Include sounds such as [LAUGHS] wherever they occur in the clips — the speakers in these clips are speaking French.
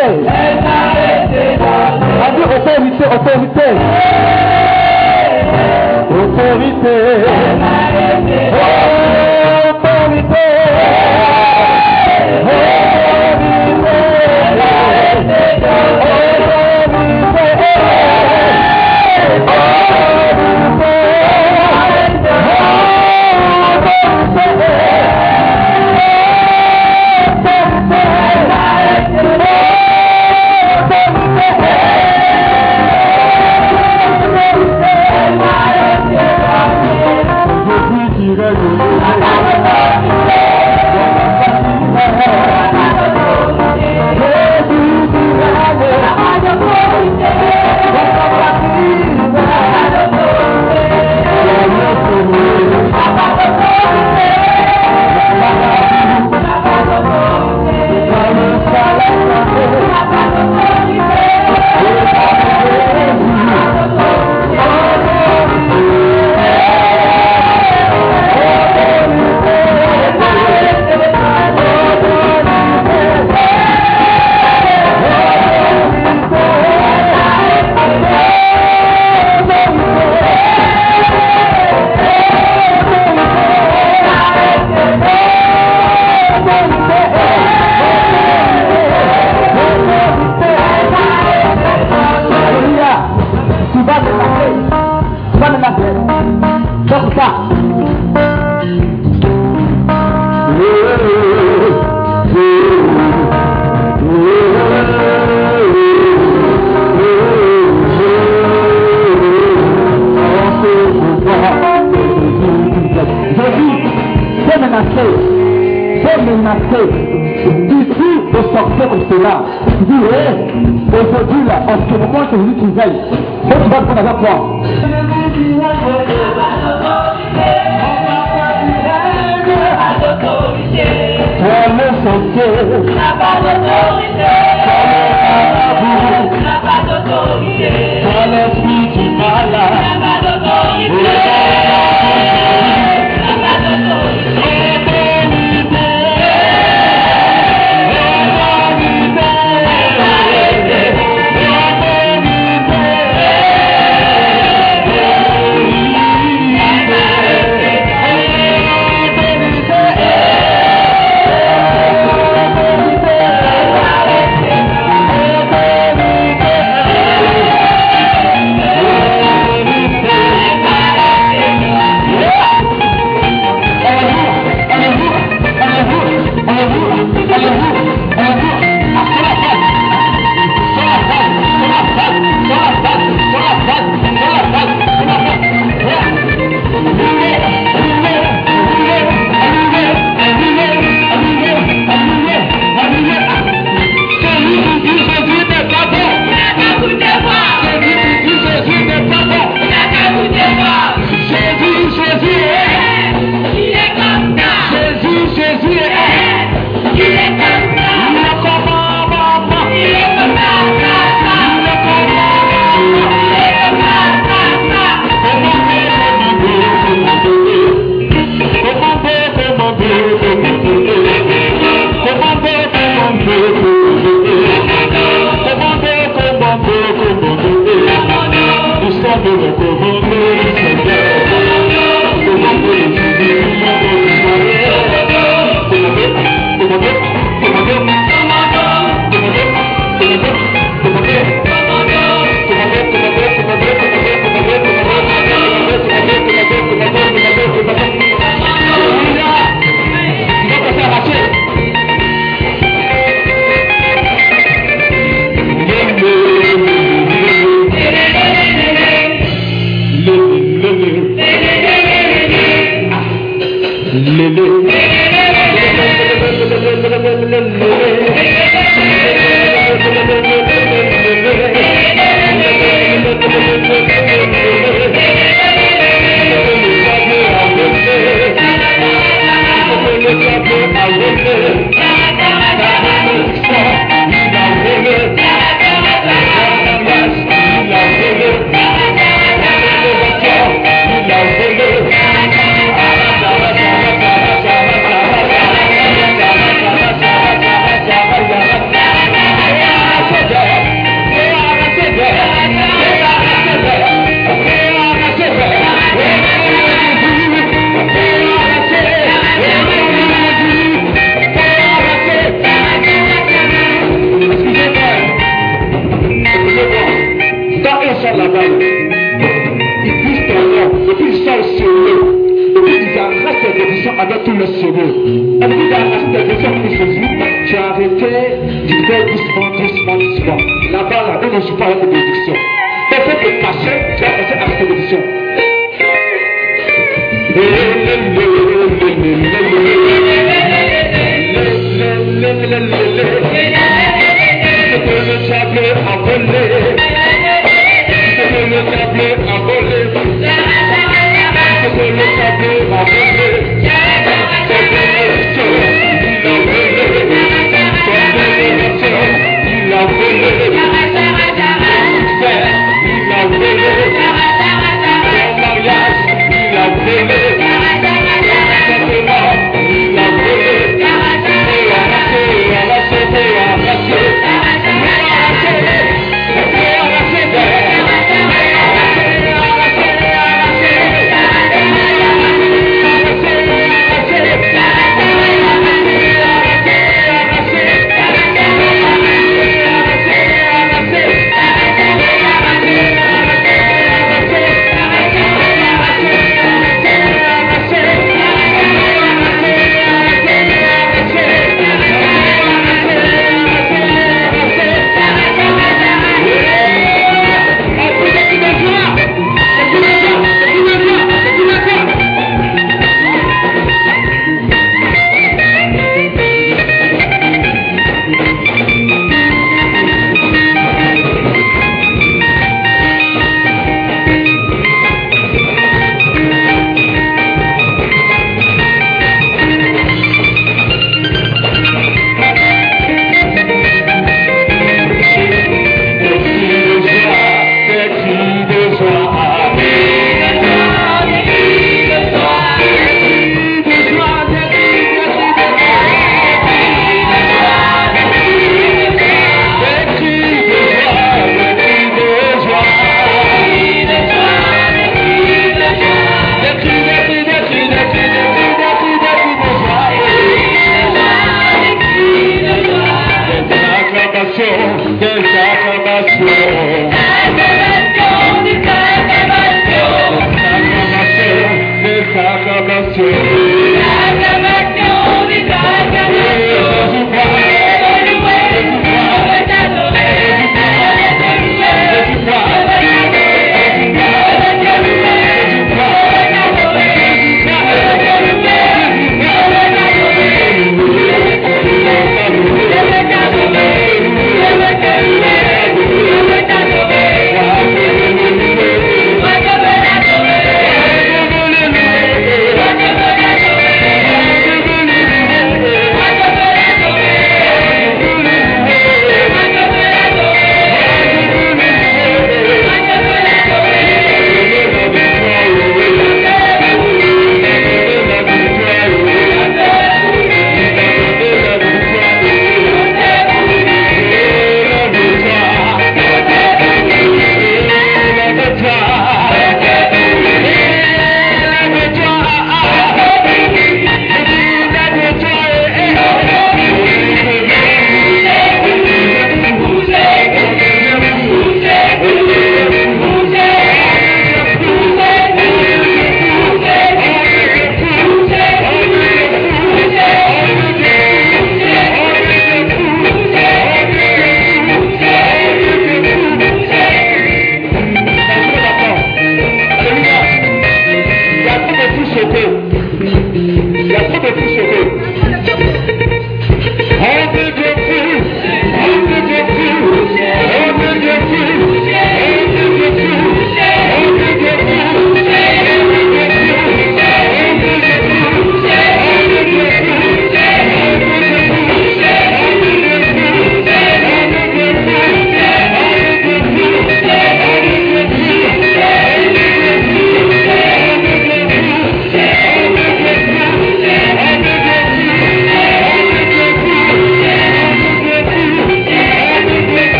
autorité. On dit autorité, autorité. Autorité. Autorité. Aujourd'hui là, en ce moment, je vous dis, tu veilles. Donc tu vas prendre avec quoi Toi, le sentier. Toi, l'esprit du malade. Thank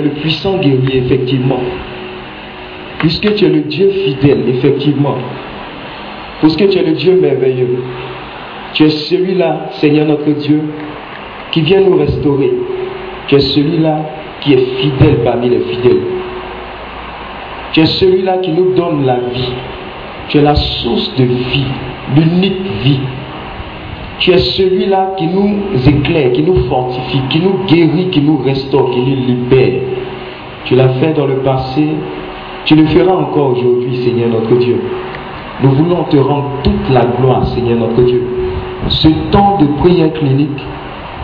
le puissant guerrier, effectivement. Puisque tu es le Dieu fidèle, effectivement. Parce que tu es le Dieu merveilleux. Tu es celui-là, Seigneur notre Dieu, qui vient nous restaurer. Tu es celui-là qui est fidèle parmi les fidèles. Tu es celui-là qui nous donne la vie. Tu es la source de vie, l'unique vie. Tu es celui-là qui nous éclaire, qui nous fortifie, qui nous guérit, qui nous restaure, qui nous libère. Tu l'as fait dans le passé, tu le feras encore aujourd'hui, Seigneur notre Dieu. Nous voulons te rendre toute la gloire, Seigneur notre Dieu. Ce temps de prière clinique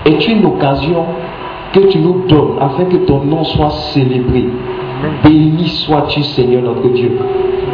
est une occasion que tu nous donnes afin que ton nom soit célébré. Béni sois-tu, Seigneur notre Dieu,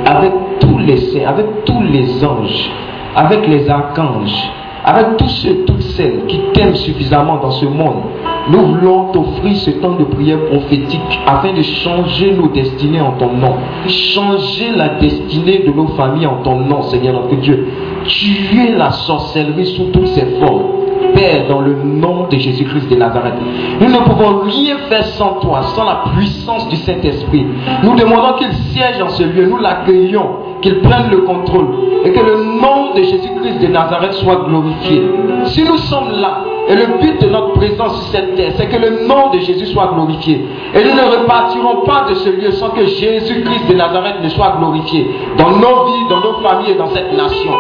avec tous les saints, avec tous les anges, avec les archanges, avec tous ceux toutes celles qui t'aiment suffisamment dans ce monde. Nous voulons t'offrir ce temps de prière prophétique afin de changer nos destinées en ton nom. Changer la destinée de nos familles en ton nom, Seigneur notre Dieu. Tuer la sorcellerie sous toutes ses formes. Père, dans le nom de Jésus-Christ de Nazareth. Nous ne pouvons rien faire sans toi, sans la puissance du Saint-Esprit. Nous demandons qu'il siège en ce lieu, nous l'accueillons, qu'il prenne le contrôle et que le de Jésus-Christ de Nazareth soit glorifié. Si nous sommes là, et le but de notre présence sur cette terre, c'est que le nom de Jésus soit glorifié. Et nous ne repartirons pas de ce lieu sans que Jésus-Christ de Nazareth ne soit glorifié dans nos vies, dans nos familles et dans cette nation.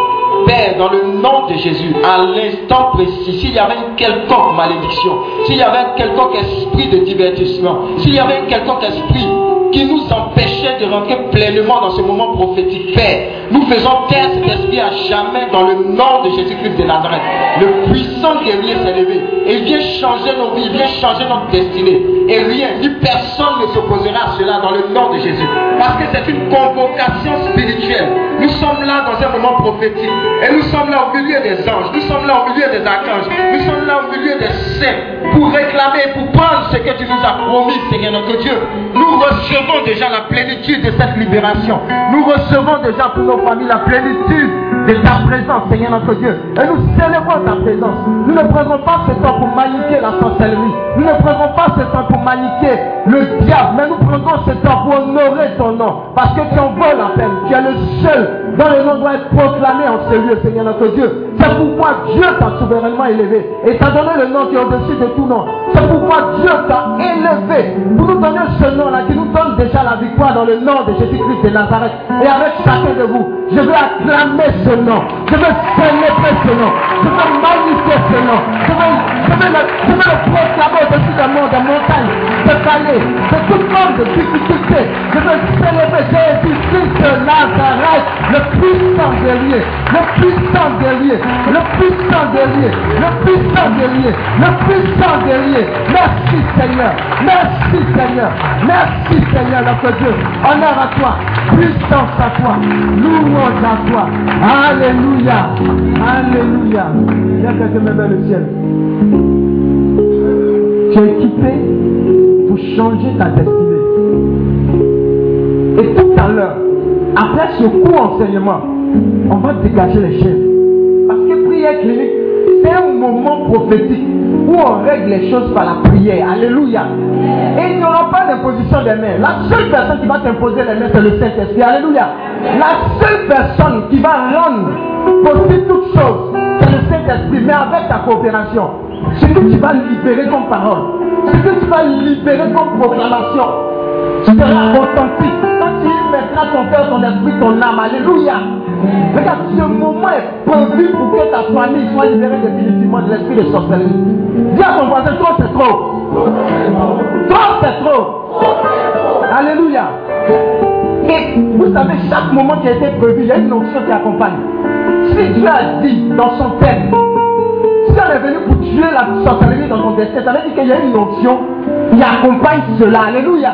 Père, dans le nom de Jésus, à l'instant précis, s'il y avait une quelconque malédiction, s'il y avait un quelconque esprit de divertissement, s'il y avait un quelconque esprit qui nous rentrer pleinement dans ce moment prophétique, Père, nous faisons taire cet esprit à jamais dans le nom de Jésus-Christ de Nazareth. Le puissant guerrier s'est levé et vient changer nos vies, vient changer notre destinée. Et rien, ni personne ne s'opposera à cela dans le nom de Jésus. Parce que c'est une convocation spirituelle. Nous sommes là dans un moment prophétique. Et nous sommes là au milieu des anges, nous sommes là au milieu des archanges, nous sommes là au milieu des saints pour réclamer, pour prendre ce que tu nous as promis, Seigneur notre Dieu. Nous recevons déjà la plénitude de cette libération. Nous recevons déjà pour nos familles la plénitude de ta présence, Seigneur notre Dieu. Et nous célébrons ta présence. Nous ne prenons pas ce temps pour maniquer la sorcellerie. Nous ne prenons pas ce temps pour maniquer le diable, mais nous prenons ce temps pour honorer ton nom. Parce que tu en vaux la peine. Tu es le seul dont le nom doit être proclamé en ce lieu, Seigneur notre Dieu. C'est pourquoi Dieu t'a souverainement élevé et t'a donné le nom qui est au-dessus de tout nom. C'est pourquoi Dieu t'a élevé pour nous donner ce nom-là qui nous donne déjà la victoire. dans le nom de Jésus-Christ de Nazareth. Et avec chacun de vous, je veux acclamer ce nom. Je veux célébrer ce nom. Je veux magnifier ce nom. Je veux, je veux, le, je veux le proclamer au-dessus des monts, des montagnes, des vallées, de toute forme de difficulté. Je veux célébrer Jésus-Christ de Nazareth, le puissant guerrier, le puissant guerrier, le puissant guerrier, le puissant guerrier, le puissant guerrier. Merci Seigneur, merci Seigneur, merci Seigneur notre Dieu. Honneur à toi, puissance à toi, louange à toi. Alléluia, Alléluia. Viens quelqu'un me met le ciel. Tu es équipé pour changer ta destinée. Et tout à l'heure, après ce court enseignement, on va dégager les chaînes. Parce que prière clinique, c'est un moment prophétique où on règle les choses par la prière. Alléluia. Et il n'y aura pas d'imposition des mains. La seule personne qui va t'imposer les mains, c'est le Saint-Esprit. Alléluia. La seule personne qui va rendre possible toutes choses, c'est le Saint-Esprit, mais avec ta coopération. Ce que tu vas libérer comme parole, ce que tu vas libérer comme proclamation, sera authentique. Ton cœur, ton esprit, ton âme, Alléluia. Regarde, ce moment est prévu pour que ta famille soit libérée définitivement de l'esprit de sorcellerie. Dis à ton voisin, trop c'est trop. Trop c'est trop. Alléluia. Et vous savez, chaque moment qui a été prévu, il y a une notion qui accompagne. Si Dieu a dit dans son texte, si on est venu pour tuer la sorcellerie dans ton destin, ça veut dire qu'il y a une notion qui accompagne cela. Alléluia.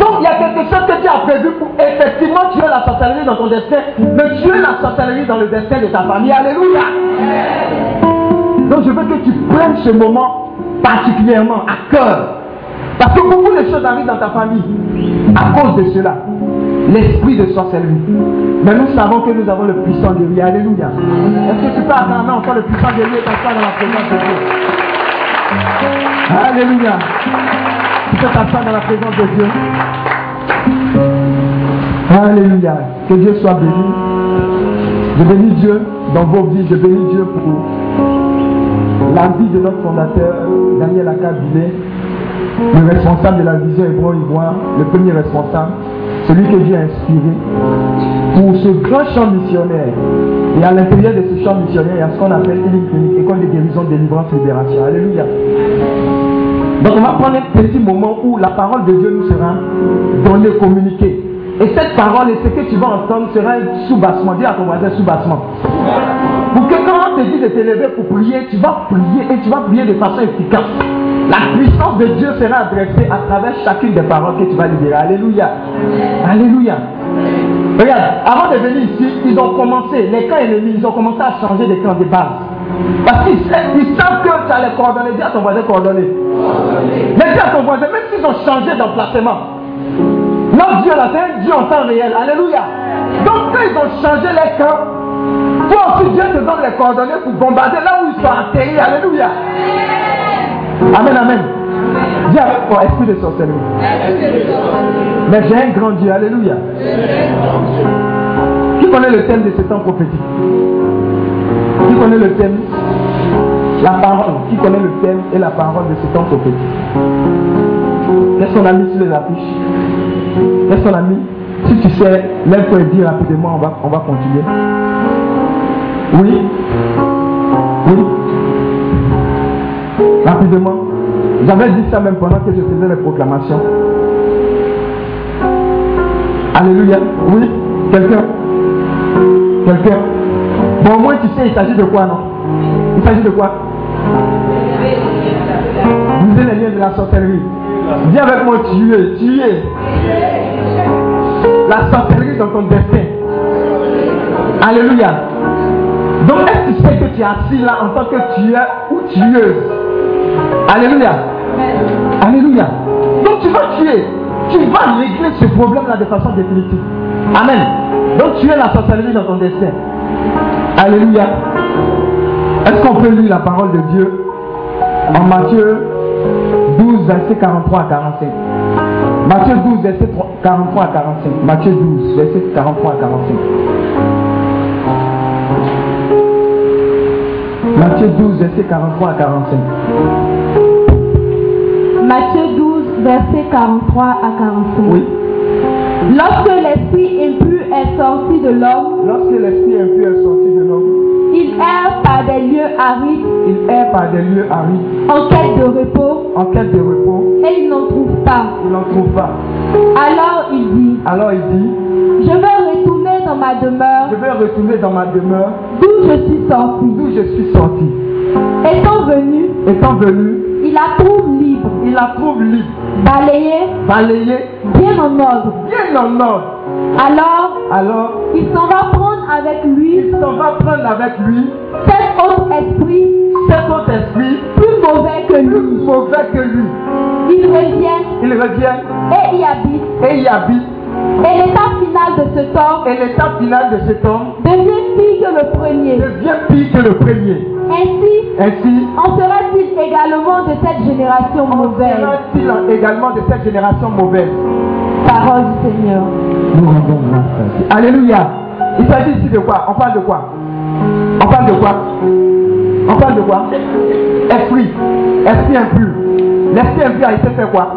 Donc il y a quelque chose que tu as prévu pour effectivement tuer la sorcellerie dans ton destin, mais tuer la sorcellerie dans le destin de ta famille. Alléluia. Donc je veux que tu prennes ce moment particulièrement à cœur. Parce que beaucoup de choses arrivent dans ta famille à cause de cela. L'esprit de sorcellerie. Mais nous savons que nous avons le puissant de Dieu. Alléluia. Est-ce que tu peux attendre? Encore le puissant de Dieu t'asseoir dans la présence de Dieu Alléluia. Tu peux t'asseoir dans la présence de Dieu. Alléluia. Que Dieu soit béni. Je bénis Dieu dans vos vies. Je bénis Dieu pour la vie de notre fondateur, Daniel Akabilé, le responsable de la vision Hébreu Ivoire, le premier responsable, celui que Dieu a inspiré pour ce grand champ missionnaire. Et à l'intérieur de ce champ missionnaire, il y a ce qu'on appelle une clinique, école de guérison, délivrance, libération. Alléluia. Donc on va prendre un petit moment où la parole de Dieu nous sera donnée, communiquée. Et cette parole et ce que tu vas entendre sera un sous-bassement. Dis à ton voisin sous-bassement. Pour que quand on te dit de te lever pour prier, tu vas prier et tu vas prier de façon efficace. La puissance de Dieu sera adressée à travers chacune des paroles que tu vas libérer. Alléluia. Alléluia. Regarde, avant de venir ici, ils ont commencé, les camps ennemis, ils ont commencé à changer de camp de base. Parce qu'ils ils savent que tu as les coordonnées. Dis à ton voisin coordonnées. Mais dis à ton voisin, même s'ils ont changé d'emplacement, notre Dieu là, c'est un Dieu en temps réel. Alléluia. Donc quand ils ont changé les camps, toi aussi Dieu te donne les coordonnées pour bombarder là où ils sont atterris. Alléluia. Amen, amen. Dis avec moi, esprit de sorcellerie. Mais j'ai un grand Dieu. Alléluia. Qui connaît le thème de ce temps prophétique Qui connaît le thème La parole. Qui connaît le thème et la parole de ce temps prophétique Qu'est-ce qu'on a mis sur les affiches Qu'est-ce qu'on a mis Si tu sais, lève-toi et dis rapidement, on va, on va continuer. Oui Oui Rapidement. J'avais dit ça même pendant que je faisais les proclamations. Alléluia. Oui Quelqu'un Quelqu'un Au moins tu sais, il s'agit de quoi, non? Il s'agit de quoi? Vous les liens de la sorcellerie. Viens avec moi, tu es, tu es. La sorcellerie dans ton destin. Alléluia. Donc, est-ce que tu sais que tu es assis là en tant que tueur ou tueuse Alléluia. Alléluia. Donc, tu vas tuer. Tu vas régler ce problème-là de façon définitive. Amen. Donc, tu es la sorcellerie dans ton destin. Alléluia. Est-ce qu'on peut lire la parole de Dieu en Matthieu 12, verset 43 à 45 Matthieu 12, verset 43 à 45. Matthieu 12, verset 43 à 45. Matthieu 12, verset 43 à 45. Matthieu 12, verset 43 à 45. Oui. Lorsque l'esprit impur est sorti de l'homme, Lorsque l'esprit impur est sorti par des lieux arides il erre par des lieux arides, en quête de repos en quête de repos, et il n'en trouve pas. il n'en trouve pas. Alors il dit, Alors il dit, je vais retourner dans ma demeure je vais retourner dans ma demeure d'où je suis sorti. d'où je suis sorti. Étant venu, Étant venu, il la trouve libre, il la trouve libre, balayée, balayée, bien en ordre. bien en ordre. Alors Alors, il s'en va prendre avec lui il s'en va prendre avec lui autre esprit cet autre esprit plus mauvais que plus lui. mauvais que lui. Il revient Il revient et y habite. et y habite. Et l'état final de cet homme Et l'étape finale de cet homme devient pire que le premier. devient pire que le premier. Ainsi, Ainsi, en sera-t-il également de cette génération mauvaise sera-t-il également de cette génération mauvaise? Parole du Seigneur. Nous rendons grâce. Alléluia. Il s'agit ici de quoi? On parle de quoi? On parle de quoi? On parle de quoi? Esprit. Esprit impur. L'esprit impur a été fait quoi?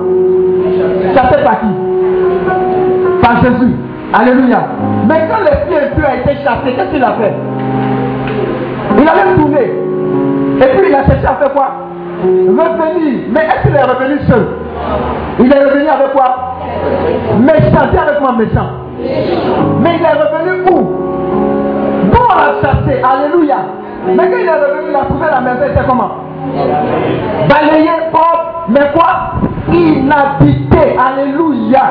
Chassé par qui? Par Jésus. Alléluia. Mais quand l'esprit impur a été chassé, qu'est-ce qu'il a fait? Il a même tourné. Et puis il a cherché à faire quoi? Revenir. Mais est-ce qu'il est revenu seul? Il est revenu avec quoi? Méchant. Dis avec moi méchant? Mais il est revenu où? On l'a chassé Alléluia. Mais quand il est revenu, il a trouvé la maison, c'est comment? Balayé, propre, mais quoi? Inhabité. Alléluia.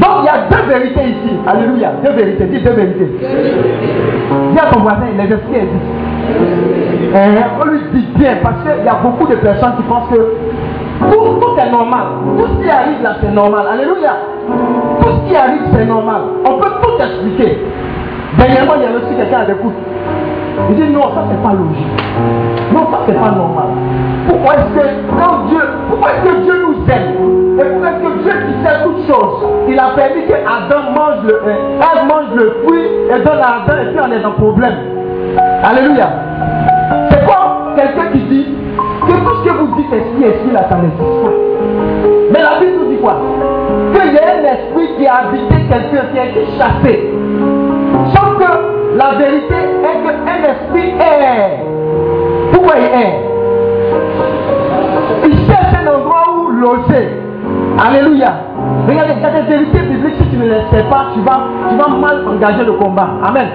Donc il y a deux vérités ici. Alléluia. Deux vérités. Dis deux vérités. Dis à ton voisin, les esprits existent. Eh, on lui dit bien parce qu'il y a beaucoup de personnes qui pensent que tout, tout est normal. Tout ce qui arrive là, c'est normal. Alléluia. Tout ce qui arrive, c'est normal. On peut tout expliquer. Dernièrement, il y a aussi quelqu'un à l'écoute. Il dit non, ça c'est pas logique. Non, ça c'est pas normal. Pourquoi est-ce que quand Dieu, pourquoi est-ce que Dieu nous aime? Et pourquoi est-ce que Dieu qui sait toutes choses, il a permis que Adam mange le, euh, mange le fruit et donne à Adam et puis on est dans problème. Alléluia. C'est comme quelqu'un qui dit que tout ce que vous dites esprit, esprit là, ça n'existe pas. Mais la Bible nous dit quoi? Qu'il y a un esprit qui a habité quelqu'un, qui a été chassé. Sauf que la vérité est qu'un esprit est. Pourquoi il est? Il cherche un endroit où loger. Alléluia. Regardez, il y a des vérités bibliques, si tu ne les sais pas, tu vas, tu vas mal engager le combat. Amen.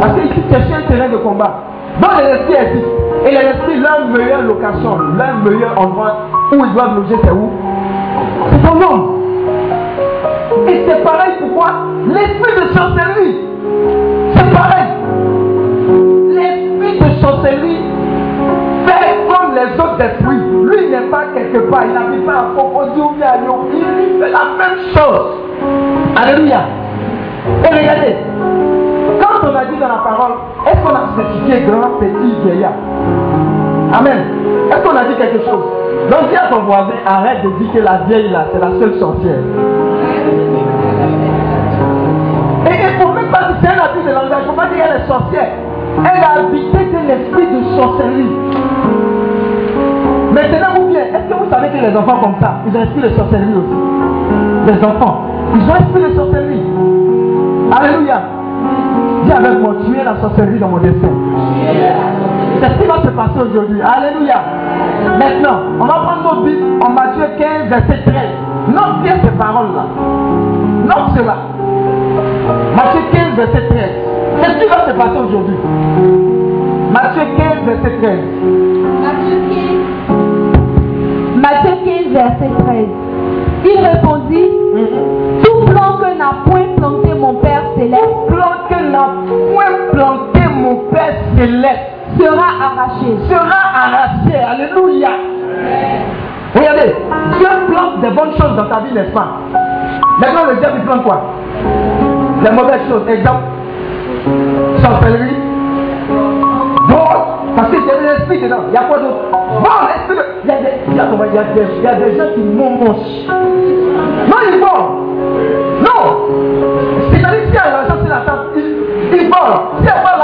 Parce que tu cherches un terrain de combat. Donc les esprits existent. Et les esprits, leur meilleure location, leur meilleur endroit où ils doivent loger, c'est où? C'est ton homme. Et c'est pareil pourquoi l'esprit de sorcellerie. Sorcellerie fait comme les autres esprits. Lui, il n'est pas quelque part. Il n'habite pas à Cocody ou bien à Lyon. Il fait la même chose. Alléluia. Et regardez, quand on a dit dans la parole, est-ce qu'on a spécifié grand, petit, vieillard? Amen. Est-ce qu'on a dit quelque chose? Donc dis à ton voisin, arrête de dire que la vieille là, c'est la seule sorcière. Et il ne faut même pas dire, c'est un abus de langage, il ne faut pas dire qu'elle est sorcière. Elle a habité de l'esprit de sorcellerie. Maintenant, vous bien, est-ce que vous savez que les enfants comme ça, ils ont esprit de sorcellerie aussi? Les enfants, ils ont esprit de sorcellerie. Alléluia. Dis avec moi, tu es la sorcellerie dans mon destin. C'est ce qui va se passer aujourd'hui. Alléluia. Maintenant, on va prendre notre Bible en Matthieu 15, verset 13. Note bien ces paroles-là. Note cela. Matthieu 15, verset 13. Qu'est-ce qui va se passer aujourd'hui Matthieu 15, verset 13. Matthieu 15. Matthieu 15, verset 13. Il répondit, tout plan que n'a point planté mon Père céleste Plan que n'a point planté mon Père céleste sera arraché. sera arraché. Alléluia. Regardez, Dieu plante des bonnes choses dans ta vie, n'est-ce pas? Maintenant, le diable, il plante quoi? Les mauvaises choses. Exemple, sorcellerie, vol, parce a des esprits dedans. Il y a quoi d'autre? Vol, esprit de... Il y a des, il il il gens qui momochent. Non, ils volent. Non. C'est-à-dire la table, il, il n'y a pas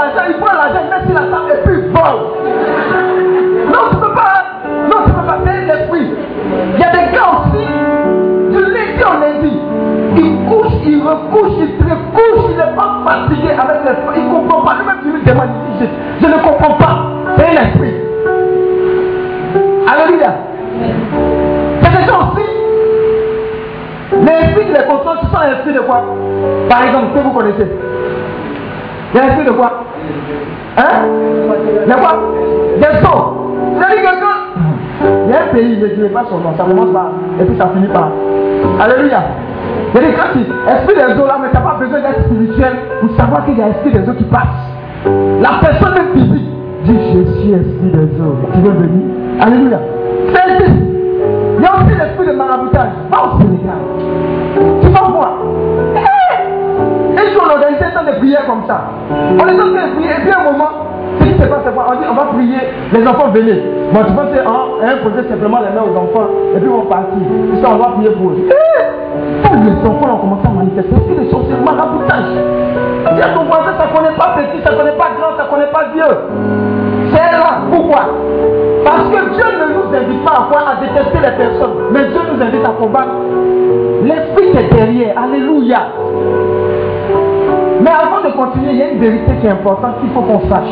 sont les esprits de quoi Par exemple, que vous connaissez L'esprit de quoi Hein? De quoi? Des sons. C'est-à-dire que quand il y a un pays, je ne dirai pas son nom, ça commence par, et puis ça finit par. Alléluia. C'est-à-dire quand tu esprit des eaux là, mais tu n'as pas besoin d'être spirituel pour savoir qu'il y a esprit des eaux qui passe. La personne même physique dit Je suis esprit des eaux. Tu veux venir? Alléluia. C'est Il y a aussi l'esprit de maraboutage. Va au Sénégal. Organisait un temps de prière comme ça. On est en train de prier, et puis à un moment, ce qui se passe, c'est On dit on va prier, les enfants venaient. Bon, tu penses qu'on imposer simplement les mains aux enfants, et puis on va partir. Puis ça, on va prier pour eux. Tous les enfants ont commencé à manifester. C'est les sorciers, maraboutage. Dis à ton voisin, ça ne connaît pas petit, ça ne connaît pas grand, ça ne connaît pas vieux. C'est là. Pourquoi? Parce que Dieu ne nous invite pas à quoi À détester les personnes. Mais Dieu nous invite à combattre l'esprit est derrière. Alléluia. Mais avant de continuer, il y a une vérité qui est importante qu'il faut qu'on sache.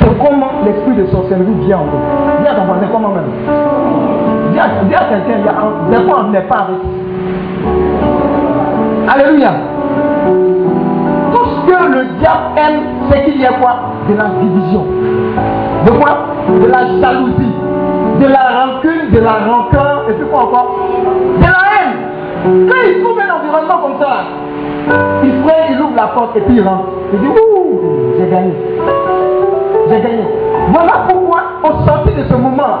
C'est comment l'esprit de sorcellerie vient en nous. Dis à ton voisin comment même? Dis à, quelqu'un, des fois on n'est pas avec. Alléluia. Tout ce que le diable aime, c'est qu'il y a quoi? De la division. De quoi? De la jalousie. De la rancune, de la rancœur, et puis quoi encore? De la haine. Quand il trouve un environnement comme ça, il il ouvre la porte et puis il rentre. Il dit, ouh, j'ai gagné. J'ai gagné. Voilà pourquoi, au sortir de ce moment,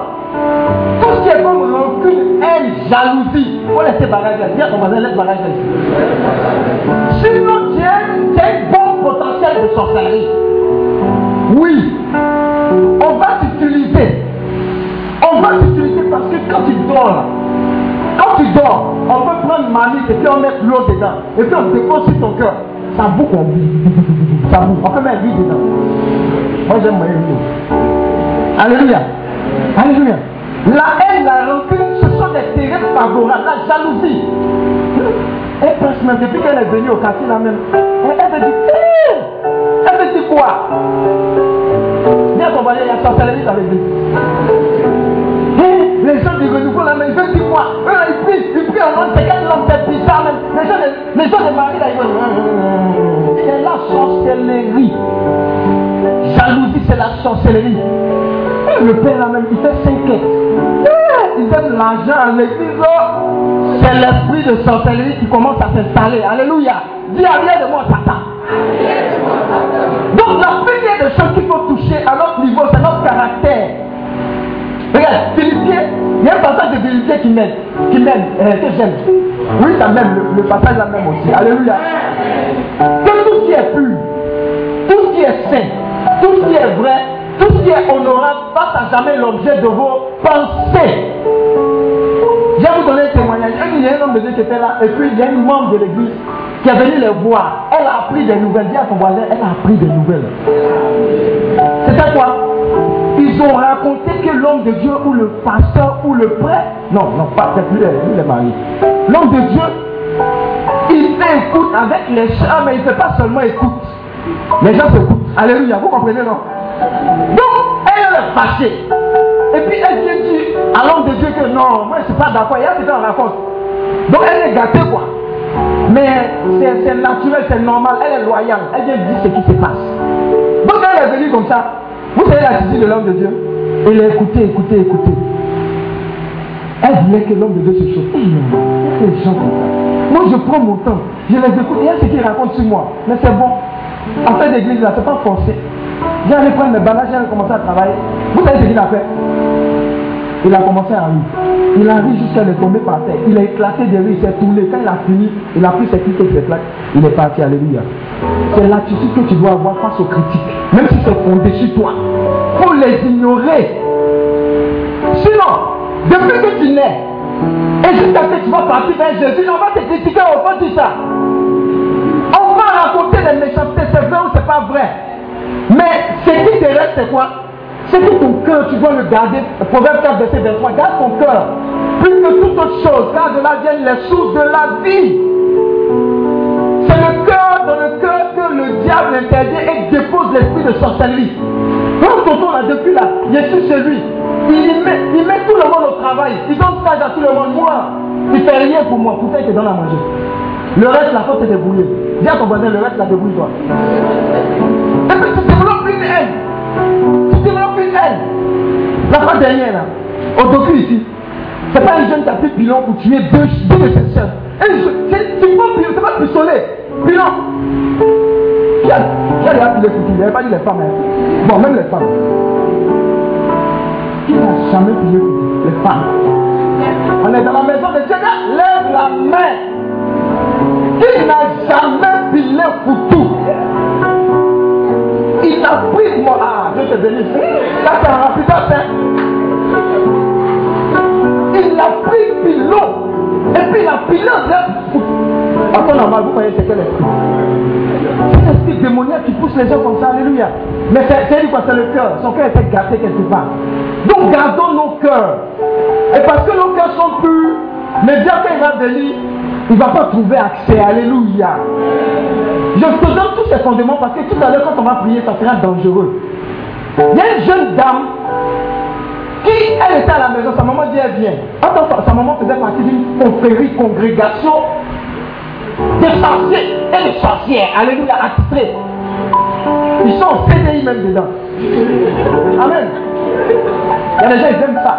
tout ce qui est comme rancune, haine, jalousie, faut laisser bagage là. Dis à ton voisin, laisse là. Sinon, tu as un bon potentiel de sorcellerie. Oui. On va t'utiliser. On va t'utiliser parce que quand tu dors tu dors, on peut prendre malice et puis on met l'eau dedans. Et puis on dépose sur ton cœur. Ça boucle, on Ça boucle. On peut mettre l'huile dedans. Moi j'aime moyen Alléluia. Alléluia. La haine, la rancune, ce sont des terrains favorables. La jalousie. Et presque depuis qu'elle est venue au quartier là même, elle, veut dire, elle veut dire quoi? Viens ton il y a sorcellerie dans l'église les gens du renouveau là, mais ils veulent dire quoi? Prient, ils prient en mode, c'est quel homme c'est bizarre même. Les gens, les, gens de Marie là, ils vont. C'est la sorcellerie. Jalousie, c'est la sorcellerie. Et le père là même, il fait 5 Il donne l'argent à l'église. Oh. C'est l'esprit de sorcellerie qui commence à s'installer. Alléluia. Dis arrière de moi, Satan. Donc la première des choses qu'il faut toucher à notre niveau, c'est notre caractère. Regarde, Philippiens, il y a un qui m'aime, qui m'aime, que j'aime. Oui, ça m'aime, le, passage là même aussi. Alléluia. Que tout ce qui est pur, tout ce qui est saint, tout ce qui est vrai, tout ce qui est honorable fasse à jamais l'objet de vos pensées. Je vais vous donner un témoignage. Il y a un homme de Dieu qui était là, et puis il y a une membre de l'église qui est venue les voir. Elle a appris des nouvelles. Elle a appris des nouvelles. C'était quoi? Ils ont raconté que l'homme de Dieu ou le pasteur ou le prêtre, non, non, pas plus les maris. L'homme de Dieu, il écoute avec les chats, mais il ne fait pas seulement écoute. Les gens s'écoutent. Alléluia, vous comprenez, non? Donc, elle est fâchée. Et puis elle vient dire à l'homme de Dieu que non, moi je ne suis pas d'accord. Il y a ce qu'on raconte. Donc elle est gâtée, quoi. Mais c'est naturel, c'est normal, elle est loyale. Elle vient dire ce qui se passe. Donc elle est venue comme ça. Vous savez l'attitude de l'homme de Dieu Il a écouté, écouté, écouté. Elle voulait que l'homme de Dieu se chauffe. Ça. Moi, je prends mon temps. Je les écoute. Il y a ce qu'ils racontent sur moi. Mais c'est bon. Fait d'église, là, c'est pas forcé. Allé prendre mes bagages, j'ai commencé à travailler. Vous savez ce qu'il a fait Il a commencé à rire. Il a ri jusqu'à le tomber par terre. Il a éclaté de rire, il s'est tourné. Quand il a fini, il a pris ses clics et ses plaques. Il est parti. Alléluia. C'est l'attitude que tu dois avoir face aux critiques. Même si c'est fondé sur toi. Faut les ignorer. Sinon, depuis que tu nais, et jusqu'à ce que tu vas partir vers Jésus, on va te critiquer au fond de ça. On va raconter des méchancetés, c'est vrai ou c'est pas vrai. Mais ce qui te reste, c'est quoi? C'est que ton cœur, tu dois le garder. Proverbe 4, verset 23. Garde ton cœur. Plus que toute autre chose, car de là viennent les sources de la vie. Le cœur dans le cœur que le diable interdit et dépose l'esprit de sorcellerie. Quand tonton là, depuis là, je suis chez lui. Il met, il met tout le monde au travail. Il donne stage à tout le monde. Moi, il fais rien pour moi, pourtant il te donne à manger. Le reste, la faute, c'est débrouiller. Dis à ton voisin, le reste, la débrouille-toi. Et puis tu développes une haine. Tu développes une haine. La fois dernière, là, au docu ici, c'est pas un jeune qui a pris pilon pour tuer deux, deux de ses soeurs. C'est pas pas pistolet. Pilon. Qui a, qui a déjà pilé Il n'avait pas dit les femmes. Hein. Bon, même les femmes. Qui n'a jamais pilé les femmes? On est dans la maison de Dieu. Lève la main. Qui n'a jamais pilé pour tout? Il a pris moi. Ah, Dieu te. Ça, c'est un rapidement. Hein. Il a pris pilon. Et puis la pilon. À ton normal, vous voyez c'est quel esprit C'est l'esprit démoniaque qui pousse les gens comme ça. Alléluia. Mais c'est quoi C'est le cœur. Son cœur était gâté quelque part. Donc gardons nos cœurs. Et parce que nos cœurs sont purs, mais bien qu'il va venir, il ne va pas trouver accès. Alléluia. Je te donne tous ces fondements parce que tout à l'heure, quand on va prier, ça sera dangereux. Il y a une jeune dame qui, elle était à la maison, sa maman dit, elle vient. Attends, sa maman faisait partie d'une confrérie, congrégation de sorciers et de sorcières. Alléluia, attitrés. Ils sont en CDI même dedans. Amen. Il y a des gens, ils aiment ça.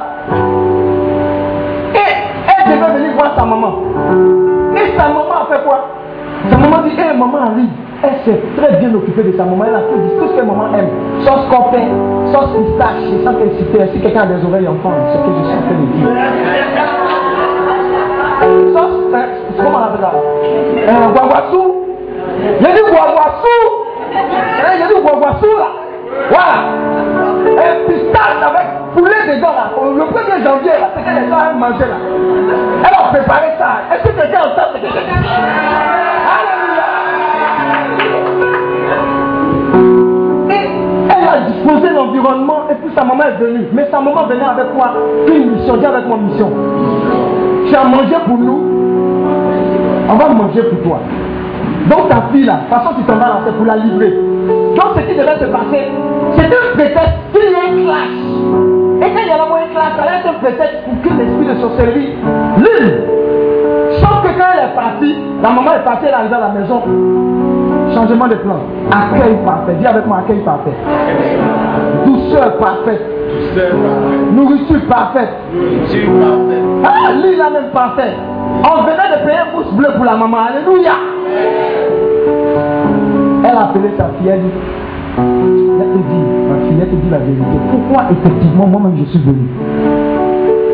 Et elle devait venir voir sa maman. Et sa maman a fait quoi? Sa maman dit, hé, hey, maman arrive. Elle s'est très bien occupée de sa maman. Elle a tout dit, tout ce que maman aime. Sauce copain, sauce pistache, je sens qu'elle. Si quelqu'un a des oreilles enfants, ce que je suis en train de dire. Comment on appelle ça euh, Guaguassou. A du guaguassou. Y a du guaguassou là. Voilà. Un pistache avec poulet dedans là. Le 1er janvier là, c'est que les gens aiment manger là. Elle a préparé ça. Est-ce que quelqu'un entend ce que je dis? Alléluia. Elle a disposé l'environnement et puis sa maman est venue. Mais sa maman venait avec quoi Une mission. Dis avec moi mission. Tu as mangé pour nous. On va manger pour toi. Donc ta fille là, de toute façon tu t'en vas là, c'est pour la livrer. Donc ce qui devait se passer, c'était un prétexte qu'il y ait une classe. Et quand il y a la une classe, ça allait être un prétexte pour que l'esprit de sorcellerie l'une. Sauf que quand elle est partie, la maman est partie, elle est arrivée à la maison. Changement de plan. Accueil parfait. Dis avec moi accueil parfait. Douceur parfaite. Nourriture parfaite. Ah, lui là même parfait. On venait de payer un pouce bleu pour la maman. Alléluia. Elle a appelé sa fille. Elle dit, elle te dit, ma fille, elle te dit la vérité. Pourquoi effectivement moi-même je suis venu?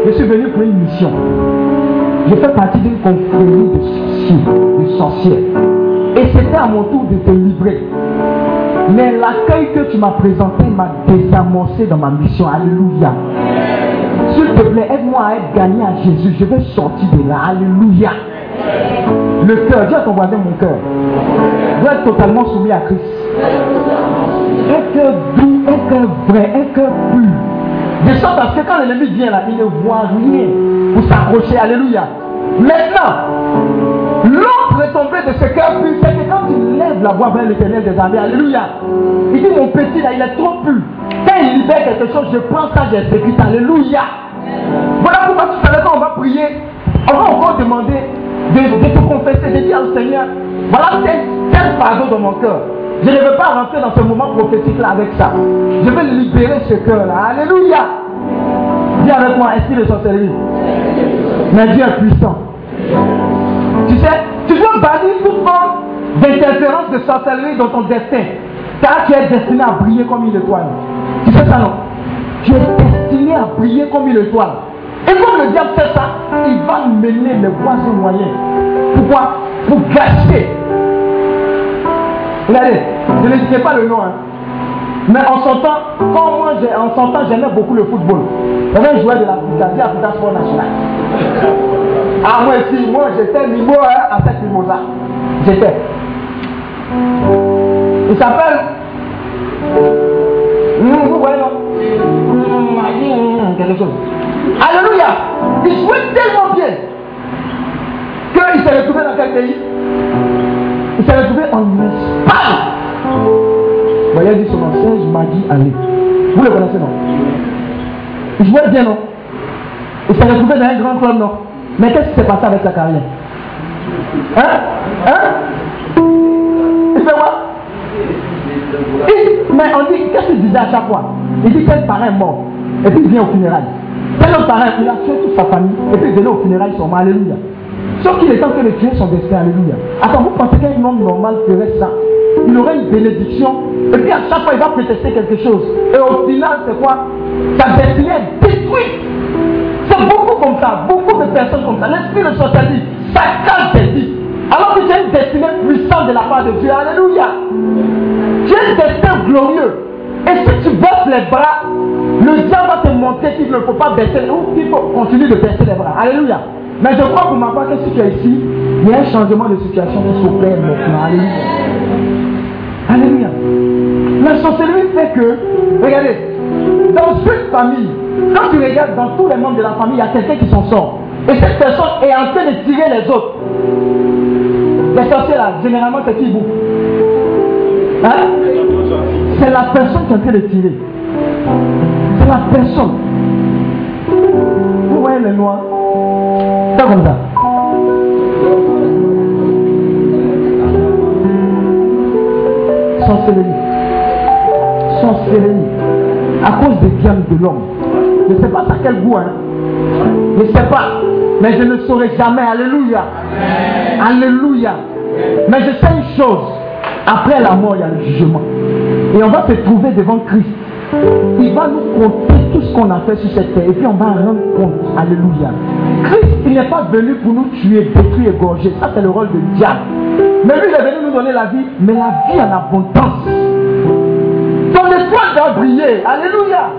Je suis venu pour une mission. Je fais partie d'une confrérie de sorciers, de sorcières. Et c'était à mon tour de te livrer. Mais l'accueil que tu m'as présenté m'a désamorcé dans ma mission. Alléluia. S'il te plaît, aide-moi à être gagné à Jésus. Je vais sortir de là. Alléluia. Le cœur, dis à ton voisin mon cœur. Doit être totalement soumis à Christ. Un cœur doux, un cœur vrai, un cœur pur? De sorte à ce que quand l'ennemi vient là, il ne voit rien pour s'accrocher. Alléluia. Maintenant, l'autre retombée de ce cœur pur, c'est que quand tu lèves la voix vers l'éternel des armées, Alléluia. Il dit mon petit là, il est trop pur. Quand il libère quelque chose, je prends ça, j'exécute. Alléluia. Voilà pourquoi tout à l'heure quand on va prier, on va encore demander de, te confesser, de dire au Seigneur, voilà tel, tel fardeau dans mon cœur. Je ne veux pas rentrer dans ce moment prophétique là avec ça. Je veux libérer ce cœur là. Alléluia. Viens avec moi, esprit de sorcellerie. Mais Dieu est puissant. Tu sais, tu veux bannir toute forme d'interférence de sorcellerie dans ton destin. Car tu es destiné à briller comme une étoile. Tu sais ça non? Tu es destiné à briller comme une étoile. Et quand le diable fait ça, il va mener les voisins moyens. Pourquoi? Pour gâcher. Regardez, je ne sais pas le nom. Hein. Mais en son temps, quand moi, en son temps, j'aimais beaucoup le football. J'avais joué de la Africa, Africa Sport National. Ah, moi aussi, moi j'étais niveau hein, à cette mimosa. J'étais. Il s'appelle. Vous voyez, non Quelque chose. Alléluia. Il jouait tellement bien qu'il s'est retrouvé dans quel pays? Il s'est retrouvé en Espagne. Voyez, dit son nom, Serge Magui allez. Vous le connaissez, non? Il jouait bien, non? Il s'est retrouvé dans un grand club, non Mais qu'est-ce qui s'est passé avec sa carrière Hein Hein Il fait quoi Mais on dit, qu'est-ce qu'il disait à chaque fois Il dit parent est mort. Et puis il vient au funérail. Tel autre parent, il a tué toute sa famille. Et puis il venait au funérail mort. Alléluia. Sauf qu'il est temps que de tuer son destin. Alléluia. Attends, vous pensez qu'un homme normal ferait ça Il aurait une bénédiction. Et puis à chaque fois, il va protester quelque chose. Et au final, c'est quoi Sa destinée est détruite. Beaucoup de personnes comme ça. L'esprit de sorcellerie, ça cache tes vies. Alors que tu as une destinée puissante de la part de Dieu. Alléluia. Tu as un destin glorieux. Et si tu baisses les bras, le diable va te montrer qu'il ne faut pas baisser, ou qu'il faut continuer de baisser les bras. Alléluia. Mais je crois pour ma part que si tu es ici, il y a un changement de situation qui s'opère maintenant. Alléluia. Alléluia. La fait que, regardez, dans une famille, quand tu regardes dans tous les membres de la famille, il y a quelqu'un qui s'en sort. Et cette personne est en train de tirer les autres. Les sorciers là, généralement c'est qui vous Hein C'est la personne qui est en train de tirer. C'est la personne. Vous voyez les noirs C'est comme ça. Sorcellerie. Sorcellerie. À cause des diamants de l'homme. Je ne sais pas ça quel goût, hein. Je ne sais pas. Mais je ne saurai jamais. Alléluia. Alléluia. Mais je sais une chose. Après la mort, il y a le jugement. Et on va se trouver devant Christ. Il va nous compter tout ce qu'on a fait sur cette terre. Et puis on va rendre compte. Alléluia. Christ, il n'est pas venu pour nous tuer, détruire, égorger. Ça, c'est le rôle de diable. Mais lui, il est venu nous donner la vie, mais la vie en abondance. Ton espoir doit briller. Alléluia.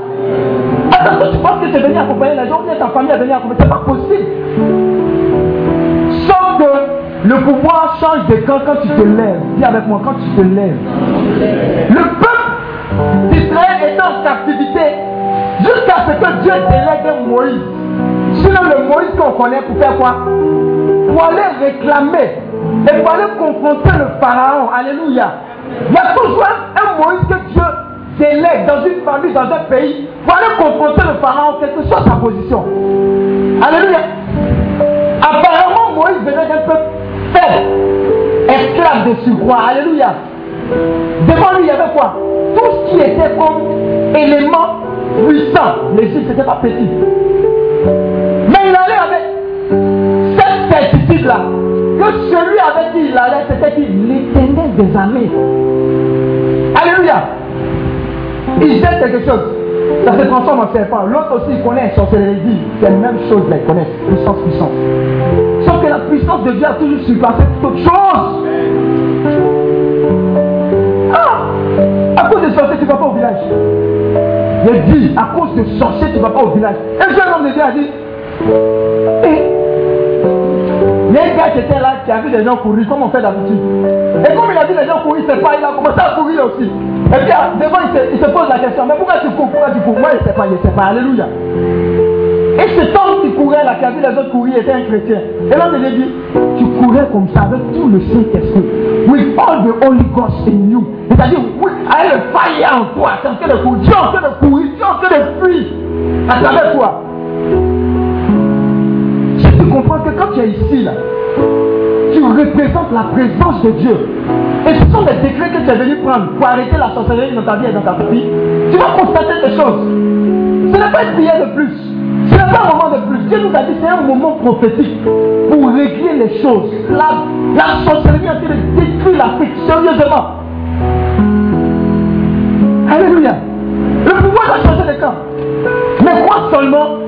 Attends, tu penses que c'est venu accompagner les gens, ou ta famille est venue accompagner. C'est pas possible. Sauf que le pouvoir change de camp quand tu te lèves. Dis avec moi, quand tu te lèves. Le peuple d'Israël est en captivité jusqu'à ce que Dieu délègue Moïse. Sinon, le Moïse qu'on connaît pour faire quoi? Pour aller réclamer et pour aller confronter le Pharaon. Alléluia. Il y a toujours un Moïse que Dieu délègue dans une famille, dans un pays, pour aller confronter le Pharaon, quelle que soit sa position. Alléluia. Apparemment, Moïse venait d'un peuple faible, esclave de surcroît. Alléluia. Devant lui, il y avait quoi? Tout ce qui était comme élément puissant. L'Égypte, n'était pas petit. Mais il allait avec cette certitude-là. Que celui avec qui il allait, c'était l'éternel des armées. Alléluia. Il jette quelque chose. Ça se transforme en serpent. L'autre aussi, il connaît sorcellerie. C'est la même chose, il connaît. Puissance, puissance. Sauf que la puissance de Dieu a toujours surpassé toute autre chose. Ah À cause des sorciers, tu ne vas pas au village. Il dit, à cause des sorciers, tu ne vas pas au village. Et un jeune homme de Dieu a dit, eh, il y a un gars qui était là, qui a vu des gens courir, comme on fait d'habitude? Et comme il a vu les gens courir, c'est pas, il a commencé à courir aussi. Et puis devant, il se, il se, pose la question, mais pourquoi tu cours Pourquoi tu cours? Moi, il ne sait pas, il ne sait pas. Alléluia. Et cet homme qui courait là, qui a vu les autres courir, était un chrétien. Et l'homme lui dit, tu courais comme ça avec tout le Saint-Esprit. With all the Holy Ghost in you. C'est-à-dire, oui, avec le fire en toi. Es en train de courir, tu es en train de courir, tu es en train de fuir à travers toi. Si tu comprends que quand tu es ici, là, tu représentes la présence de Dieu. Et ce sont des décrets que tu es venu prendre pour arrêter la sorcellerie dans ta vie et dans ta vie. Tu vas constater des choses. Ce n'est pas une prière de plus. Ce n'est pas un moment de plus. Dieu nous a dit c'est un moment prophétique pour régler les choses. La, la sorcellerie a été détruire l'Afrique, sérieusement. Alléluia. Le pouvoir a changé de camp. Mais crois seulement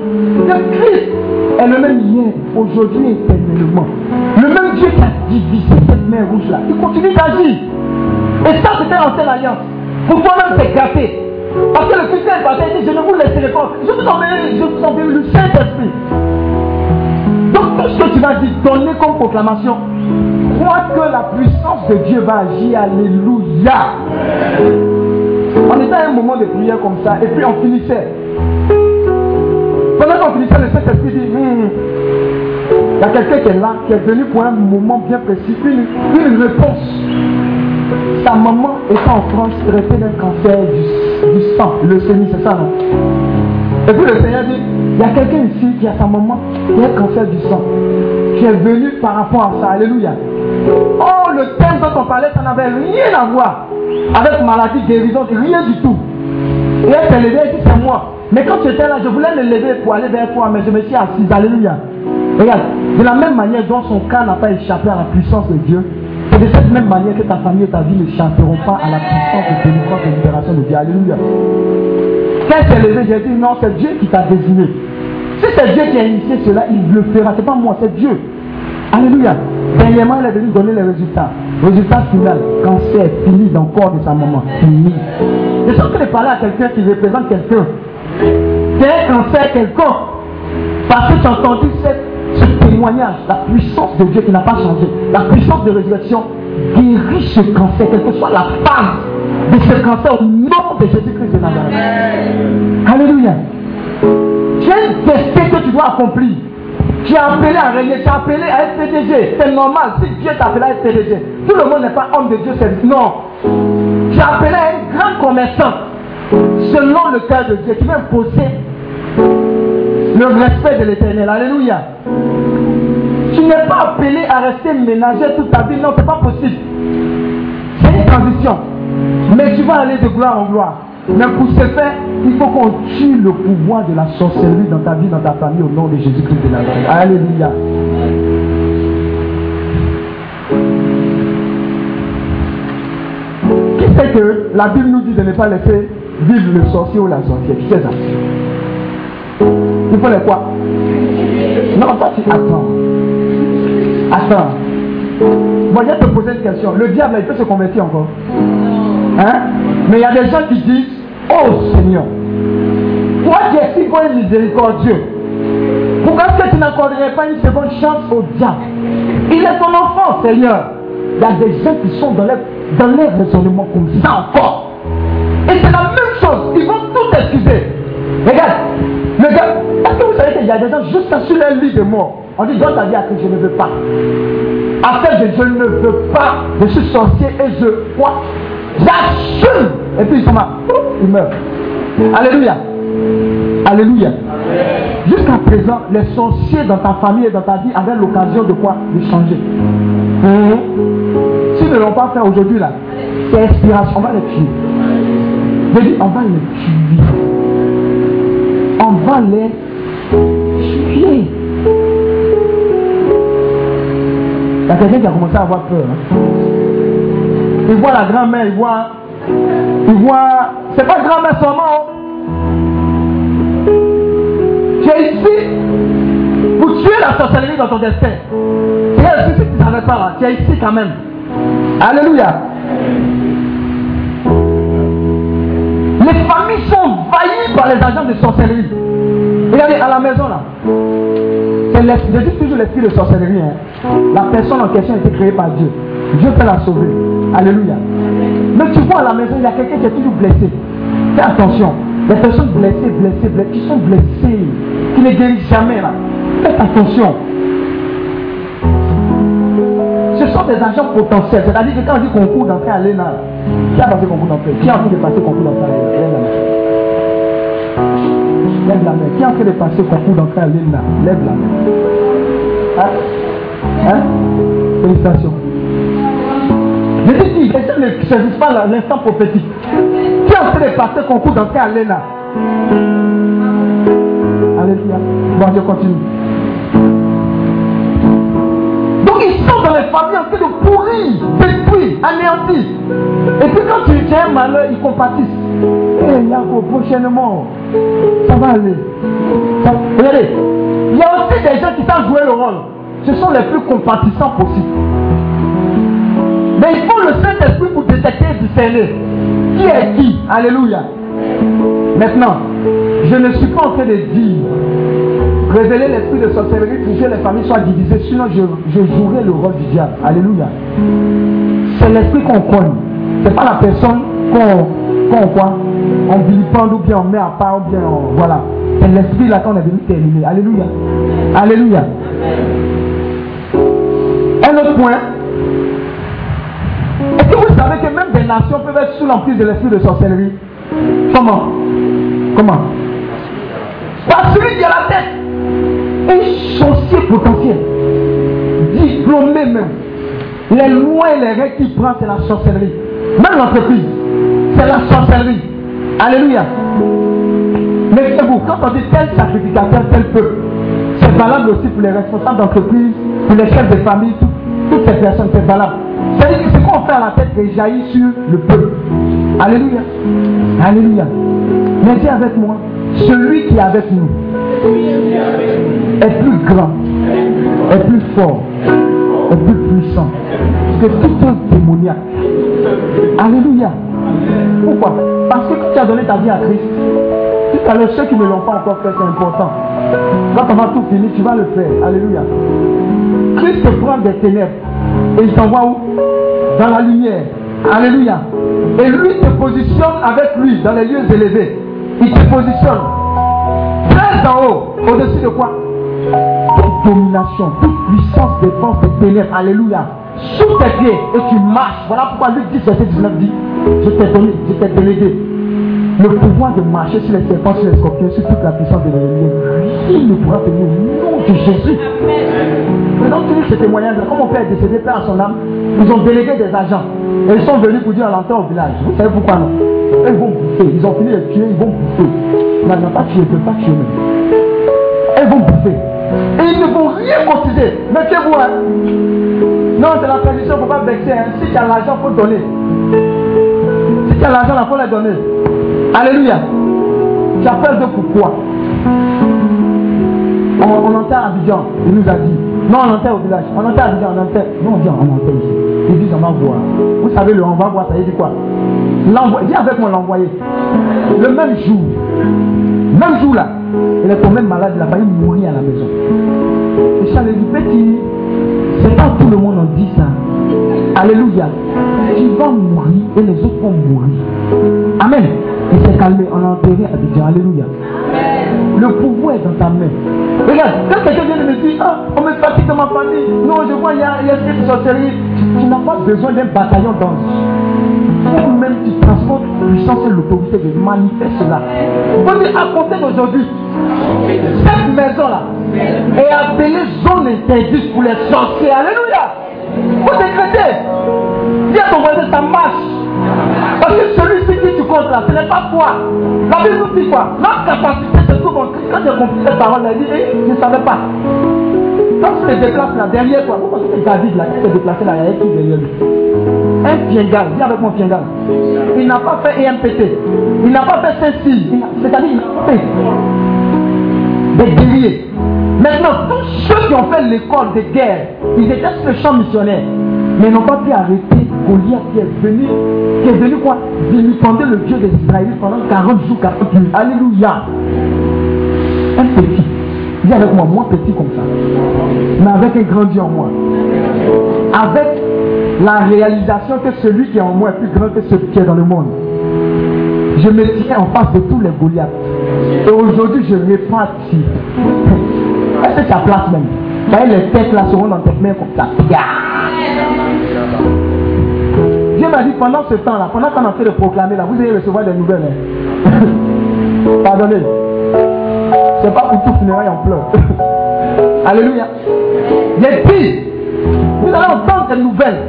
que Christ est le même hier, aujourd'hui et éternellement. Dieu qui a divisé cette mer rouge là, il continue d'agir. Et ça, c'était l'ancienne alliance. Pour toi-même, c'est gâté. Parce que le Christ est et dit, je ne vous laisserai pas. Je vous enverrai, je vous enverrai le Saint-Esprit. Donc tout ce que tu vas dire, donner comme proclamation, crois que la puissance de Dieu va agir. Alléluia. On était à un moment de prière comme ça, et puis on finissait. Pendant qu'on finissait, le Saint-Esprit dit, il y a quelqu'un qui est là, qui est venu pour un moment bien précis, une, une réponse. Sa maman était en France, traitée d'un cancer du, sang, le sémi, c'est ça, non? Et puis le Seigneur dit, Il y a quelqu'un ici qui a sa maman qui a un cancer du sang, qui est venu par rapport à ça. Alléluia. Oh, le thème dont on parlait, ça n'avait rien à voir avec maladie, guérison, rien du tout. Et elle s'est levée, elle dit c'est moi. Mais quand tu étais là, je voulais me lever pour aller vers toi, mais je me suis assise. Alléluia. Regarde, de la même manière dont son cas n'a pas échappé à la puissance de Dieu, c'est de cette même manière que ta famille et ta vie n'échapperont pas à la puissance de délivrance et de libération de Dieu. Alléluia. Quand s'est levé, j'ai dit non, c'est Dieu qui t'a désigné. Si c'est Dieu qui a initié cela, il le fera. C'est pas moi, c'est Dieu. Alléluia. Dernièrement, elle est venue donner les résultats. Résultat final, cancer fini dans le corps de sa maman. Fini. Je suis en train de parler à quelqu'un qui représente quelqu'un. C'est un cancer quelqu'un. Parce que tu as entendu ce témoignage, la puissance de Dieu qui n'a pas changé, la puissance de résurrection guérit ce cancer, quelle que soit la phase de ce cancer au nom de Jésus-Christ de Nazareth. Alléluia. Tu as une destin que tu dois accomplir. Tu as appelé à régner, tu as appelé à être PDG. C'est normal si Dieu t'a appelé à être PDG. Tout le monde n'est pas homme de Dieu, c'est non. Tu as appelé à être grand commerçant selon le cœur de Dieu qui va imposer le respect de l'éternel. Alléluia. Tu n'es pas appelé à rester ménager toute ta vie. Non, ce n'est pas possible. C'est une transition. Mais tu vas aller de gloire en gloire. Mais pour ce faire, il faut qu'on tue le pouvoir de la sorcellerie dans ta vie, dans ta famille, au nom de Jésus-Christ de Nazareth. Alléluia. Qui sait que la Bible nous dit de ne pas laisser vivre le sorcier ou la sorcière? Qui sait ça Il faut les quoi? Non, toi tu attends. Attends. Moi, je vais te poser une question. Le diable, il peut se convertir encore Hein? Mais il y a des gens qui disent Oh Seigneur, toi qui es si bon et miséricordieux, pourquoi est-ce que tu n'accorderais pas une seconde chance au diable? Il est ton enfant, Seigneur. Il y a des gens qui sont dans les, dans les raisonnements comme ça encore. Et c'est la même chose. Ils vont tout excuser. Regarde, le gars, est-ce que vous savez qu'il y a des gens juste sur leur lit de mort On dit, donne ta vie à Christ, je ne veux pas. Après, je, je ne veux pas, je suis sorcier et je crois J'assume. Et puis là. Ils meurent. Alléluia. Alléluia. Jusqu'à présent, les sorciers dans ta famille et dans ta vie avaient l'occasion de quoi? De changer. Mmh. S'ils ne l'ont pas fait aujourd'hui, là, c'est inspiration. On va les tuer. Je dis, on va les tuer. On va les Il y a quelqu'un qui a commencé à avoir peur. Hein? Il voit la grand-mère, il voit. Il voit. C'est pas grand-mère seulement. Tu es ici pour tuer la sorcellerie dans ton destin. Tu es ici si tu ne savais pas là. Tu es ici quand même. Alléluia. Les familles sont envahies par les agents de sorcellerie. Regardez à la maison là. je dis toujours l'esprit de sorcellerie. Hein. La personne en question a été créée par Dieu. Dieu peut la sauver. Alléluia. Mais tu vois à la maison, il y a quelqu'un qui est toujours blessé. Fais attention. Les personnes blessées, blessées, blessées, qui sont blessées, qui ne guérissent jamais là. Faites attention. Ce sont des agents potentiels. C'est-à-dire que quand on dit concours d'entrée à l'ENA, qui a passé concours d'entrée? Qui a envie de passer concours d'entrée à l'ENA? Lève la main. Qui a envie de passer concours d'entrée à l'ENA? Lève la main. Hein? Hein? Félicitations. Je dis, les gens ne saisissent pas l'instant prophétique. Tu es en train de passer concours d'entrée à l'ENA. Alléluia. Bon, je continue. Donc ils sont dans les familles en train de pourrir, détruire, anéantir. Et puis quand tu as un malheur, ils compatissent. Eh, hey, Yako, prochainement, ça va aller. Regardez, il y a aussi des gens qui savent jouer le rôle. Ce sont les plus compatissants possibles. Mais il faut le Saint-Esprit pour détecter et discerner qui est qui. Alléluia. Maintenant, je ne suis pas en train de dire révéler l'esprit de sorcellerie pour que les familles soient divisées, sinon je, jouerai le rôle du diable. Alléluia. C'est l'esprit qu'on cogne. Ce n'est pas la personne qu'on qu quoi On vilipende ou bien on met à part ou bien on, voilà. C'est l'esprit là qu'on est venu terminer. Alléluia. Alléluia. Est-ce que vous savez que même des nations peuvent être sous l'emprise de l'esprit de sorcellerie? Comment? Comment? Par celui qui a la tête. Un sorcier potentiel. Diplômé même. Les lois et les règles qu'il prend, c'est la sorcellerie. Même l'entreprise, c'est la sorcellerie. Alléluia. Mais c'est vous, quand on dit tel sacrificateur, tel peuple, c'est valable aussi pour les responsables d'entreprise, pour les chefs de famille, toutes ces personnes, c'est valable. C'est-à-dire que ce qu'on fait à la tête jaillit sur le peuple. Alléluia. Alléluia. Mais dis avec moi, celui qui est avec nous est plus grand, est plus fort, est plus puissant que tout autre démoniaque. Alléluia. Pourquoi? Parce que tu as donné ta vie à Christ. Tout à l'heure, ceux qui ne l'ont pas encore fait, c'est important. Quand on va tout finir, tu vas le faire. Alléluia. Christ te prend des ténèbres et il t'envoie où? Dans la lumière. Alléluia. Et lui te positionne avec lui dans les lieux élevés. Il te positionne très en haut, au-dessus de quoi? Toute domination, toute puissance défense des ténèbres. Alléluia. Sous tes pieds et tu marches. Voilà pourquoi Luc 10, verset 19 dit Je t'ai donné, je t'ai délégué le pouvoir de marcher sur les serpents, sur les scorpions, sur toute la puissance de l'ennemi. Il ne pourra tenir au nom de Jésus. Maintenant, tu lis ce témoignage-là, comme mon père est décédé, père à son âme, ils ont délégué des agents. Et ils sont venus pour dire à l'entrée au village. Vous savez pourquoi non? Ils vont bouffer. Ils ont fini de tuer, ils vont bouffer. Non, ils n'ont pas tué, ils ne peuvent pas tuer. Ils vont bouffer. Et ils ne vont rien cotiser. Mettez-vous, hein. Non, c'est la tradition, il ne faut pas vexer. Hein. Si tu as l'argent, il faut donner. Si tu as l'argent, il faut les donner. Alléluia. Peur de pourquoi? On, on enterre à Abidjan, il nous a dit. Non, on enterre au village. On enterre à Abidjan, on enterre. Non, on dit on enterre ici. Ils disent on va voir. Vous savez, le on va voir, ça veut dire quoi? Dis avec moi l'envoyer. Le même jour, même jour là, il est tombé malade, il a failli mourir à la maison. Et ça lui dit, petit, c'est pas tout le monde en dit ça. Alléluia. Tu vas mourir et les autres vont mourir. Amen. Il s'est calmé, on l'a enterré à Abidjan. Alléluia. Le pouvoir est dans ta main. Regarde, quand quelqu'un vient de me dire, ah, on me fatigue dans ma famille, non, je vois, il y a, il y a de sorcellerie, tu n'as pas besoin d'un bataillon d'anges. Toi-même, tu transportes puissance et l'autorité de manifester cela. On dire, à compter d'aujourd'hui, cette maison-là est appelée zone interdite pour les sorciers. Alléluia. Vous décrétez. À ton voisin, ça marche. Parce que celui-ci qui ce n'est pas toi. La Bible nous dit quoi? Notre capacité trouve en Christ. Quand j'ai compris cette parole, elle dit, eh, je ne savais pas. Quand tu te déplaces là, derrière toi, vous pensez que David là, qui s'est déplacé là, il y qui derrière lui Un piengal, dis avec mon piengal. Il n'a pas fait EMPT. Il n'a pas fait ceci. C'est-à-dire, il n'a pas fait des guerriers. Maintenant, tous ceux qui ont fait l'école de guerre, ils étaient sur le champ missionnaire, mais n'ont pas pu arrêter Goliath qui est venu, qui est venu quoi? Vilipender le Dieu des Israélites pendant 40 jours, 40 nuits. Alléluia. Un petit. Dis avec moi, moi petit comme ça. Mais avec un grand Dieu en moi. Avec la réalisation que celui qui est en moi est plus grand que celui qui est dans le monde. Je me tiens en face de tous les Goliaths. Et aujourd'hui, je répartis. Est-ce que as place même? Les têtes là seront dans tes mains comme ça. Dieu m'a dit pendant ce temps-là, pendant qu'on a fait de proclamer là, vous allez recevoir des nouvelles. Hein. [LAUGHS] Pardonnez. C'est pas pour tout funérailles en pleurs. [LAUGHS] Alléluia. Les filles, vous allez entendre des nouvelles.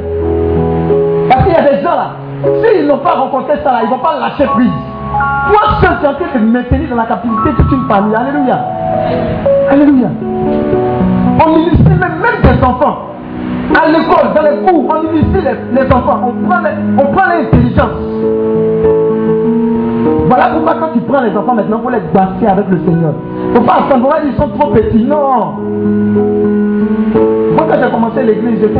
Parce qu'il y a des gens là, s'ils n'ont pas rencontré ça là, ils ne vont pas lâcher prise. Toi seul, tu en train de maintenir dans la captivité toute une famille. Alléluia. Alléluia. On initie même, même des enfants. À l'école, dans les cours, on initie les, les enfants. On prend, on prend l'intelligence. Voilà pourquoi quand tu prends les enfants maintenant, il faut les basser avec le Seigneur. Il ne faut pas attendre, ils sont trop petits. Non. Moi, quand j'ai commencé l'église, j'étais.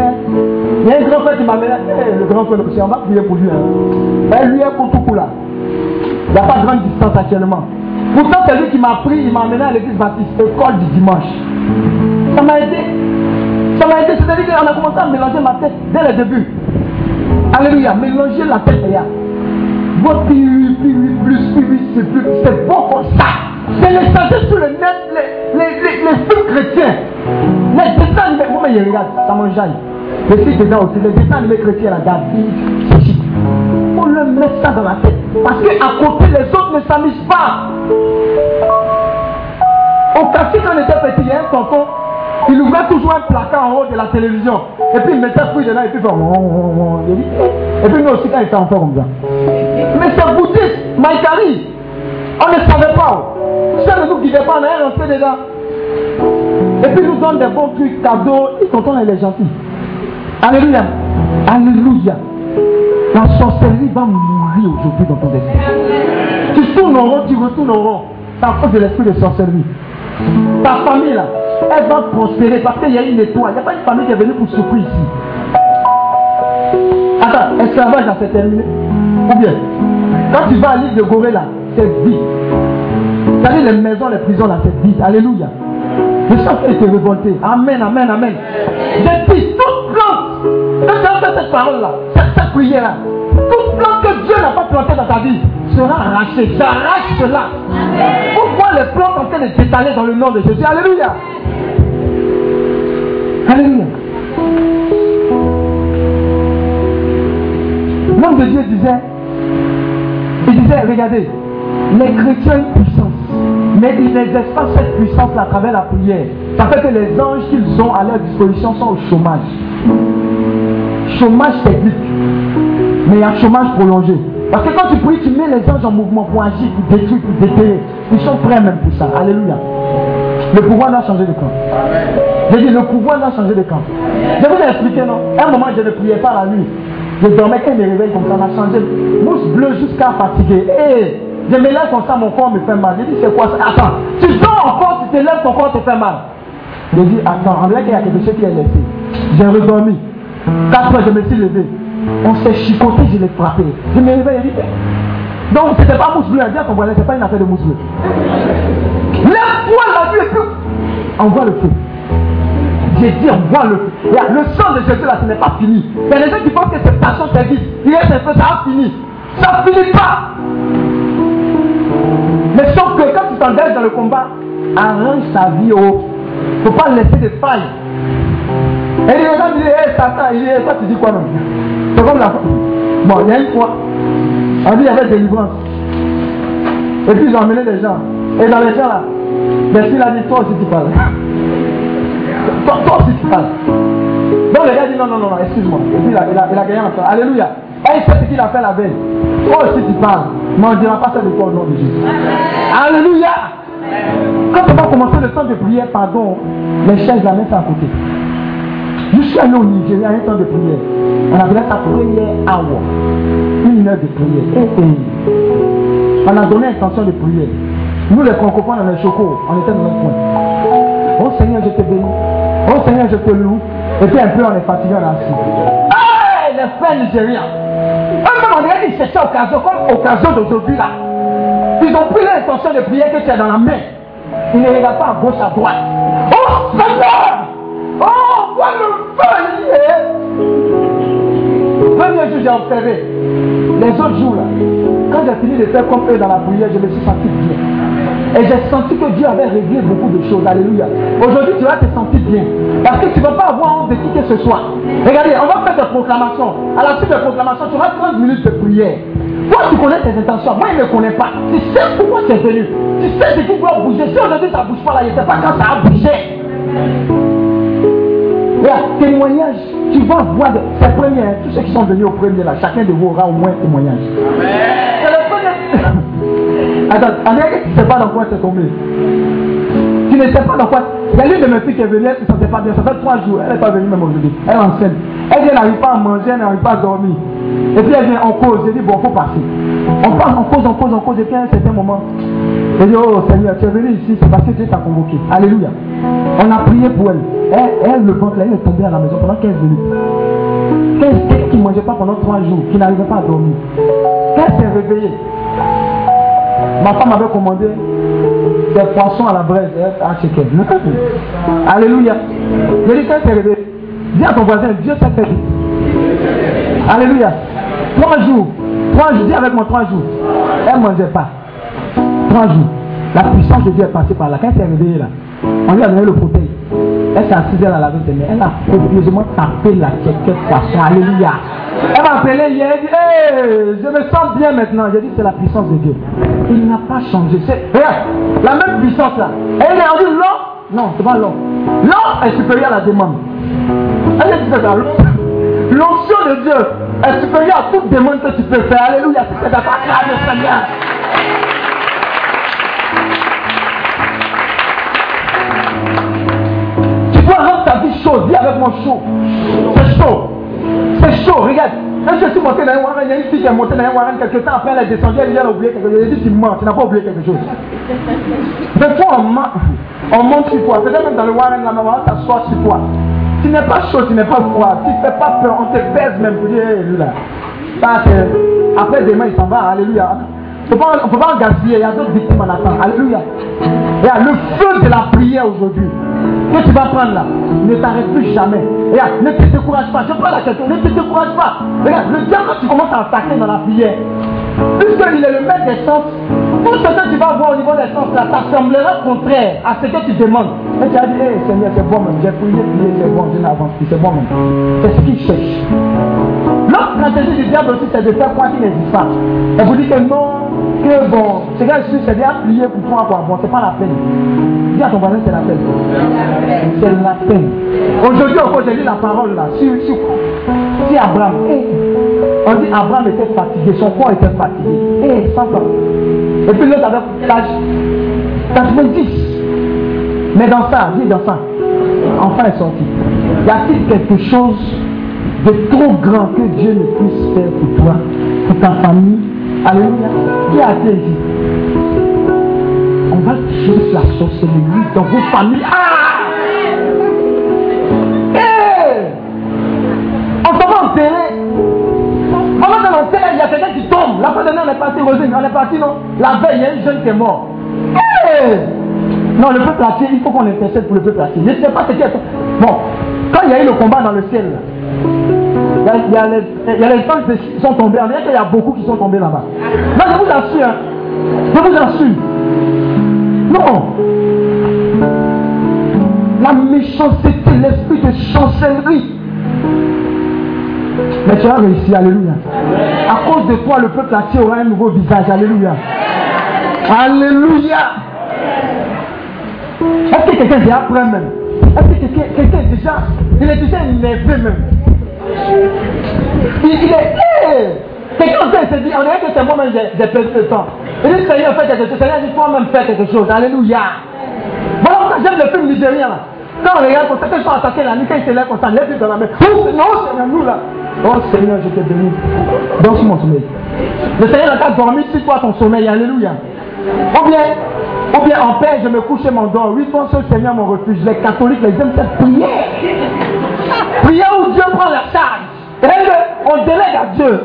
Il y a un grand frère qui m'a dit, eh, le grand frère, on va prier pour lui. Hein. Et lui est pour tout pour là. Il n'y a pas de grande distance actuellement. Pourtant, c'est lui qui m'a pris, il m'a amené à l'église baptiste, école du dimanche. Ça m'a aidé. Ça a commencé à mélanger ma tête dès le début. Alléluia. Mélanger la tête là. Votre plus, plus, plus, plus, c'est plus, c'est bon comme ça. C'est les changer sur le net, les, les, les, les chrétiens. Les dessins animés, moi, je regarde, ça m'enjaille. Les films dedans aussi, les dessins animés chrétiens, la David, c'est faut le mettre ça dans la tête. Parce qu'à côté, les autres ne s'amusent pas. Au quartier, quand on était petit, il y a un tonton, il ouvrait toujours un placard en haut de la télévision. Et puis il mettait fruit dedans et puis il fait Et puis nous aussi, quand il était enfant comme ça. Mais c'est bouddhiste, Maïkari. On ne savait pas. Ça ne nous guidait pas, on est rentré dedans. Et puis il nous donne des bons trucs, cadeaux. Et tonton, il est gentil. Alléluia. Alléluia. La sorcellerie va mourir aujourd'hui dans ton esprit. Tu tournes en rond, tu retournes en rond. C'est à cause de l'esprit de sorcellerie. Ta famille là, elle va prospérer parce qu'il y a une étoile. Il n'y a pas une famille qui est venue pour souffrir ici. Attends, esclavage c'est terminé. Ou bien, quand tu vas à l'île de Gorée là, c'est vide. C'est-à-dire les maisons, les prisons là, c'est vide. Alléluia. Le a été révolté. Amen, amen, amen. J'ai dit, toute plante, cette parole là, cette, prière là, toute plante que Dieu n'a pas plantée dans ta vie sera arrachée. J'arrache cela. Pourquoi les plantes sont en train de s'étaler dans le nom de Jésus? Alléluia. Alléluia. L'homme de Dieu disait, il disait, regardez, les chrétiens ont puissance, mais ils n'exercent pas cette puissance à travers la prière. Ça fait que les anges qu'ils ont à leur disposition sont au chômage. Chômage technique, mais il y a chômage prolongé. Parce que quand tu pries, tu mets les anges en mouvement pour agir, pour détruire, pour déterrer. Ils sont prêts même pour ça. Alléluia. Le pouvoir n'a changé de camp. J'ai dit, le pouvoir n'a changé de camp. Je vous ai expliqué, non? Un moment, je ne priais pas la nuit. Je dormais quand il me réveille comme ça, on a changé. Mousse bleue jusqu'à fatiguer. Et je me lève comme ça, mon corps me fait mal. J'ai dit, c'est quoi ça? Attends, tu dors encore, tu te lèves, ton corps te fait mal. J'ai dit, attends, on dirait qu'il y a quelque chose qui est laissé. J'ai redormi. Quatre fois, je me suis levé. On s'est chicoté, je l'ai frappé. Je me réveille, il dit, donc c'était pas mousse bleue, dire qu'on voit, c'est pas une affaire de mousse bleue. Lève-toi la nuit et puis envoie le feu. J'ai dit envoie le feu. Le sang de Jésus là, ce n'est pas fini. Il y a des gens qui pensent que cette passion vite. Il reste un peu, ça a fini. Ça ne finit pas. Mais sauf que quand tu t'engages dans le combat, arrange sa vie au. Il ne faut pas laisser de failles. Et les gens disent, hé Satan, il dit, toi tu dis quoi non? C'est comme la Bon, il y a une fois, on dit il y avait délivrance. Et puis ont emmené des gens. Et dans les gens là, mais s'il a dit, toi aussi tu parles. [LAUGHS] Toi, aussi tu parles. Donc le gars dit, non, non, non, excuse-moi. Et puis il a, il a, il a gagné la Alléluia. Et il sait ce qu'il a fait la veille. Toi aussi tu parles. Mais on ne dira pas ça de toi au nom de Jésus. Alléluia. Quand on va commencer le temps de prière, pardon, les chaises la mettent à côté. Je suis allé au Nigeria un temps de prière. On appelait ça prière hour. Une heure de prière. On a donné intention de prière. Nous, les francophones, dans les chocos, on était dans un coin. Oh Seigneur, je te bénis. Oh Seigneur, je te loue. Et puis un peu, on est fatigué, on est les frères nigériens. Eux-mêmes, on dirait qu'ils cherchaient occasion, comme occasion d'aujourd'hui là. Ils ont pris l'intention de prière que tu as dans la main. Ils ne regardent pas à gauche, à droite. Oh Seigneur! Le Premier jour, j'ai observé. Les autres jours, là, quand j'ai fini de faire comme eux dans la prière, je me suis senti bien. Et j'ai senti que Dieu avait réglé beaucoup de choses. Alléluia. Aujourd'hui, tu vas te sentir bien. Parce que tu ne vas pas avoir honte de qui que ce soit. Regardez, on va faire des proclamations. À la suite des proclamations, tu auras 30 minutes de prière. Toi, tu connais tes intentions. Moi, il ne me connaît pas. Tu sais pourquoi tu es venu. Tu sais ce qui doit bouger. Si aujourd'hui ça ne bouge pas là, je ne sais pas quand ça a bougé. Témoignage, tu vas voir, c'est premier, hein. tous ceux qui sont venus au premier là, chacun de vous aura au moins un témoignage. C'est le premier. Attends, tu ne sais pas dans quoi c'est tombé. Tu ne sais pas dans quoi. Il y a l'une de mes filles qui est venue, elle ne se sentait pas bien, ça fait trois jours, elle n'est pas venue même aujourd'hui. Elle est enceinte. Elle n'arrive pas à manger, elle n'arrive pas à dormir. Et puis elle vient en cause, j'ai dit, bon, faut passer. On parle en cause, en cause, en cause, et puis à un certain moment, elle dit, oh Seigneur, tu es venu ici, c'est parce que Dieu t'a convoqué. Alléluia. On a prié pour elle. Elle, elle le ventre, elle est tombée à la maison pendant 15 minutes. 15 qui ne mangeait pas pendant 3 jours, qui n'arrivait pas à dormir? Elle s'est réveillée, ma femme avait commandé des poissons à la braise à Chekel. Alléluia. Je dis, quand elle s'est réveillée, dis à ton voisin, Dieu s'est fait. Alléluia. Trois jours. Trois jours. Dis avec moi trois jours. Elle ne mangeait pas. Trois jours. La puissance de Dieu est passée par là. Quand elle s'est réveillée là, on lui a donné le fauteuil. Elle s'est assise, elle a lavé ses mains. Elle a copieusement tapé la quelque poisson. Alléluia. Elle m'a appelé hier, elle dit, hey, je me sens bien maintenant. J'ai dit, c'est la puissance de Dieu. Il n'a pas changé. La même puissance là. Elle est rendue l'eau. Non, c'est pas l'eau. L'eau est supérieure à la demande. L'onction de Dieu est supérieure à toute demande que tu peux faire. Alléluia. C'est ta grâce, Seigneur. Tu dois rendre ta vie chaude. Dis avec moi chaud. C'est chaud. C'est chaud. Regarde. Quand je suis monté dans un warren, il y a une fille qui est montée dans un warren quelques temps après, elle est descendue, elle a oublié quelque chose. Elle dit Tu mens, tu n'as pas oublié quelque chose. Des fois, on, on monte sur toi. Peut-être même dans le warren, la maman s'assoit sur toi. Tu n'es pas chaud, tu n'es pas froid, tu ne fais pas peur, on te pèse même pour dire, hé, lui là. Parce que, après demain, il s'en va, alléluia. On ne peut pas en gaspiller, il y a d'autres victimes en attente, alléluia. A le feu de la prière aujourd'hui. Que tu vas prendre là, ne t'arrête plus jamais. Regarde, ne te décourage pas. Je parle à quelqu'un, ne te décourage pas. Regarde, le diable, tu commences à attaquer dans la prière, puisqu'il est le maître des sens, tout ce que tu vas voir au niveau des sens là, ça semblera contraire à ce que tu demandes. Et tu as dit, hé Seigneur, c'est bon même, j'ai prié, prié, c'est bon, je n'avance plus, c'est bon même. C'est ce qu'il cherche. L'autre stratégie du diable aussi, c'est de faire quoi qu'il n'existe pas. Et vous dites que non, que bon, ce gars ici, c'est déjà prier pour toi, quoi. Bon, c'est pas la peine. Dis à ton voisin, c'est la peine. C'est la peine. Aujourd'hui encore, j'ai lu la parole là, sur, sur, sur Abraham. On dit Abraham était fatigué, son corps était fatigué. Et sans Et puis l'autre avait l'âge 90. Mais dans ça, dis dans ça, enfin est sorti. Y a-t-il quelque chose de trop grand que Dieu ne puisse faire pour toi, pour ta famille? Alléluia. Qui a été dit? On va tuer la sorcellerie dans vos familles. Ah quelqu'un qui tombe. La fois dernière, on est parti, Rosine, on est parti, non? La veille, il y a une jeune qui est morte. Hey non, le peuple entier, il faut qu'on intercède pour le peuple entier. Je ne sais pas ce qui est. Bon, quand il y a eu le combat dans le ciel, il y a, les, gens qui sont tombés. Il y a beaucoup qui sont tombés là-bas. Non, je vous assure. Hein. Je vous assure. Non. La méchanceté, l'esprit de chancellerie. Mais tu as réussi, alléluia. À cause de toi, le peuple entier aura un nouveau visage, alléluia. Alléluia. Est-ce que quelqu'un est après même? Est-ce que quelqu'un est déjà, il est déjà énervé même? Il, est, hey Quelqu'un se dit, on dirait que c'est moi-même j'ai perdu le temps. Il dit, Seigneur, fais quelque chose. Seigneur dit, toi-même fais quelque chose. Alléluia. Voilà pourquoi j'aime le film nigérien là. Quand on regarde quand ils sont attaqués nuit, quand ils se lèvent comme ça, lève dans la main. Oh Seigneur, nous là. Oh Seigneur, je te bénis. Donc sur mon sommeil. Le Seigneur n'a pas dormi sur toi ton sommeil. Alléluia. Ou bien, ou bien en paix, je me couche et m'endors. Oui, ton seul Seigneur mon refuge. Les catholiques, les aiment cette prière. Prière où Dieu prend la charge. Et on délègue à Dieu.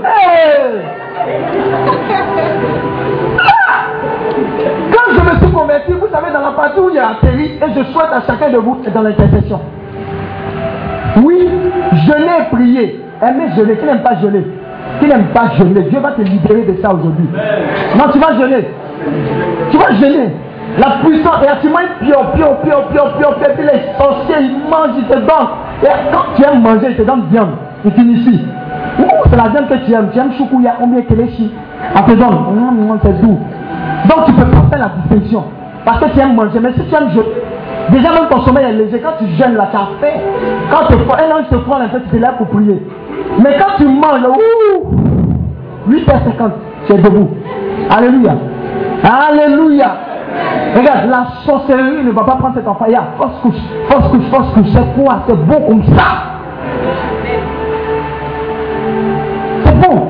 Quand je me suis converti, vous savez, dans la partie où il y a atterri, et je souhaite à chacun de vous être dans l'intercession. Oui, jeûner et prier. Aimer jeûner. Qui n'aime pas jeûner Qui n'aime pas jeûner Dieu va te libérer de ça aujourd'hui. Non, tu vas jeûner. Tu vas jeûner. La puissance, et tu manges pio, pio, pio, pio, pio, pio, puis les sorciers, ils mangent, ils te donnent. Et quand tu aimes manger, ils te donnent viande. Ils t'initient. C'est la viande que tu aimes. Tu aimes choukouya, combien kelechi. On te donne. C'est doux. Donc tu ne peux pas faire la distinction. Parce que tu aimes manger. Mais si tu aimes jeûner, déjà même ton sommeil est léger. Quand tu jeûnes là, tu as fait. Quand tu un ange te prend un peu, tu te lèves pour prier. Mais quand tu manges, ouh, 8h50, tu es debout. Alléluia. Alléluia. Regarde, la sorcellerie ne va pas prendre cet enfant. Il y a fausse couche, fausse couche, fausse couche. C'est quoi? C'est bon comme ça. C'est bon.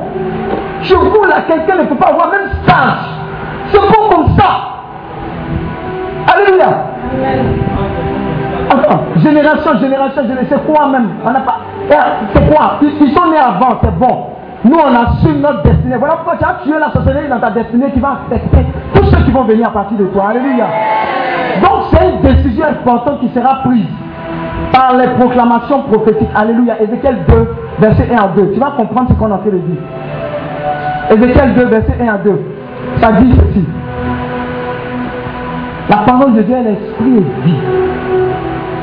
Je vous là, quelqu'un ne peut pas avoir même stage. C'est bon comme ça. Alléluia. Attends, génération, génération, génération, c'est quoi même? On n'a pas. Eh, c'est quoi? Ils, sont nés avant, c'est bon. Nous, on assume notre destinée. Voilà pourquoi tu as tué la sorcellerie dans ta destinée qui va affecter tous ceux qui vont venir à partir de toi. Alléluia. Donc, c'est une décision importante qui sera prise par les proclamations prophétiques. Alléluia. Ézéchiel 2, verset 1 à 2. Tu vas comprendre ce qu'on a fait de dire. Ézéchiel 2, verset 1 à 2. Ça dit ceci. La parole de Dieu est l'esprit et vie.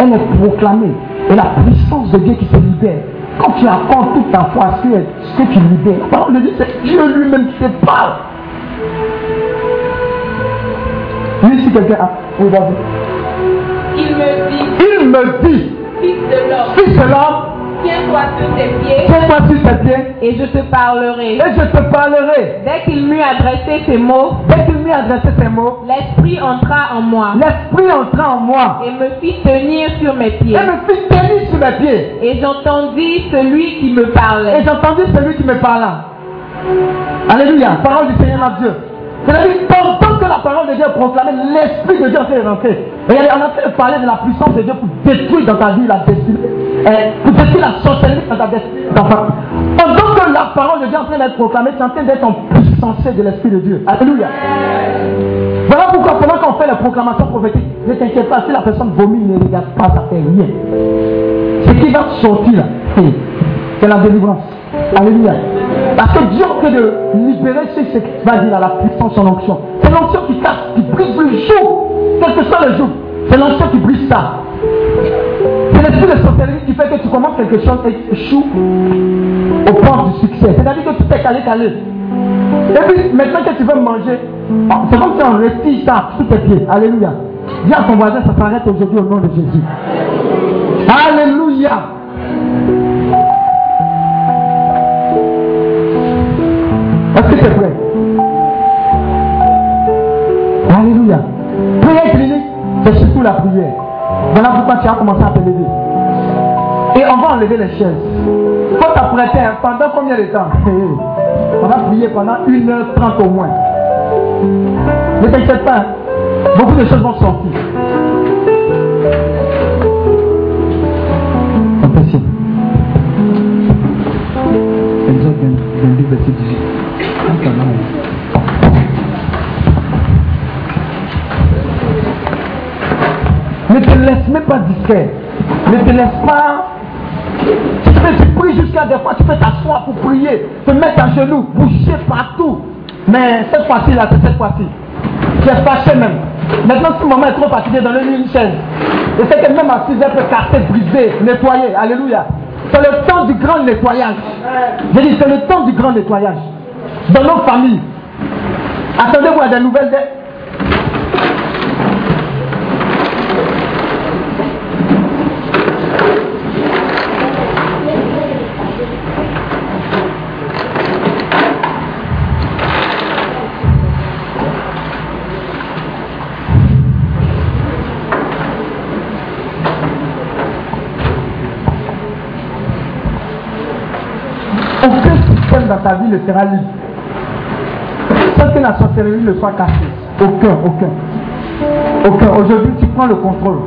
Elle est proclamée. Et la puissance de Dieu qui se libère. Quand tu apprends toute ta foi sur ce que tu libères, la parole de Dieu, c'est Dieu lui-même qui te parle. Oui, si quelqu'un a. Oui, vas-y. Il me dit, Il me dit, fils de l'homme, fils de l'homme, tiens-toi sur tes pieds tiens-toi sur tes pieds et je te parlerai. et je te parlerai. Dès qu'il m'eut adressé ces mots, Dès qu'il m'eut adressé ces mots, l'esprit entra en moi l'esprit entra en moi et me fit tenir sur mes et pieds. me fit tenir sur mes pieds. Et j'entendis celui qui me Et parlait. j'entendis celui qui me parla. Alléluia, parole du Seigneur notre Dieu. C'est-à-dire, pendant que la parole de Dieu est proclamée, l'Esprit de Dieu est rentrer. Et on train de parler de la puissance de Dieu pour détruire dans ta vie la destinée, détruire la sorcellerie dans ta Pendant que la parole de Dieu est en train d'être proclamée, tu es en train d'être en puissance de l'Esprit de Dieu. Alléluia. Voilà pourquoi pendant qu'on fait la proclamation prophétique, ne t'inquiète pas, si la personne vomit, ne regarde pas, ça fait rien. Ce qui va sortir c'est- la délivrance. Alléluia. Parce que Dieu train de libérer ce qui va dire à la puissance en onction. C'est l'onction qui casse, qui brise le jour, quel que soit le jour. C'est l'onction qui brise ça. C'est l'esprit de sorcellerie qui fait que tu commences quelque chose et tu échoues au point du succès? C'est-à-dire que tout est calé, calé. Et puis, maintenant que tu veux manger, oh, c'est comme si on retire ça sous tes pieds. Alléluia. Dis à ton voisin, ça s'arrête aujourd'hui au nom de Jésus. Alléluia. Est-ce que tu es prêt? Alléluia. Prière clinique, c'est surtout la prière. Voilà pourquoi tu as commencé à te lever. Et on va enlever les chaises. Il faut t'apprêter hein, pendant combien de temps? [LAUGHS] On va prier pendant 1h30 au moins. Ne t'inquiète pas, hein. beaucoup de choses vont sortir. Impossible. Exode 22, verset 18. Laisse même pas distraire. Ne te laisse pas. Tu fais, tu pries jusqu'à des fois, tu peux t'asseoir pour prier, te mettre à genoux, bouger partout. Mais cette fois-ci, là, c'est cette fois-ci. Tu es fâché même. Maintenant, si maman est trop fatiguée, donne-lui une chaise. Et c'est que même 6 heures, peut casser, briser, nettoyer. Alléluia. C'est le temps du grand nettoyage. Je dis, c'est le temps du grand nettoyage. Dans nos familles. Attendez-vous à des nouvelles. Ta vie ne sera libre. Sans que la sorcellerie ne soit cassée. Aucun, aucun. Aucun. Aujourd'hui, tu prends le contrôle.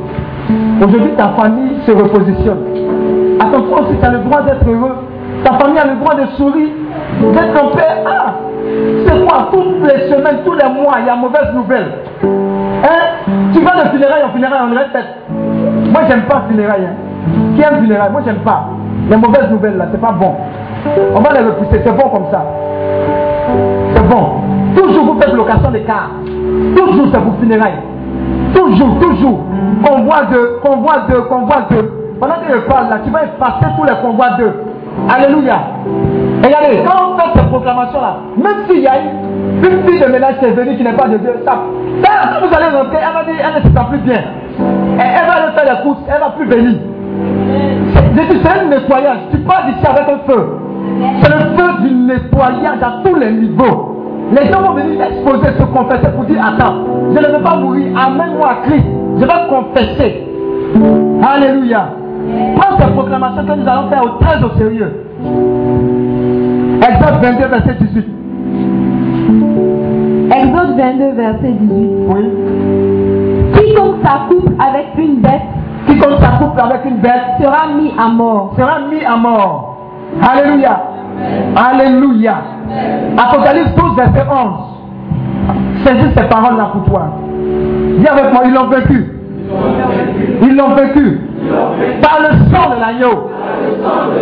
Aujourd'hui, ta famille se repositionne. Attention aussi, tu as le droit d'être heureux. Ta famille a le droit de sourire, d'être en paix. Ah, c'est quoi? Toutes les semaines, tous les mois, il y a mauvaise nouvelle. Hein? Tu vas de funérailles en funérailles, on répète. Moi, j'aime pas funérailles. Hein. Qui aime funérailles? Moi, j'aime pas. Les mauvaises nouvelles, là, c'est pas bon. On va les repousser, c'est bon comme ça. C'est bon. Toujours vous faites location des cars. Toujours c'est pour funérailles. Toujours, toujours. Convoi de, convoi de, convoi de. Pendant que je parle là, tu vas effacer tous les convois de. Alléluia. Regardez, quand on fait ces proclamations-là, même s'il y a une, une fille de ménage qui est venue qui n'est pas de Dieu, ça, ça, vous allez rentrer, elle va dire, elle ne se sent plus bien. Et elle va aller faire les courses, elle va plus venir. C'est un nettoyage. Tu pars d'ici avec un feu. C'est le feu du nettoyage à tous les niveaux. Les gens vont venir exposer, se confesser pour dire Attends, je ne veux pas mourir, amène-moi à Christ. Je vais confesser. Alléluia. Prends ces proclamations que nous allons faire au très au sérieux. Exode 22, verset 18. Exode 22, verset 18. Oui. Quiconque s'accouple avec une bête Quiconque s'accouple avec une bête sera mis à mort. sera mis à mort. Alléluia. Alléluia. Apocalypse 12, verset 11. Saisis ces paroles-là pour toi. Dis avec moi, ils l'ont vécu. Ils l'ont vécu. Par le sang de l'agneau.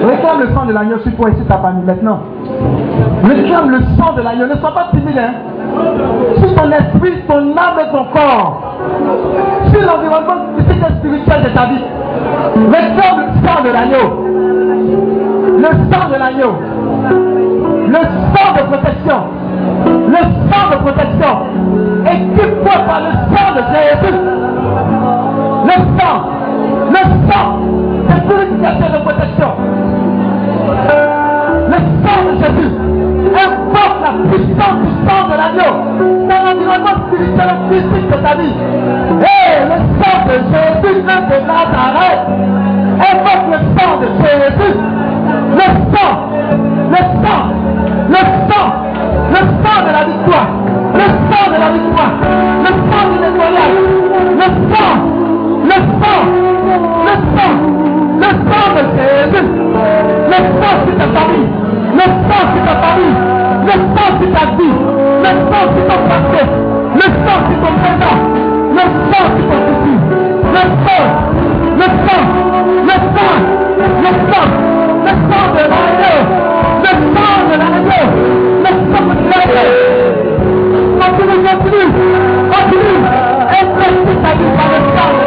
Réclame le sang de l'agneau sur toi et sur ta famille maintenant. Réclame le sang de l'agneau. Ne sois pas timide. Hein. sur ton esprit, ton âme et ton corps, sur l'environnement spirituel de ta vie. Sang, le sang de l'agneau. Le sang de l'agneau. Le sang de protection. Le sang de protection. Équipe-toi par le sang de Jésus. Le sang. Le sang de purification de protection. Le sang de Jésus invoque la puissance du sang de l'agneau dans l'environnement spirituel et physique de ta vie. Et le sang de Jésus de Nazareth invoque le sang de Jésus. Le sang, le sang, le sang, le sang de la victoire, le sang de la victoire, le sang du nettoyage, le sang, le sang, le sang, le sang de Jésus, le sang sur ta famille, le sang sur ta famille, le sang sur ta vie, le sang sur ton passé, le sang sur ton présent, le sang sur ton futur, le sang, le sang, le sang, le sang, le sang de l'agneau, le sang de l'agneau, le sang de l'agneau. Continue, continue, continue, investis ta vie par le sang de l'agneau.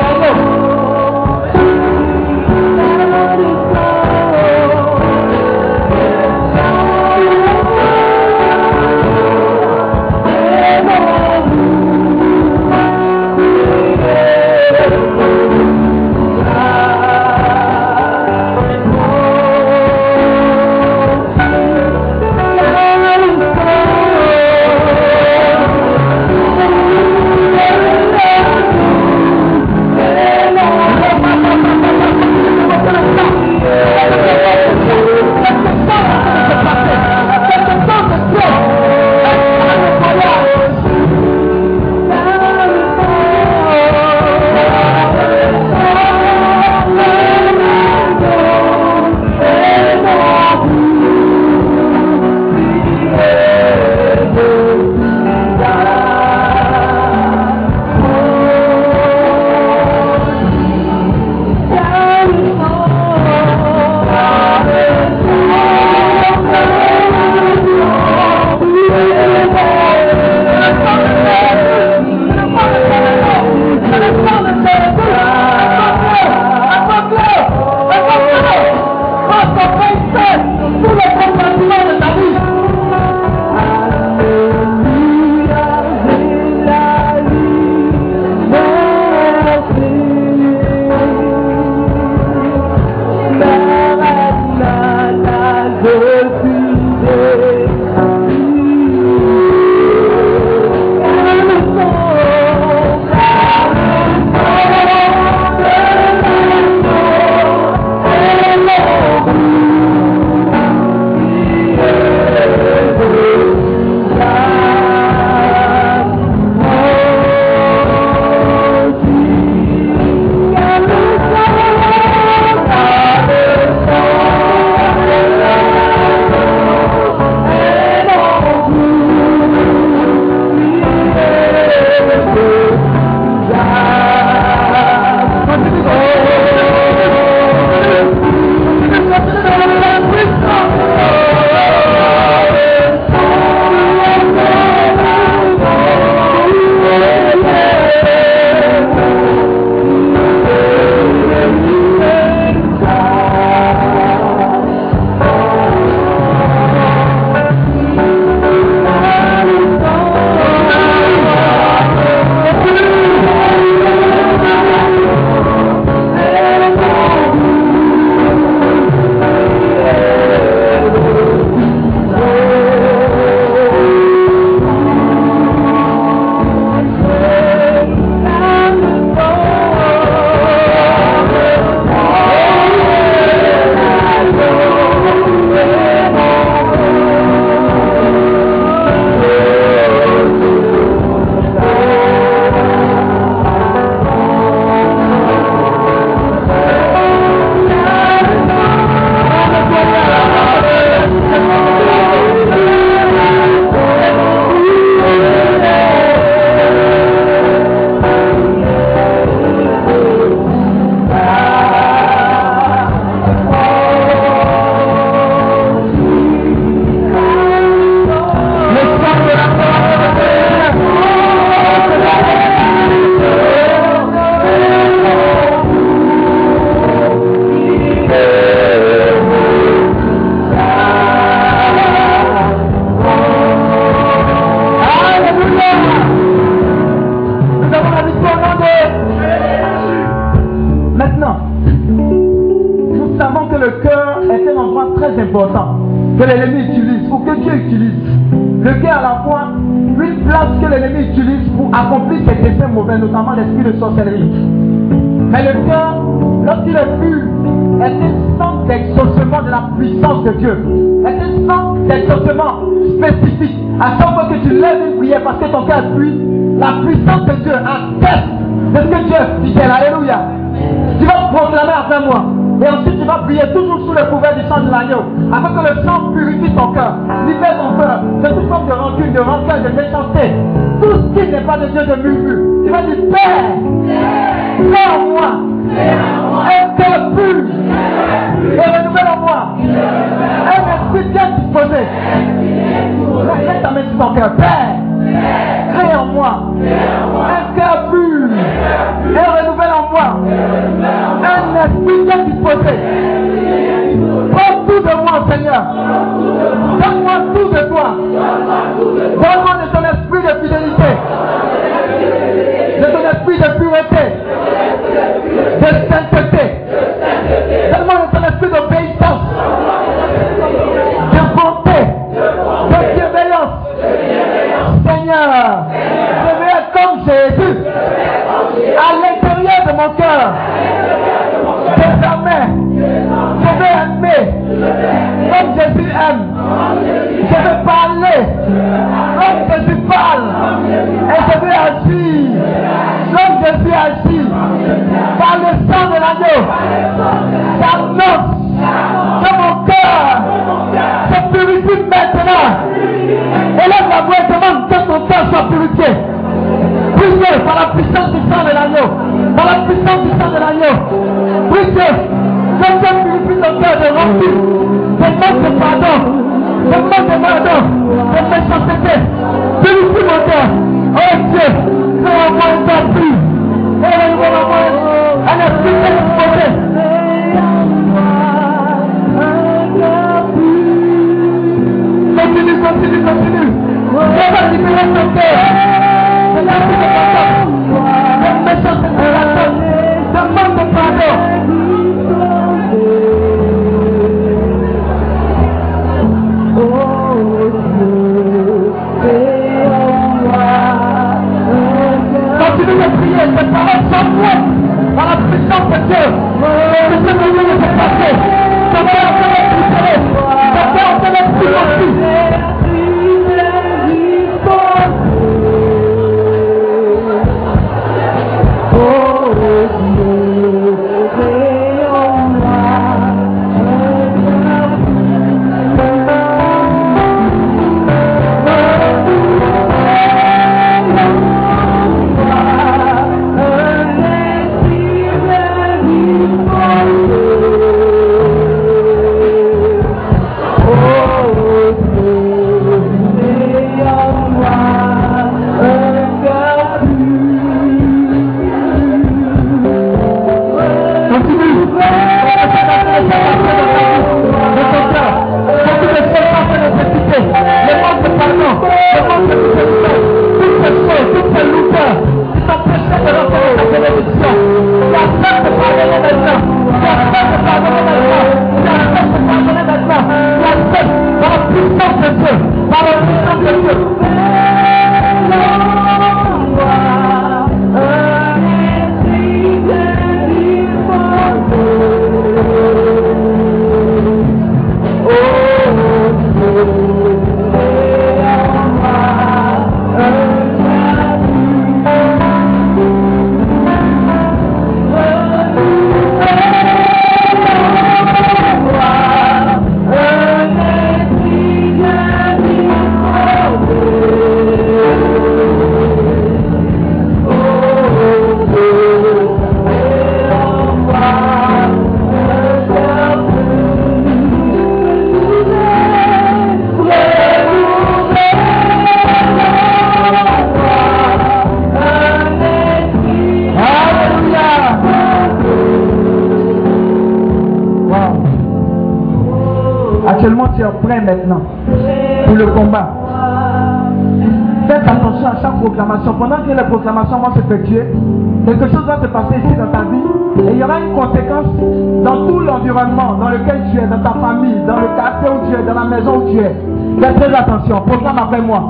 Faites très attention, proclame après moi.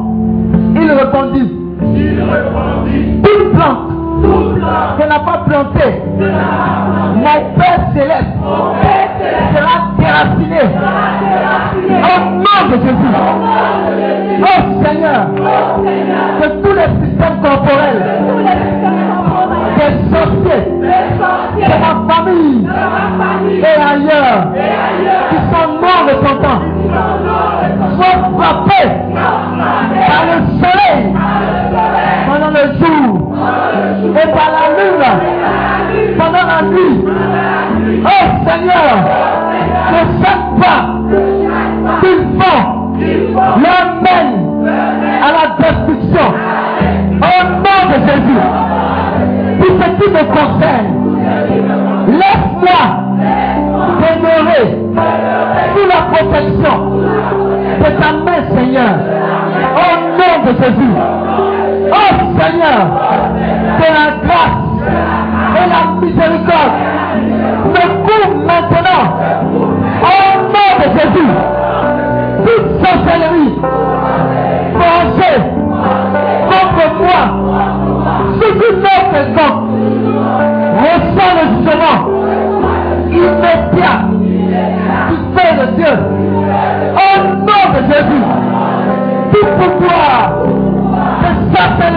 Ils répondit. Il répondit. Toute plante. Toute plante. Qui n'a pas planté.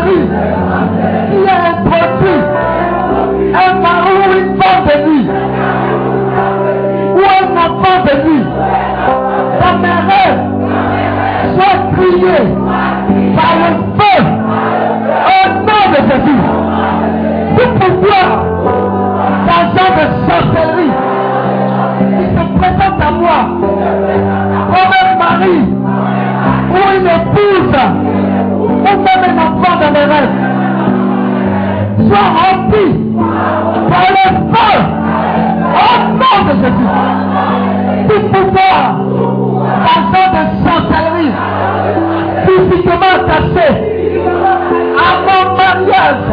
Yes sois rempli par le feu au nom de Jésus. Tout pouvoir, passant de sorcellerie, physiquement attaché à mon mariage.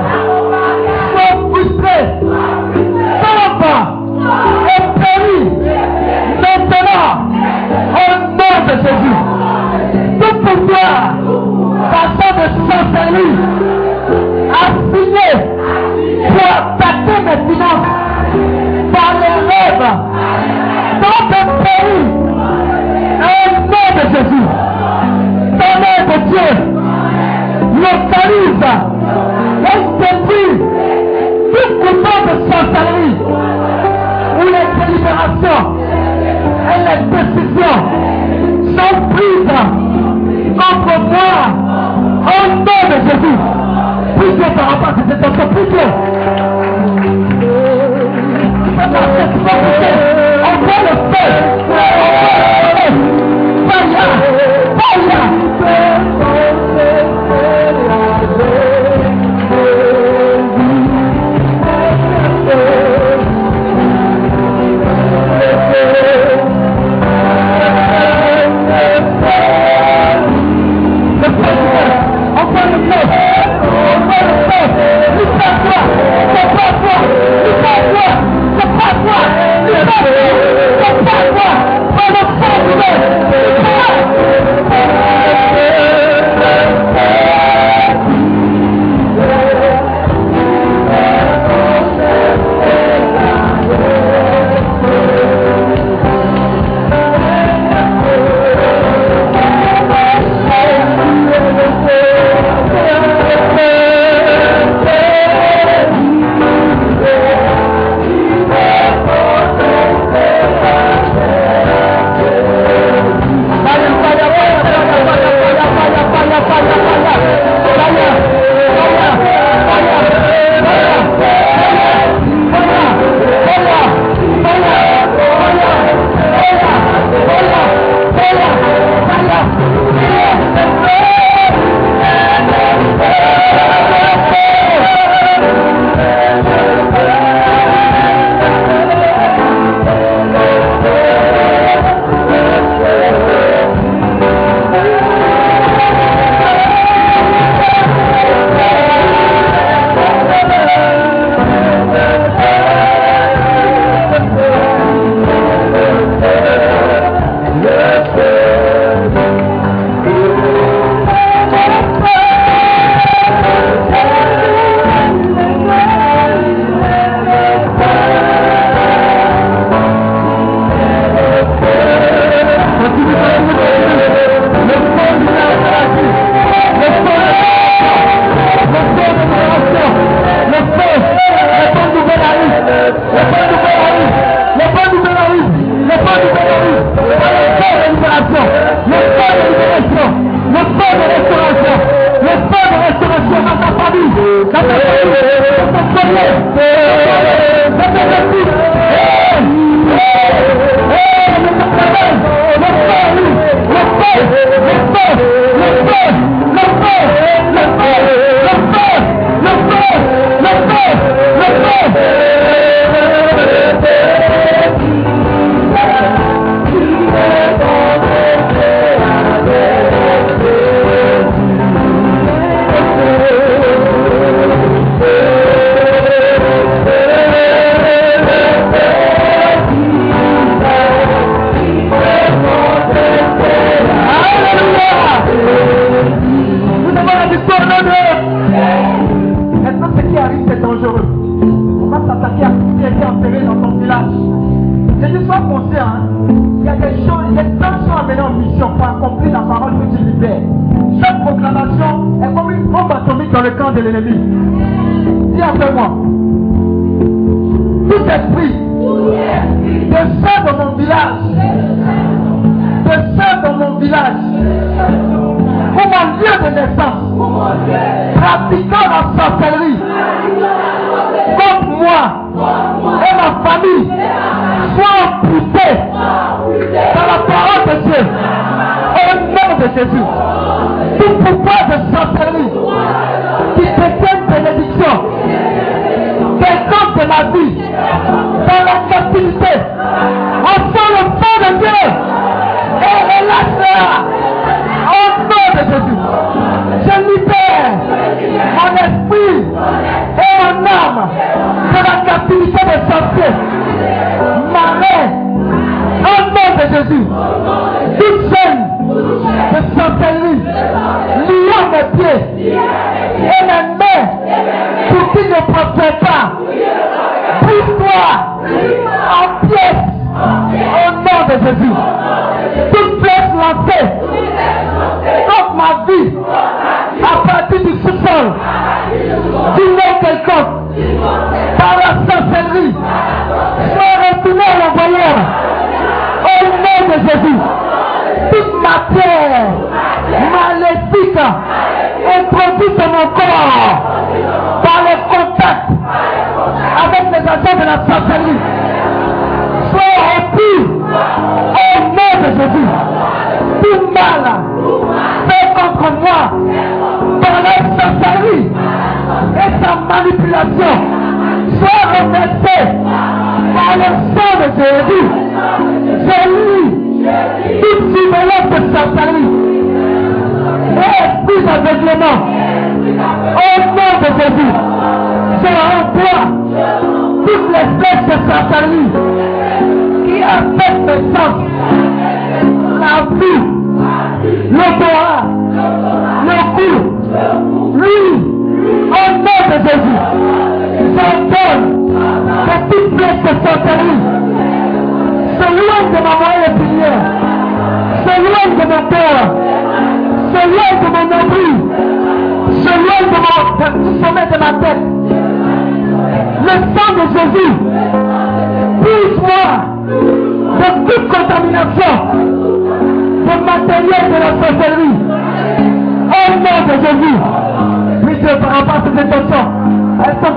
pourquoi Jésus. J'ai lu toute surveillance de Satanis. Et plus aveuglement. Au nom de Jésus. J'ai en toi toutes les flèches de Satanis qui affectent mes sens. La vie, le doigt, le cou, lui. Au nom de Jésus, j'ordonne que toute flèche de Satanis Uweze mama yetu yeye, uweze matoa, uweze manabii, uweze mwote, de ma tête. Le sang de Jésus purifie-moi de toute contamination, de matériel de la sorcellerie. Au nom de Jésus, oui Dieu, par rapport à cette intention, elles sont.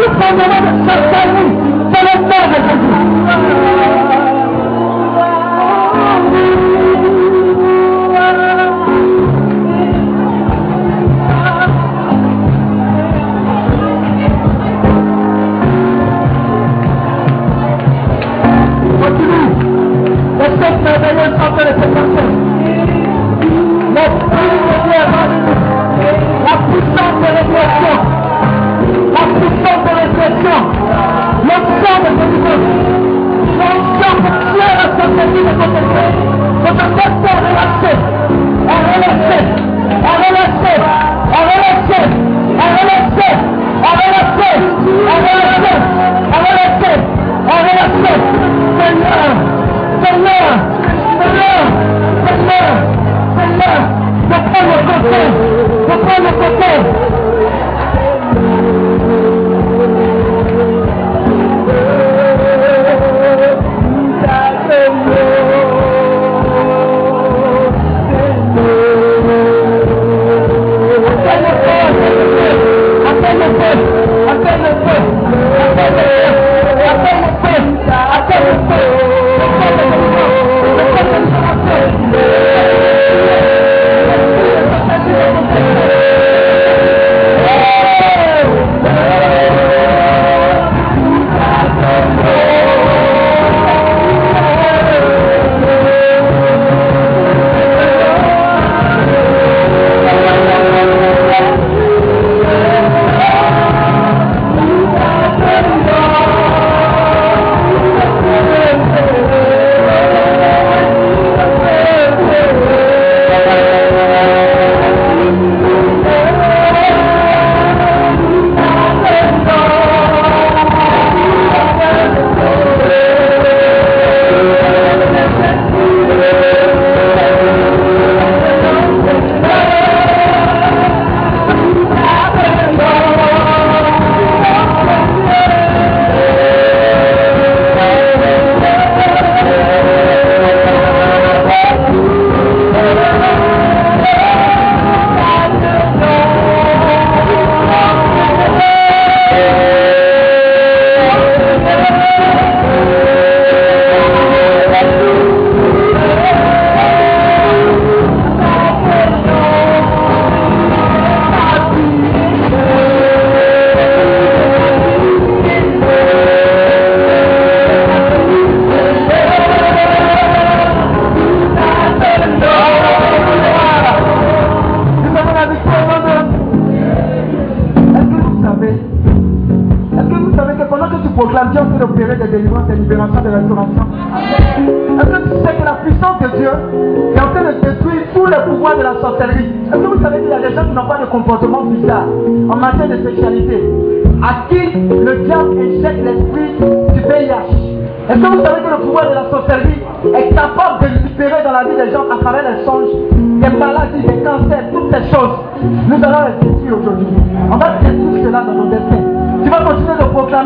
تبقى جمال الشرطاني فلن تاهل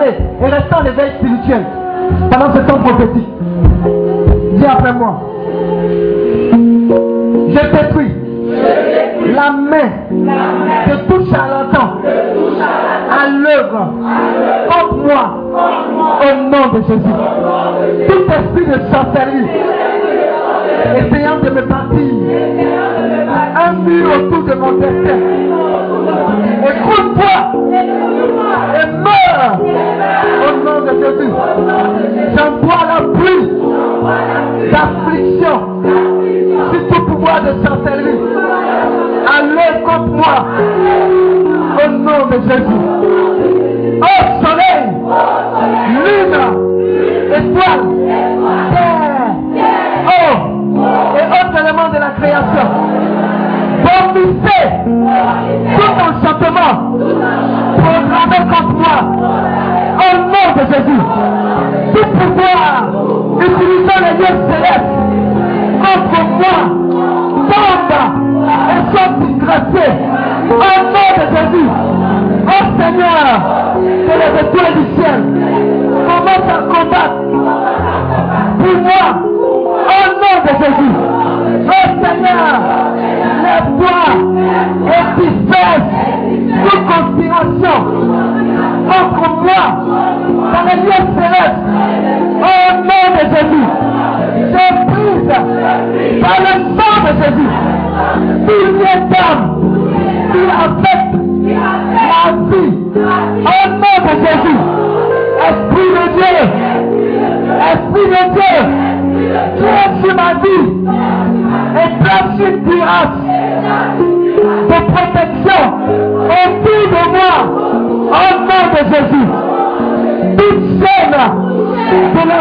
et restez en éveil spirituel pendant ce temps prophétique. Dis après moi. Je détruis la main de tout charlatan à l'œuvre contre moi au nom de Jésus. Tout esprit de sorcellerie essayant de me partir un mur autour de mon destin. Sergio.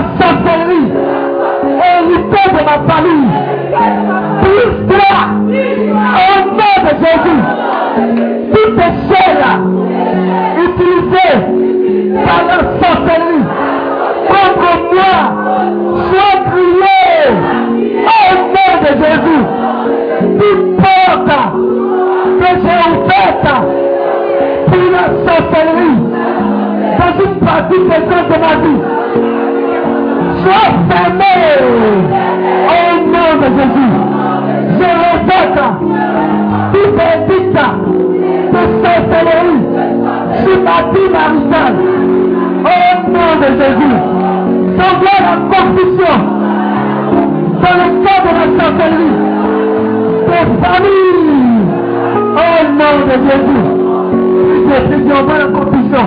hasta Jésus. Semblez la confusion dans le corps de la chancellerie, des familles. Au nom de Jésus. Plus de la confusion.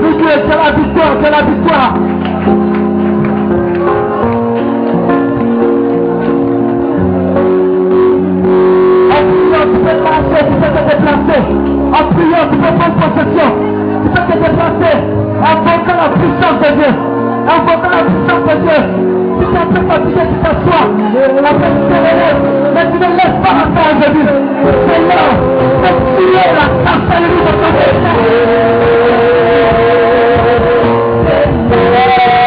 Plus que c'est la victoire, c'est la victoire. botar na de Deus. É um botar de prisão, Deus. Se tratar para dizer que está tu a perseverança, mas não leva para trás, Deus. Senhor, retire a taça de luz da cabeça. Senhor.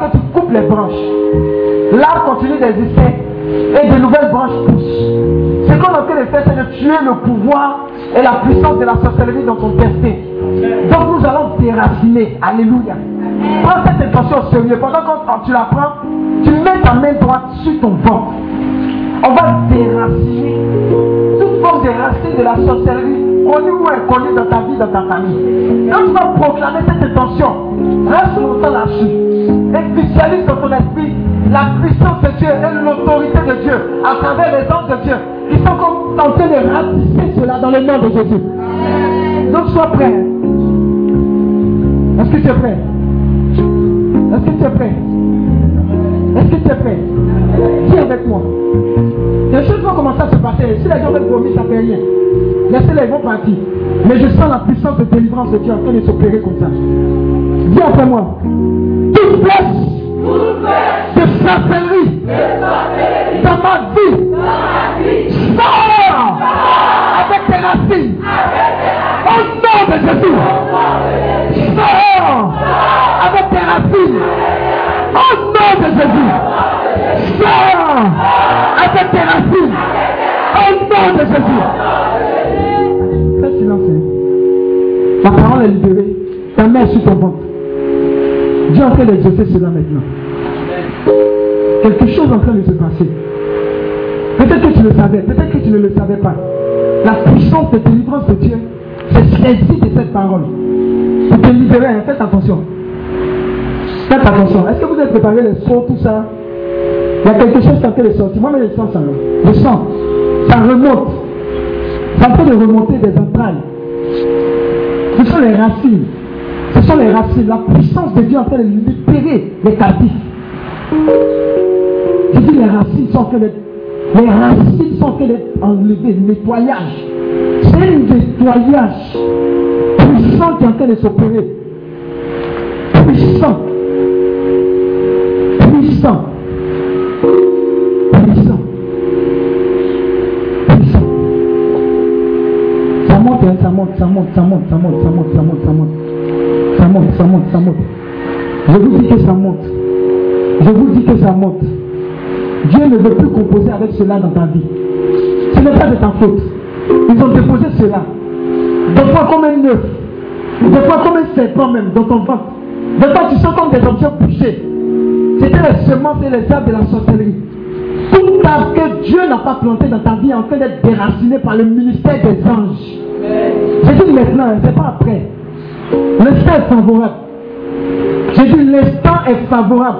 Quand tu coupes les branches, l'arbre continue d'exister et de nouvelles branches poussent. Ce qu'on a fait de faire, c'est de tuer le pouvoir et la puissance de la sorcellerie dans ton destin. Donc nous allons déraciner. Alléluia. Prends cette intention au sérieux. Pendant que tu la prends, tu mets ta main droite sur ton ventre. On va déraciner toute forme de racine de la sorcellerie, connue ou inconnue dans ta vie, dans ta famille. Quand tu vas proclamer cette intention, reste longtemps là-dessus. Esprit la puissance de Dieu et l'autorité de Dieu à travers les anges de Dieu qui sont comme en train de ratisser cela dans le nom de Jésus. Donc sois prêt. Est-ce que tu es prêt? Est-ce que tu es prêt? Est-ce que tu es prêt? Dis avec moi? Les choses vont commencer à se passer. Si les gens veulent vomir, ça ne fait rien. Laissez-les, ils vont partir. Mais je sens la puissance de délivrance de Dieu en train de s'opérer comme ça. Dis après moi. Sors avec tes racines. Au nom de Jésus. Sors avec tes racines. Au nom de Jésus. Fais silence. hein. La parole est libérée. Ta est sur ton ventre. Dieu est en train d'exaucer cela maintenant. Quelque chose est en train de se passer. Peut-être que tu le savais, peut-être que tu ne le savais pas. La puissance de délivrance de Dieu s'est saisie cette parole. Pour te libérer, hein, faites attention. Faites attention. Est-ce que vous êtes préparé les sons, tout ça? Il y a quelque chose qui en train de sortir. Moi, mais je sens ça. Je sens. Ça remonte. Ça en train de remonter des entrailles. Ce sont les racines. Ce sont les racines. La puissance de Dieu en train de libérer les captifs. Je dis les racines sont en train d'être. Les racines sont en train d'être enlevées. Nettoyage. C'est un nettoyage train de s'opérer. Puissant. Puissant. Puissant. Puissant. Ça monte, hein, ça monte, ça monte, ça monte, ça monte, ça monte, ça monte, ça monte. Ça monte, ça monte, ça monte. Je vous dis que ça monte. Je vous dis que ça monte. Dieu ne veut plus composer avec cela dans ta vie. Ce n'est pas de ta faute. Ils ont déposé cela. Des fois comme un œuf. Des fois comme un serpent même dans ton ventre. Des fois tu sens comme des objets bouchés. C'était les semences et les arbres de la sorcellerie. Tout arbre que Dieu n'a pas planté dans ta vie en train d'être déraciné par le ministère des anges. Je dis maintenant, hein, c'est pas après. L'instant est favorable. Je dis l'instant est favorable.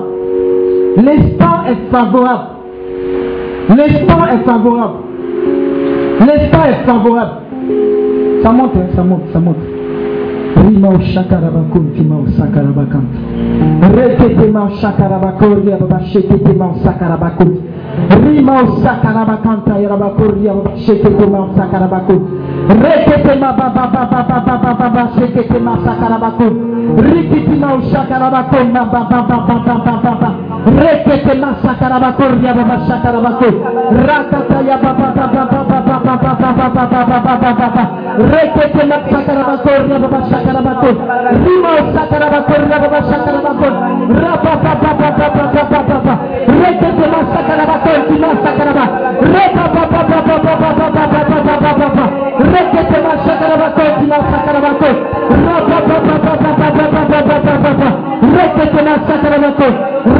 L'instant est favorable. L'instant est favorable. L'instant est favorable. Ça monte, hein, ça monte, ça monte. Kimao shakarabako, kimao sakarabakam. Reketema shakarabako, yababashetetema sakarabako. Rimao sakarabakanta, yarabako, yababashetetema sakarabako. Reketema baba baba baba baba baba shetetema sakarabako. Baba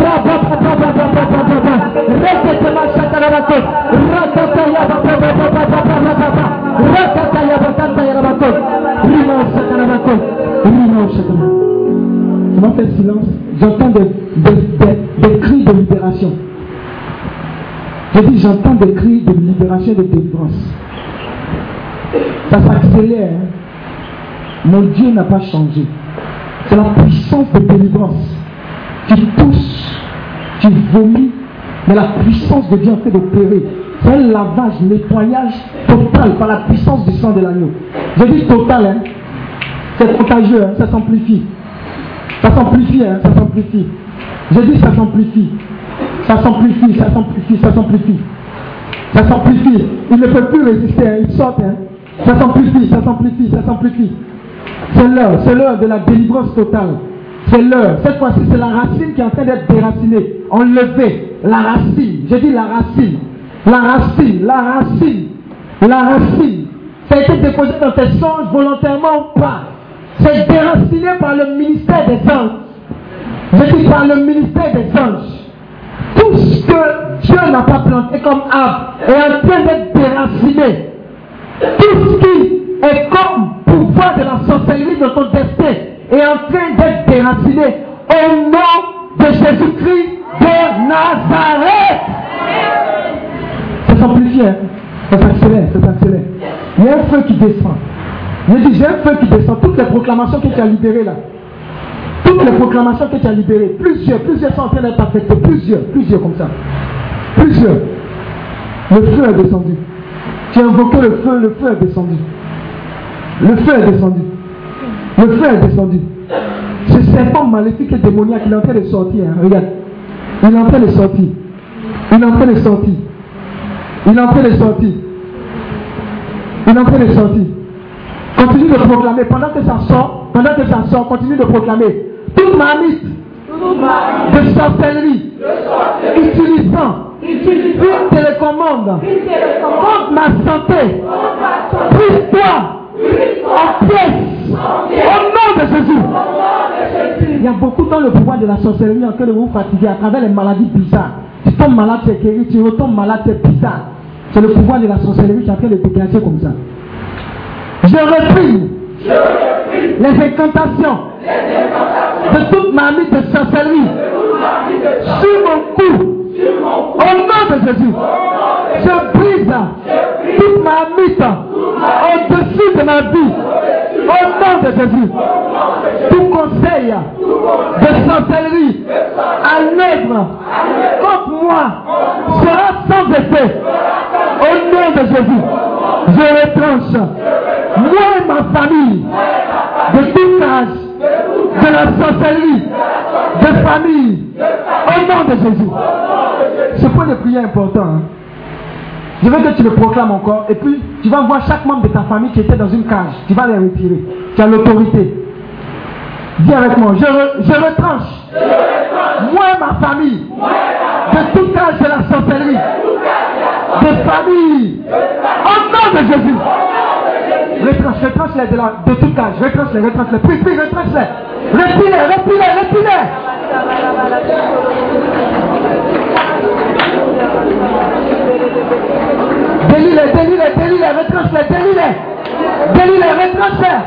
Rapa fait silence. J'entends des, cris de libération. Je dis, j'entends des cris de libération et de délivrance. Ça s'accélère. hein. Mon Dieu n'a pas changé. C'est la puissance de délivrance. Tu tousses, tu vomis, mais la puissance de Dieu en train d'opérer. C'est un lavage, nettoyage total par la puissance du sang de l'agneau. Je dis total, hein. c'est contagieux, hein, ça s'amplifie. Ça s'amplifie, hein, ça s'amplifie. Je dis ça s'amplifie. Ça s'amplifie, ça s'amplifie, ça s'amplifie. Ça s'amplifie. Il ne peut plus résister, hein, il saute. Hein. Ça s'amplifie, ça s'amplifie, ça s'amplifie. C'est l'heure, c'est l'heure de la délivrance totale. C'est l'heure. Cette fois-ci, c'est la racine qui est en train d'être déracinée, enlevée. La racine. Je dis la racine. La racine, la racine, la racine. Ça a été déposé dans tes songes volontairement ou pas. C'est déraciné par le ministère des anges. Je dis par le ministère des anges. Tout ce que Dieu n'a pas planté comme arbre est en train d'être déraciné. Tout ce qui est comme pouvoir de la sorcellerie de ton destin est en train d'être déraciné au nom de Jésus-Christ de Nazareth. Ça s'amplifie, hein. ça s'accélère, ça s'accélère. Il y a un feu qui descend. Je dis, j'ai un feu qui descend. Toutes les proclamations que tu as libérées là, toutes les proclamations que tu as libérées, plusieurs, plusieurs sont en train d'être affectées, plusieurs, plusieurs comme ça. Plusieurs. Le feu est descendu. Tu as invoqué le feu, le feu est descendu. Le feu est descendu. Le feu est descendu. Ce serpent maléfique et démoniaque, il est en train de sortir. hein. Regarde. Il est en train de sortir. Il est en train de sortir. Il est en train de sortir. Il est en train de sortir. Continue de proclamer. Pendant que ça sort, pendant que ça sort, continue de proclamer. Toute marmite de sorcellerie utilisant une télécommande contre ma santé, prise-toi en pièces au nom de Jésus. Il y a beaucoup dans le pouvoir de la sorcellerie en train de vous fatiguer à travers les maladies bizarres. Tu tombes malade, es guéri, tu retombes malade, es bizarre. C'est le pouvoir de la sorcellerie qui est en train de déclencher comme ça. Je réprime les incantations de toute ma vie de sorcellerie sur mon cou. Au nom de Jésus, je brise toute ma mythe au-dessus de ma vie. Au nom de Jésus, tout conseil de sorcellerie à l'œuvre contre moi sera sans effet. Au nom de Jésus, je retranche moi et ma famille de tout âge, de la sorcellerie, de famille, au nom de Jésus. Ce point de prière important. hein. Je veux que tu le proclames encore. Et puis, tu vas voir chaque membre de ta famille qui était dans une cage. Tu vas les retirer. Tu as l'autorité. Dis avec moi. Je, re- je retranche. Moi et ma famille. De tout âge de la sorcellerie. De famille. Au nom de Jésus. Retranche, retranche-les de, la- de tout âge. Retranche-les, retranche-les. Puis, puis, retranche-les. Retire-les, retire-les, retire-les. Délie-les, délie-les, délie-les, retranche-les, délie-les. Délie-les, retranche-les.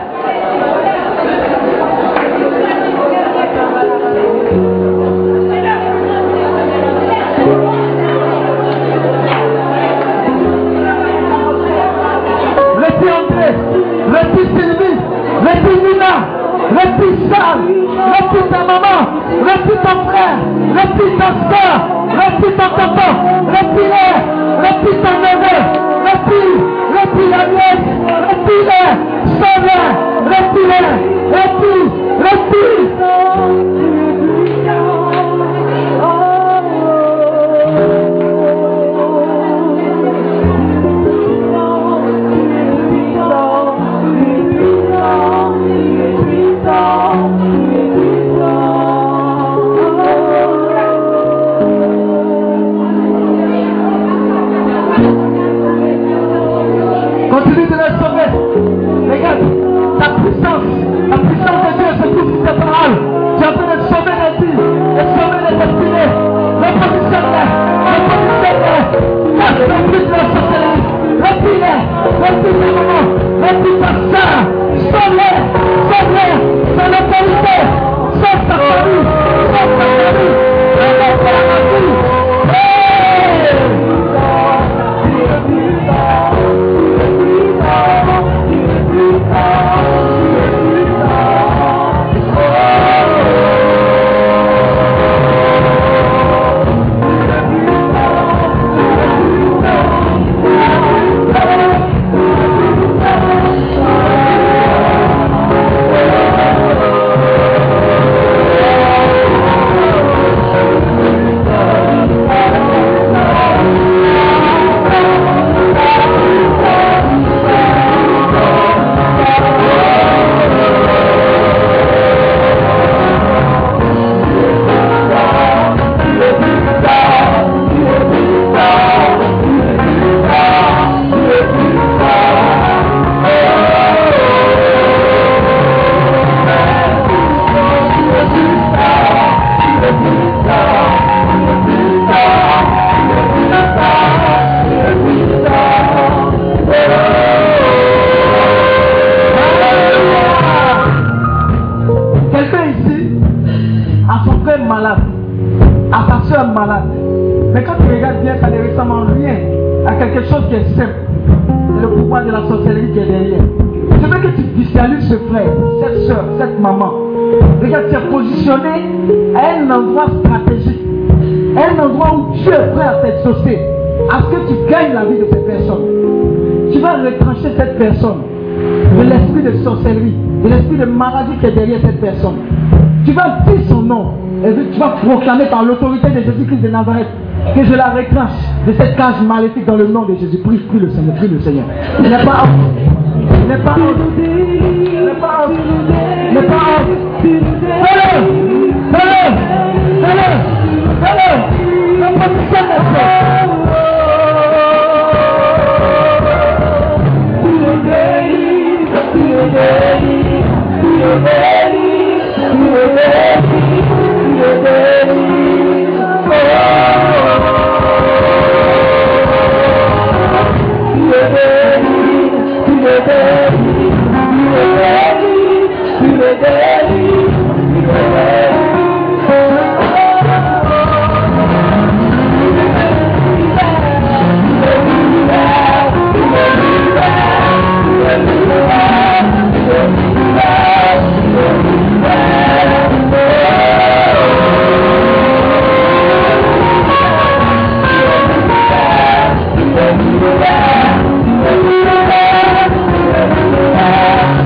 Retire André, retire Sylvie, retire Nina, retire Charles, retire ta maman, retire ton frère, retire ta soeur, retire ton retire-les, retire ton neveu, retire, retire la nièce, retire-les, sauve-les, trappé de sauver des vies, de sauver ta famille, sauve ta famille, sauve ta famille. Dieu est prêt à t'exaucer. À ce que tu gagnes la vie de cette personne. Tu vas retrancher cette personne de l'esprit de sorcellerie, de l'esprit de maladie qui est derrière cette personne. Tu vas dire son nom et tu vas proclamer par l'autorité de Jésus-Christ de Nazareth que je la retranche de cette cage maléfique dans le nom de Jésus. Prie, prie le Seigneur, prie le Seigneur. N'est pas. Il n'est pas. Il n'est pas. Il n'est pas. Ne positionne pas. La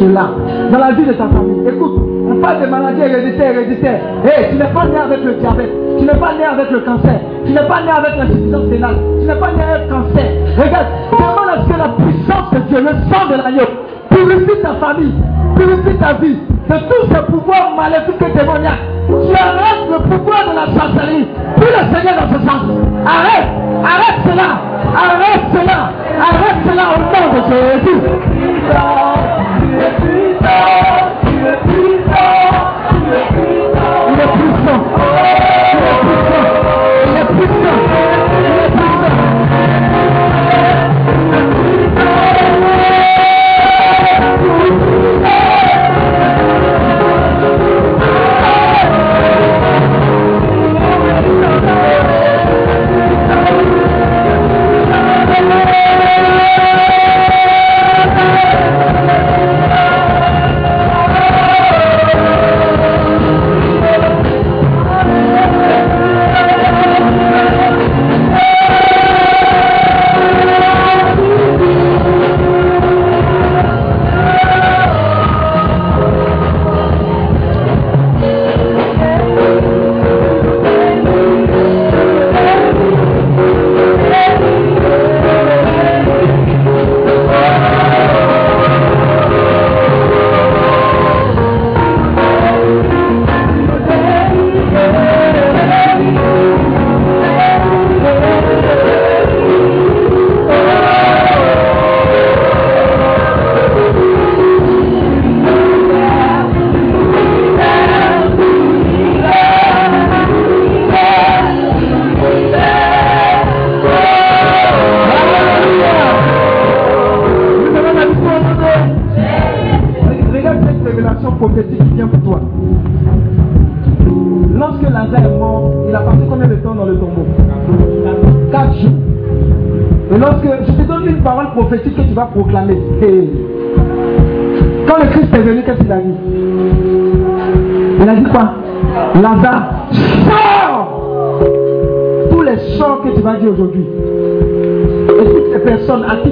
cela dans la vie de ta famille. Écoute, on parle de maladies héréditaires, héréditaires. Hé, tu n'es pas né avec le diabète. Tu n'es pas né avec le cancer. Tu n'es pas né avec l'insuffisance rénale. Tu n'es pas né avec le cancer. Regarde, demande à ce que la puissance de Dieu, le sang de l'agneau, purifie ta famille, purifie ta vie de tous ces pouvoirs maléfiques et démoniaques. Tu arrêtes le pouvoir de la sorcellerie. Prie le Seigneur dans ce sens. Arrête, arrête cela, arrête cela, arrête cela au nom de Jésus. Il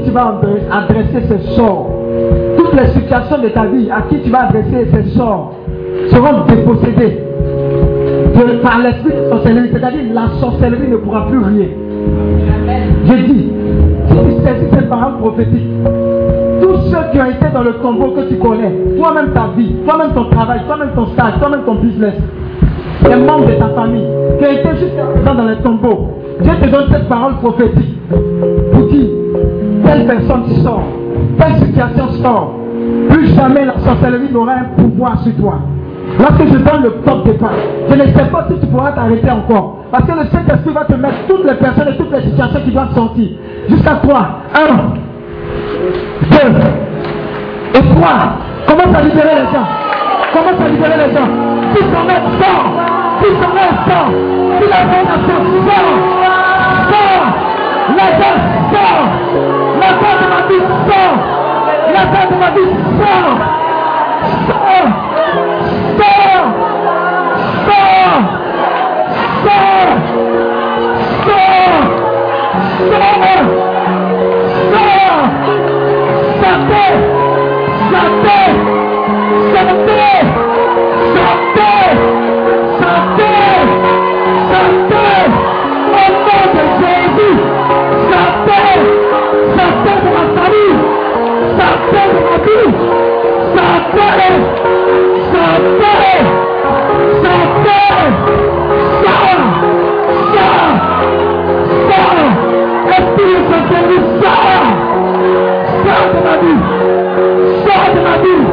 tu vas adresser ces sorts, toutes les situations de ta vie à qui tu vas adresser ces sorts, seront dépossédés par l'esprit de sorcellerie. C'est-à-dire la sorcellerie ne pourra plus rien. J'ai dit, si tu saisis cette parole prophétique, tous ceux qui ont été dans le tombeau que tu connais, toi-même ta vie, toi-même ton travail, toi-même ton stage, toi-même ton business, les membres de ta famille, qui ont été présent dans le tombeau, Dieu te donne cette parole prophétique telle personne sort, telle situation sort, plus jamais la sorcellerie n'aura un pouvoir sur toi. Lorsque je donne le top départ, je ne sais pas si tu pourras t'arrêter encore. Parce que le Saint-Esprit va te mettre toutes les personnes et toutes les situations qui doivent sortir. Jusqu'à toi. Un, deux et trois. Commence à libérer les gens. Commence à libérer les gens. Ton âme sort, ton âme sort, si la nation sort, sort. Sort. La sort. Levanta uma missão. Levanta uma missão. Só. Só. Só. Só. Só. Só. Só. Saber. Saber. Saber. Saber. Saber. Saber. Sabe? na Sabe? Sabe? Sabe? Sabe? Sal, Sal, Sal. Espírito Santo, Sabe? Sabe? na cruz. Sabe? na cruz.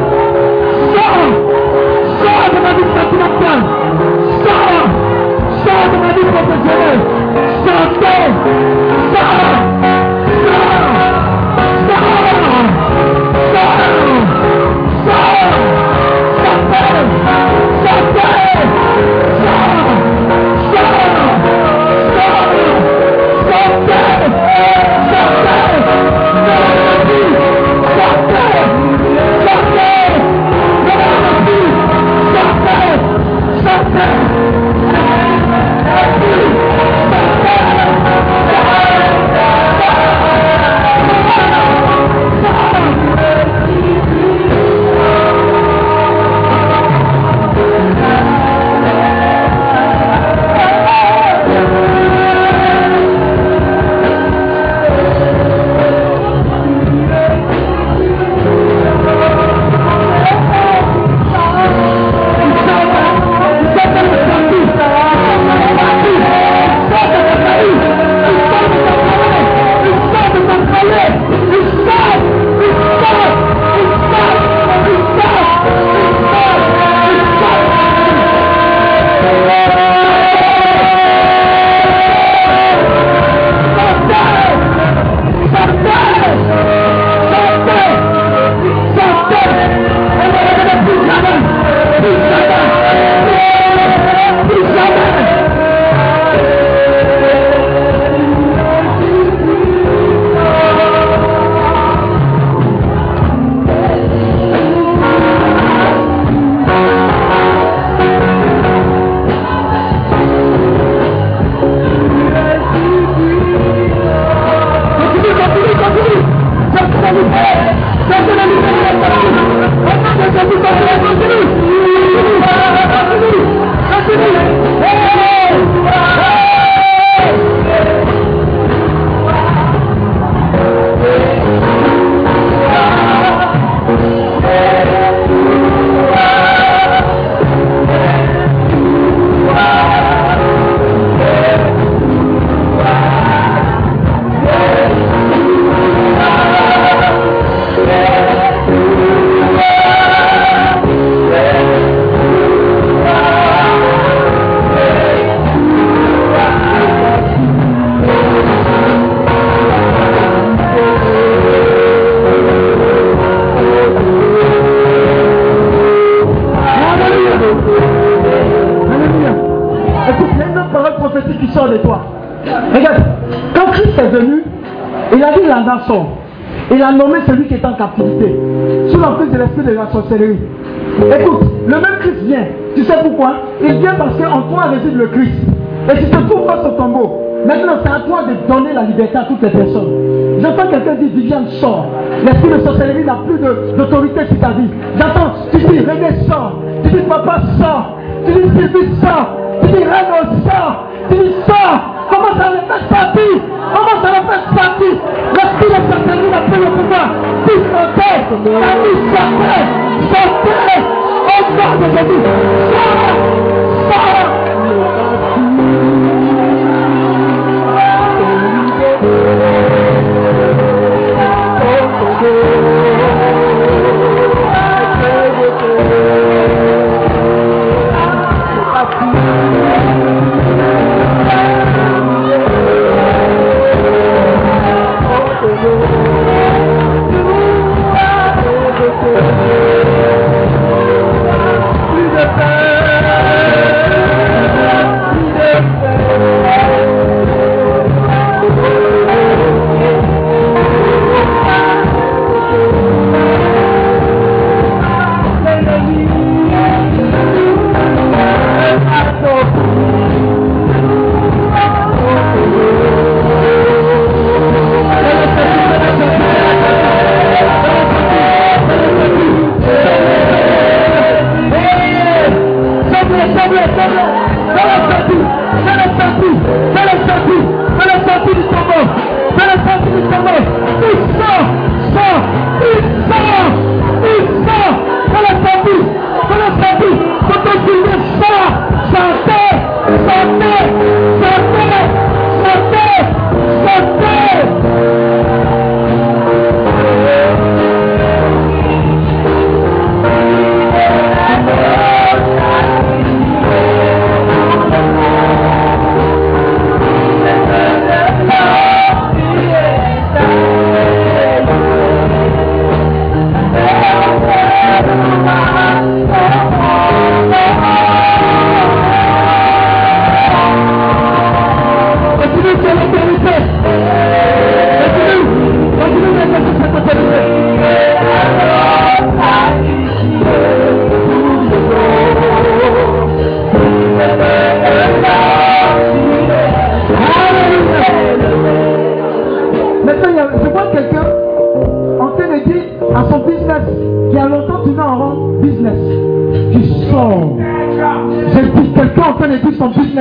Sal, Salve na cruz para te matar. Sal, Salve na cruz para te है de la sorcellerie. Écoute, le même Christ vient. Tu sais pourquoi? Il vient parce qu'en toi réside le Christ. Et si tu te trouves face au tombeau, maintenant c'est à toi de donner la liberté à toutes les personnes. J'entends quelqu'un dire Viviane sort. L'esprit de sorcellerie n'a plus d'autorité sur ta vie. J'entends, tu dis René sort. Tu dis papa sort.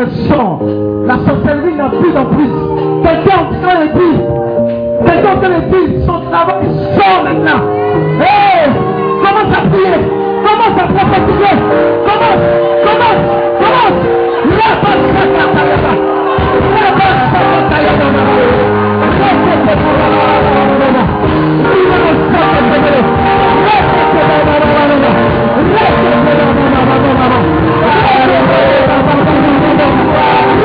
La sorcellerie n'a plus d'emprise. Quelqu'un en train de dire, quelqu'un en train de dire, son travail sort maintenant. Hé, hey, commence à prier, commence à prophétiser, commence, commence, commence. Thank you.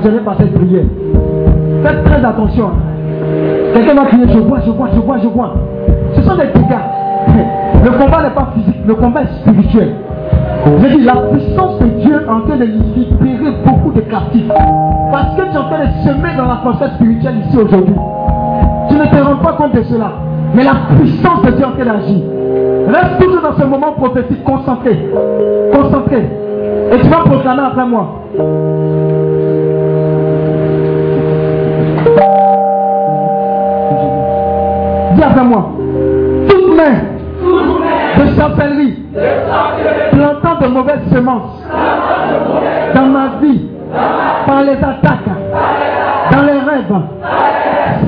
par cette prière. Faites très attention. Quelqu'un va crier, je vois, je vois, je vois, je vois. Ce sont des dégâts. Le combat n'est pas physique, le combat est spirituel. J'ai dit, la puissance de Dieu en train de libérer beaucoup de captifs. Parce que tu es en train de semer dans l'atmosphère spirituelle ici aujourd'hui. Tu ne te rends pas compte de cela. Mais la puissance de Dieu en train d'agir. Reste toujours dans ce moment prophétique concentré. Concentré. Et tu vas proclamer après moi. Dis après moi. Toute main de sorcellerie plantant de mauvaises semences dans ma vie par les attaques, dans les rêves,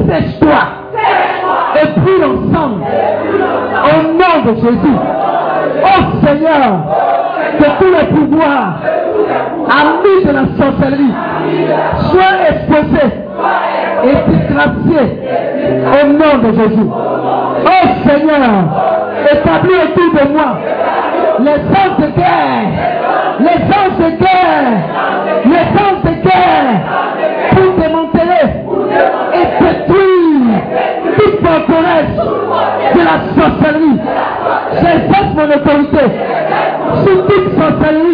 sèche-toi et prie ensemble au nom de Jésus. Oh Seigneur, que tous les pouvoirs amis de la sorcellerie soient au nom de Jésus. Oh Seigneur, établis autour de moi les anges de guerre, les anges de guerre, les anges de guerre pour démanteler et détruire toute forteresse de la sorcellerie. J'exerce mon autorité sur toute sorcellerie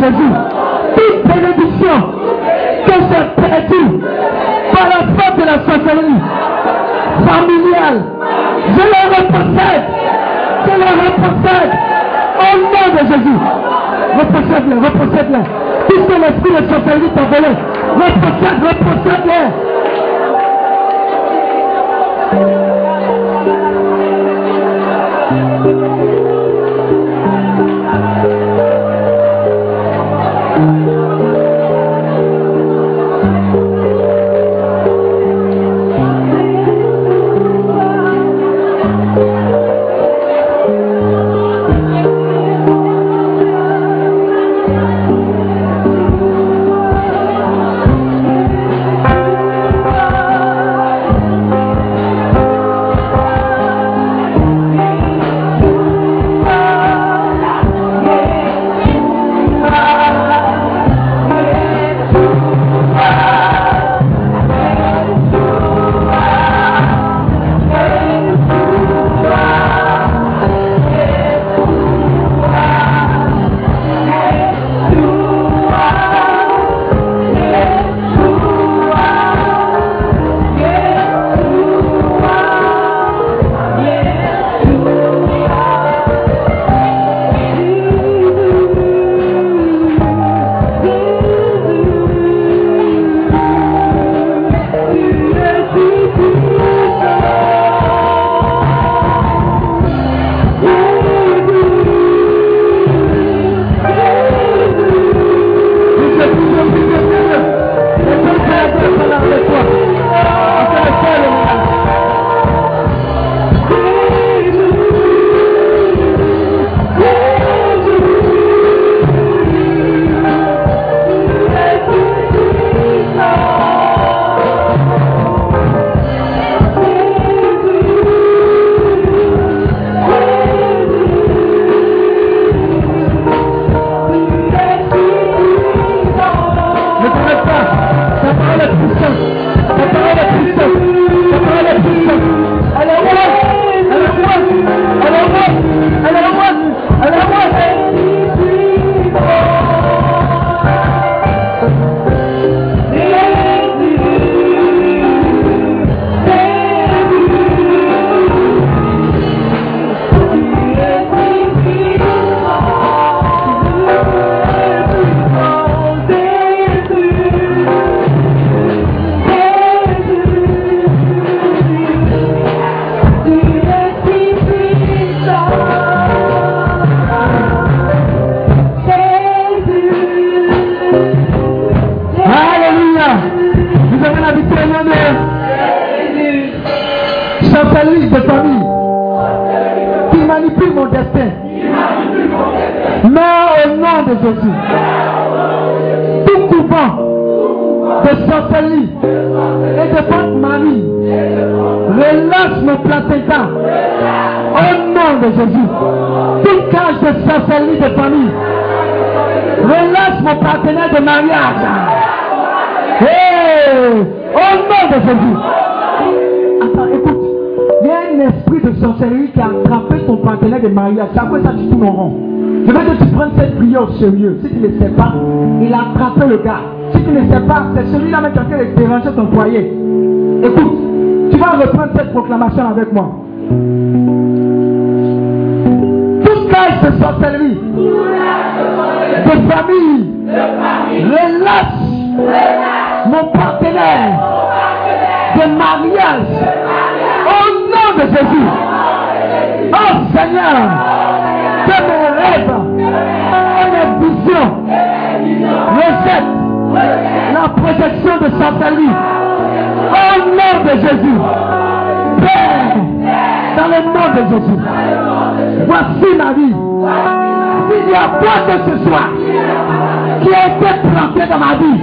Jésus. Toute bénédiction que j'ai perdue par la faute de la sorcellerie familiale, je la repossède. Je la repossède au nom de Jésus. Repossède-les, repossède-les. Puisque l'esprit de sorcellerie t'a volé, repossède, repossède-les. Ne sais pas, il a attrapé le gars. Si tu ne sais pas, c'est celui-là qui a fait de déranger ton foyer. Écoute, tu vas reprendre cette proclamation avec moi. Toute cage de sorcellerie, de famille, relâche mon partenaire de mariage au nom de Jésus. Oh Seigneur, que mes rêves la projection de sorcellerie au nom de Jésus. Père, dans le nom de Jésus, voici ma vie. S'il y a quoi que ce soit qui a été planté dans ma vie,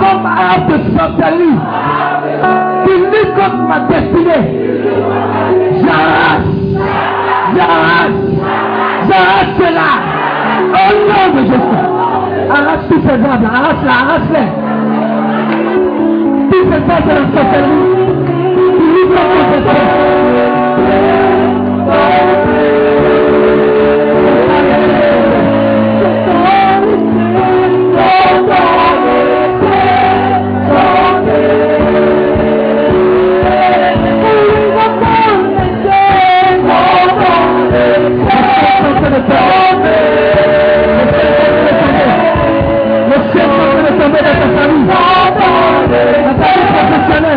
comme arbre de sorcellerie, qui lutte contre ma destinée, j'arrache, j'arrache, j'arrache cela. Au nom de Jésus. Arrache tous ces arbres, arrache-la, arrache-les. Tous ces arbres de la sorcellerie,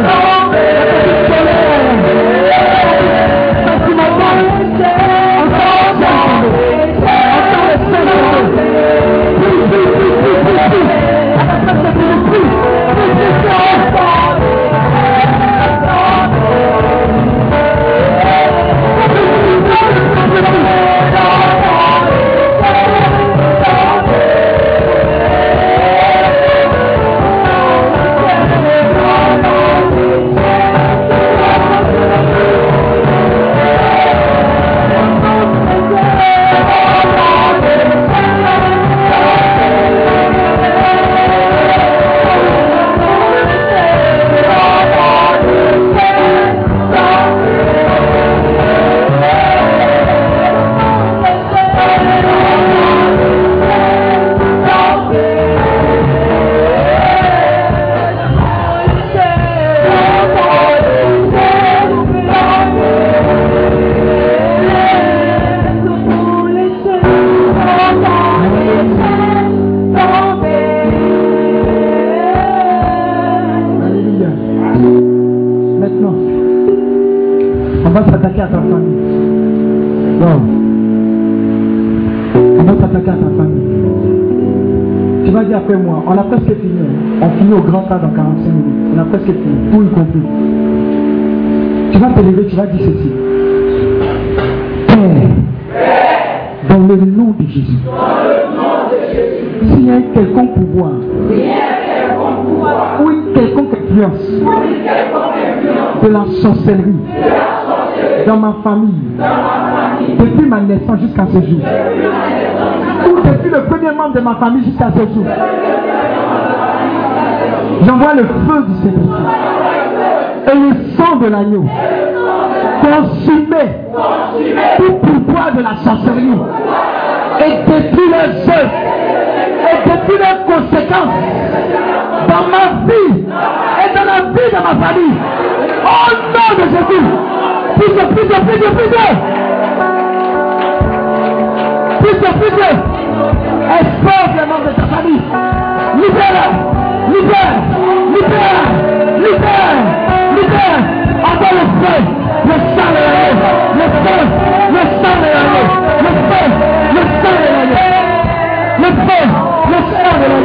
professionnelle. De la sorcellerie. Dans ma famille, depuis ma naissance jusqu'à ce jour, ou depuis le premier membre de ma famille jusqu'à ce jour, j'envoie le feu du Seigneur. Et le sang de l'agneau. Consumer tout pouvoir de la sorcellerie. Et détruire leurs œuvres et détruire leurs conséquences. Dans ma vie la vie de ma famille. Au nom de Jésus. Plus de plus de plus de plus de. Plus plus de. Expose les membres de ta famille. Libère. Libère. Libère. Libère. Libère. Envoie le feu. Le sang de. Le feu. Le sang de. Le feu. Le sang de. Le feu. Le sang de.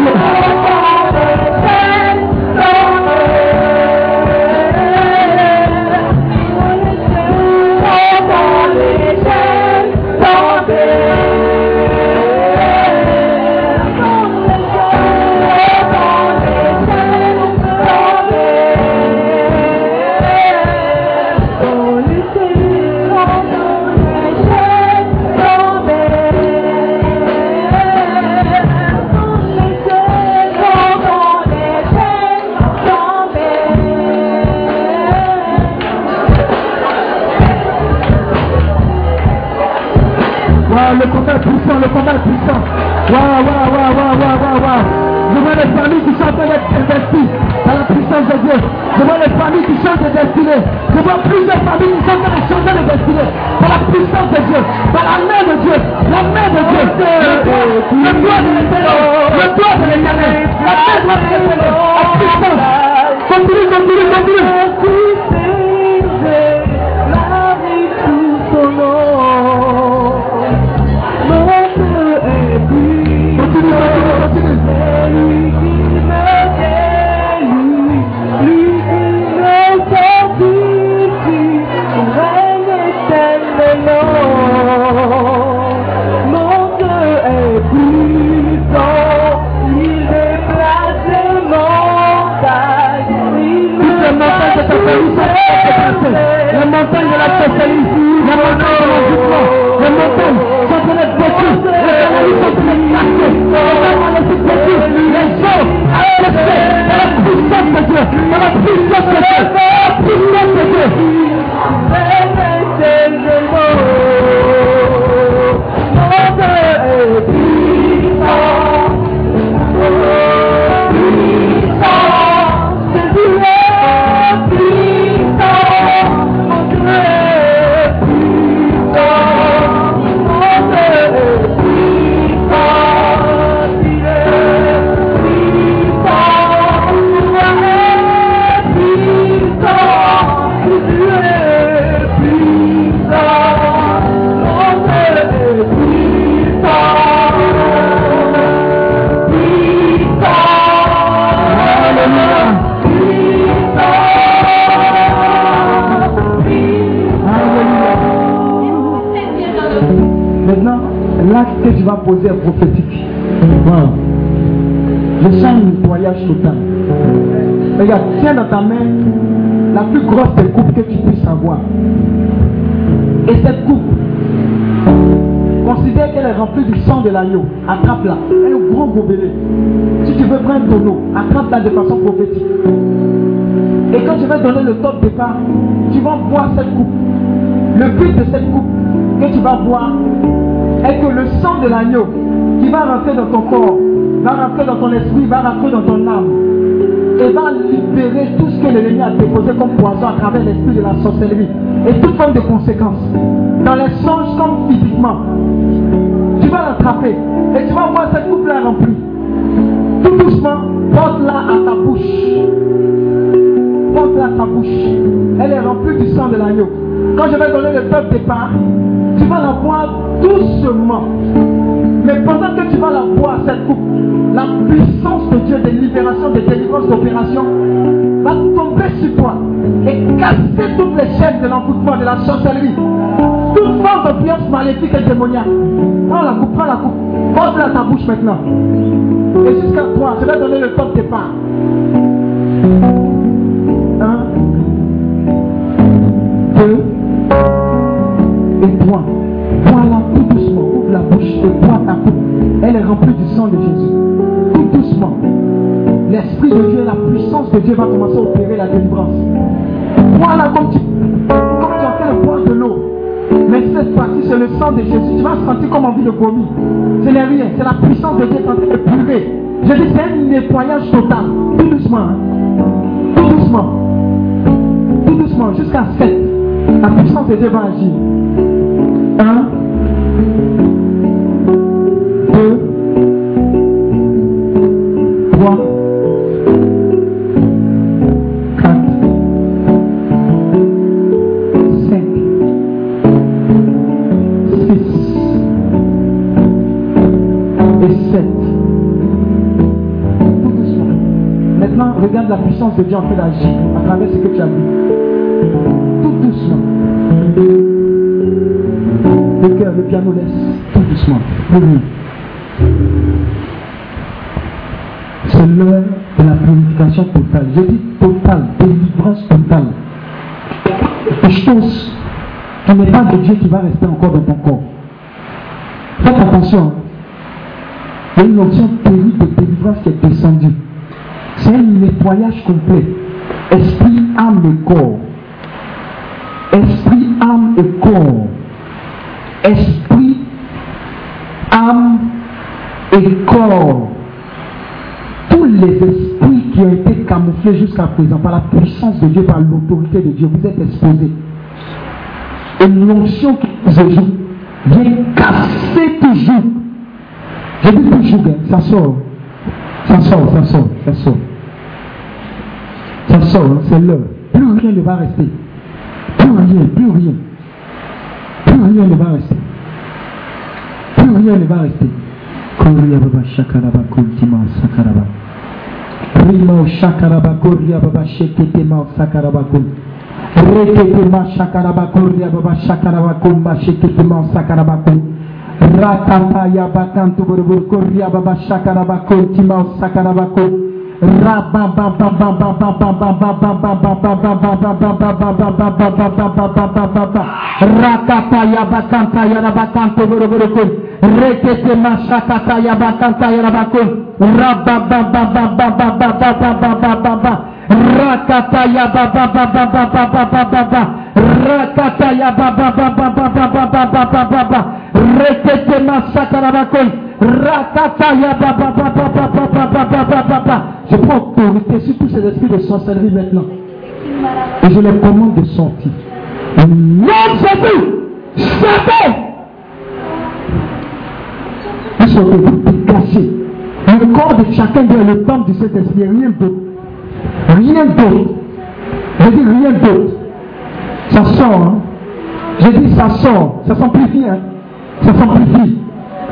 Le combat puissant, le combat puissant. Waouh, waouh, waouh, waouh, waouh, waouh. Je vois les familles qui sont en train d'être investies dans la puissance de Dieu. Je vois les familles qui changent de destinée. Je vois plusieurs familles qui sont en train de changer de destinée. Par la puissance de Dieu, par la main de Dieu, la main de Dieu. Le doigt de l'éternel, le doigt de l'éternel, la main de l'éternel, la puissance. Continue, continue. Continue, montagnes de la spécialité, les montagnes de l'environnement, les montagnes sont en train d'être battues. Les familles sont en train d'être cassées. Les familles sont battues. Les gens acceptés par la puissance de Dieu. Par la puissance de Dieu. Par la puissance de Dieu. Poser prophétique. Voilà. Sens un nettoyage total. Regarde, tiens dans ta main la plus grosse des coupes que tu puisses avoir. Et cette coupe, considère qu'elle est remplie du sang de l'agneau. Attrape-la. Elle est un gros gobelet. Si tu veux prendre ton eau, attrape-la de façon prophétique. Et quand je vais donner le top départ, tu vas boire cette coupe. Le but de cette coupe que tu vas boire est que le sang de l'agneau qui va rentrer dans ton corps, va rentrer dans ton esprit, va rentrer dans ton âme et va libérer tout ce que l'ennemi a déposé comme poison à travers l'esprit de la sorcellerie et toute forme de conséquences. Dans les songes comme physiquement. Tu vas l'attraper et tu vas voir cette coupe-là remplie. Tout doucement, porte-la à ta bouche. Porte-la à ta bouche. Elle est remplie du sang de l'agneau. Quand je vais donner le top départ, tu vas la boire doucement. Mais pendant que tu vas la boire, cette coupe, la puissance de Dieu de libération, de délivrance, d'opération, va tomber sur toi et casser toutes les chaînes de l'envoûtement, de la sorcellerie. Toute forme d'influence maléfique et démoniaque. Prends la coupe, prends la coupe. Porte-la ta bouche maintenant. Et jusqu'à toi, je vais donner le top départ. Est remplie du sang de Jésus. Tout doucement. L'Esprit de Dieu, la puissance de Dieu va commencer à opérer la délivrance. Voilà comme tu, comme tu es en train de l'eau. Mais cette fois-ci, c'est le sang de Jésus. Tu vas sentir comme envie de vomir. Ce n'est rien. C'est la puissance de Dieu qui est en train de purger. Je dis, c'est un nettoyage total. Tout doucement. hein. Tout doucement. Tout doucement. Jusqu'à 7. La puissance de Dieu va agir. Puissance de Dieu en train d'agir à travers ce que tu as vu. Tout doucement. Le cœur, le piano laisse tout doucement. Oui. Jusqu'à présent par la puissance de Dieu, par l'autorité de Dieu, vous êtes exposés. Et l'onction qui vous joue vient casser toujours. Je dis toujours, hein, ça sort. Ça sort, ça sort, ça sort. Ça sort, hein, c'est l'heure. Plus rien ne va rester. Plus rien, plus rien. Plus rien ne va rester. Plus rien ne va rester. Rimo Shakarabakuria Baba Shekitema Sakarabakun. Reketema Shakarabakuria Baba Shakarabakun Bashekitema Sakarabakun. Ratata Yabakantu Burbukuria Baba Shakarabakun Tima Sakarabakun. rekete masakata yabakanta yarabakun rabababababababababababa rakata yababababababababa rakata yabababababababababa rekete masakarabakun Je prends autorité sur tous ces esprits de sorcellerie maintenant. Et je les commande de sortir. Nom Jésus, sortez Ils sont devenus cachés. Le corps de chacun est le temple de cet esprit, rien d'autre. Rien d'autre. Je dis rien d'autre. Ça sort. Hein? Je dis ça sort. Ça s'amplifie. Hein? Ça s'amplifie.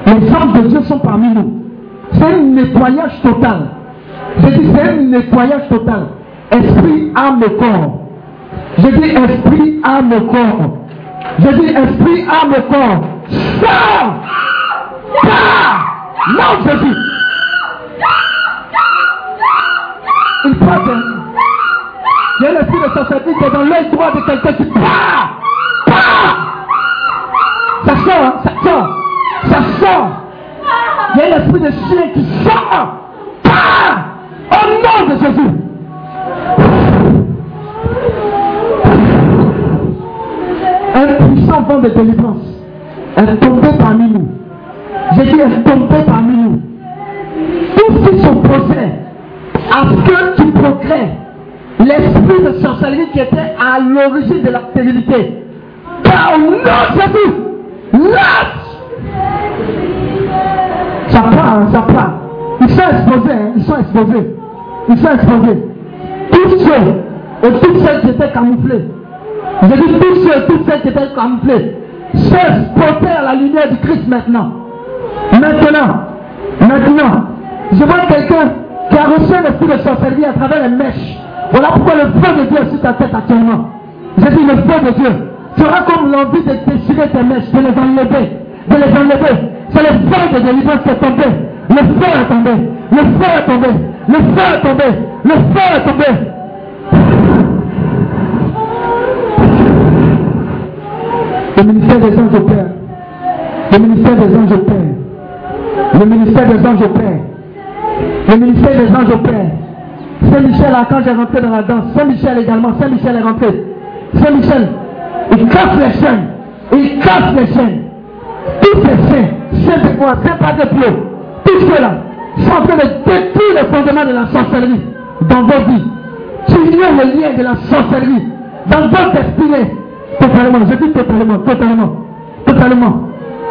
Les hommes de Dieu sont parmi nous. C'est un nettoyage total. Je dis c'est un nettoyage total. Esprit, âme et corps. Je dis esprit, âme et corps. Je dis esprit, âme et corps. Sors! Sors! Non, Jésus! Il hein. Y a l'esprit de sorcellerie qui est dans l'œil droit de quelqu'un qui! Ça sort, hein, ça sort! Ça sort! Il y a l'esprit de chien qui sort! Part! Au nom de Jésus! Un puissant vent de délivrance est tombé parmi nous. J'ai dit est tombé parmi nous. Tout ce qui s'opposait à ce que tu procrées, l'esprit de sorcellerie qui était à l'origine de la stérilité, par nom de Jésus, lâche Ils sont exposés, ils sont exposés. Ils sont exposés. Tous ceux et toutes celles qui étaient camouflés. Je dis tous ceux et toutes celles qui étaient camouflés. Ceux portés à la lumière du Christ maintenant. Maintenant, maintenant, je vois quelqu'un qui a reçu un esprit de sorcellerie à travers les mèches. Voilà pourquoi le feu de Dieu est sur ta tête actuellement. Je dis le feu de Dieu. Tu auras comme l'envie de déchirer tes mèches, de les enlever, de les enlever. C'est le feu de délivrance qui est tombé. Le feu est tombé. Le feu est tombé. Le feu est tombé. Le feu est tombé. Le ministère des anges opère. Le ministère des anges opère. Le ministère des anges opère. Le ministère des anges opère. Saint-Michel, quand j'ai rentré dans la danse, Saint-Michel également, Saint-Michel est rentré. Saint-Michel, il casse les chaînes. Il casse les chaînes. Tous ces saints, saints de quoi, saints pas de pied, tous ceux-là sont en train de détruire les fondements de la sorcellerie dans vos vies. Tu ignores le lien de la sorcellerie dans votre destinée. Totalement, je dis totalement, totalement, totalement,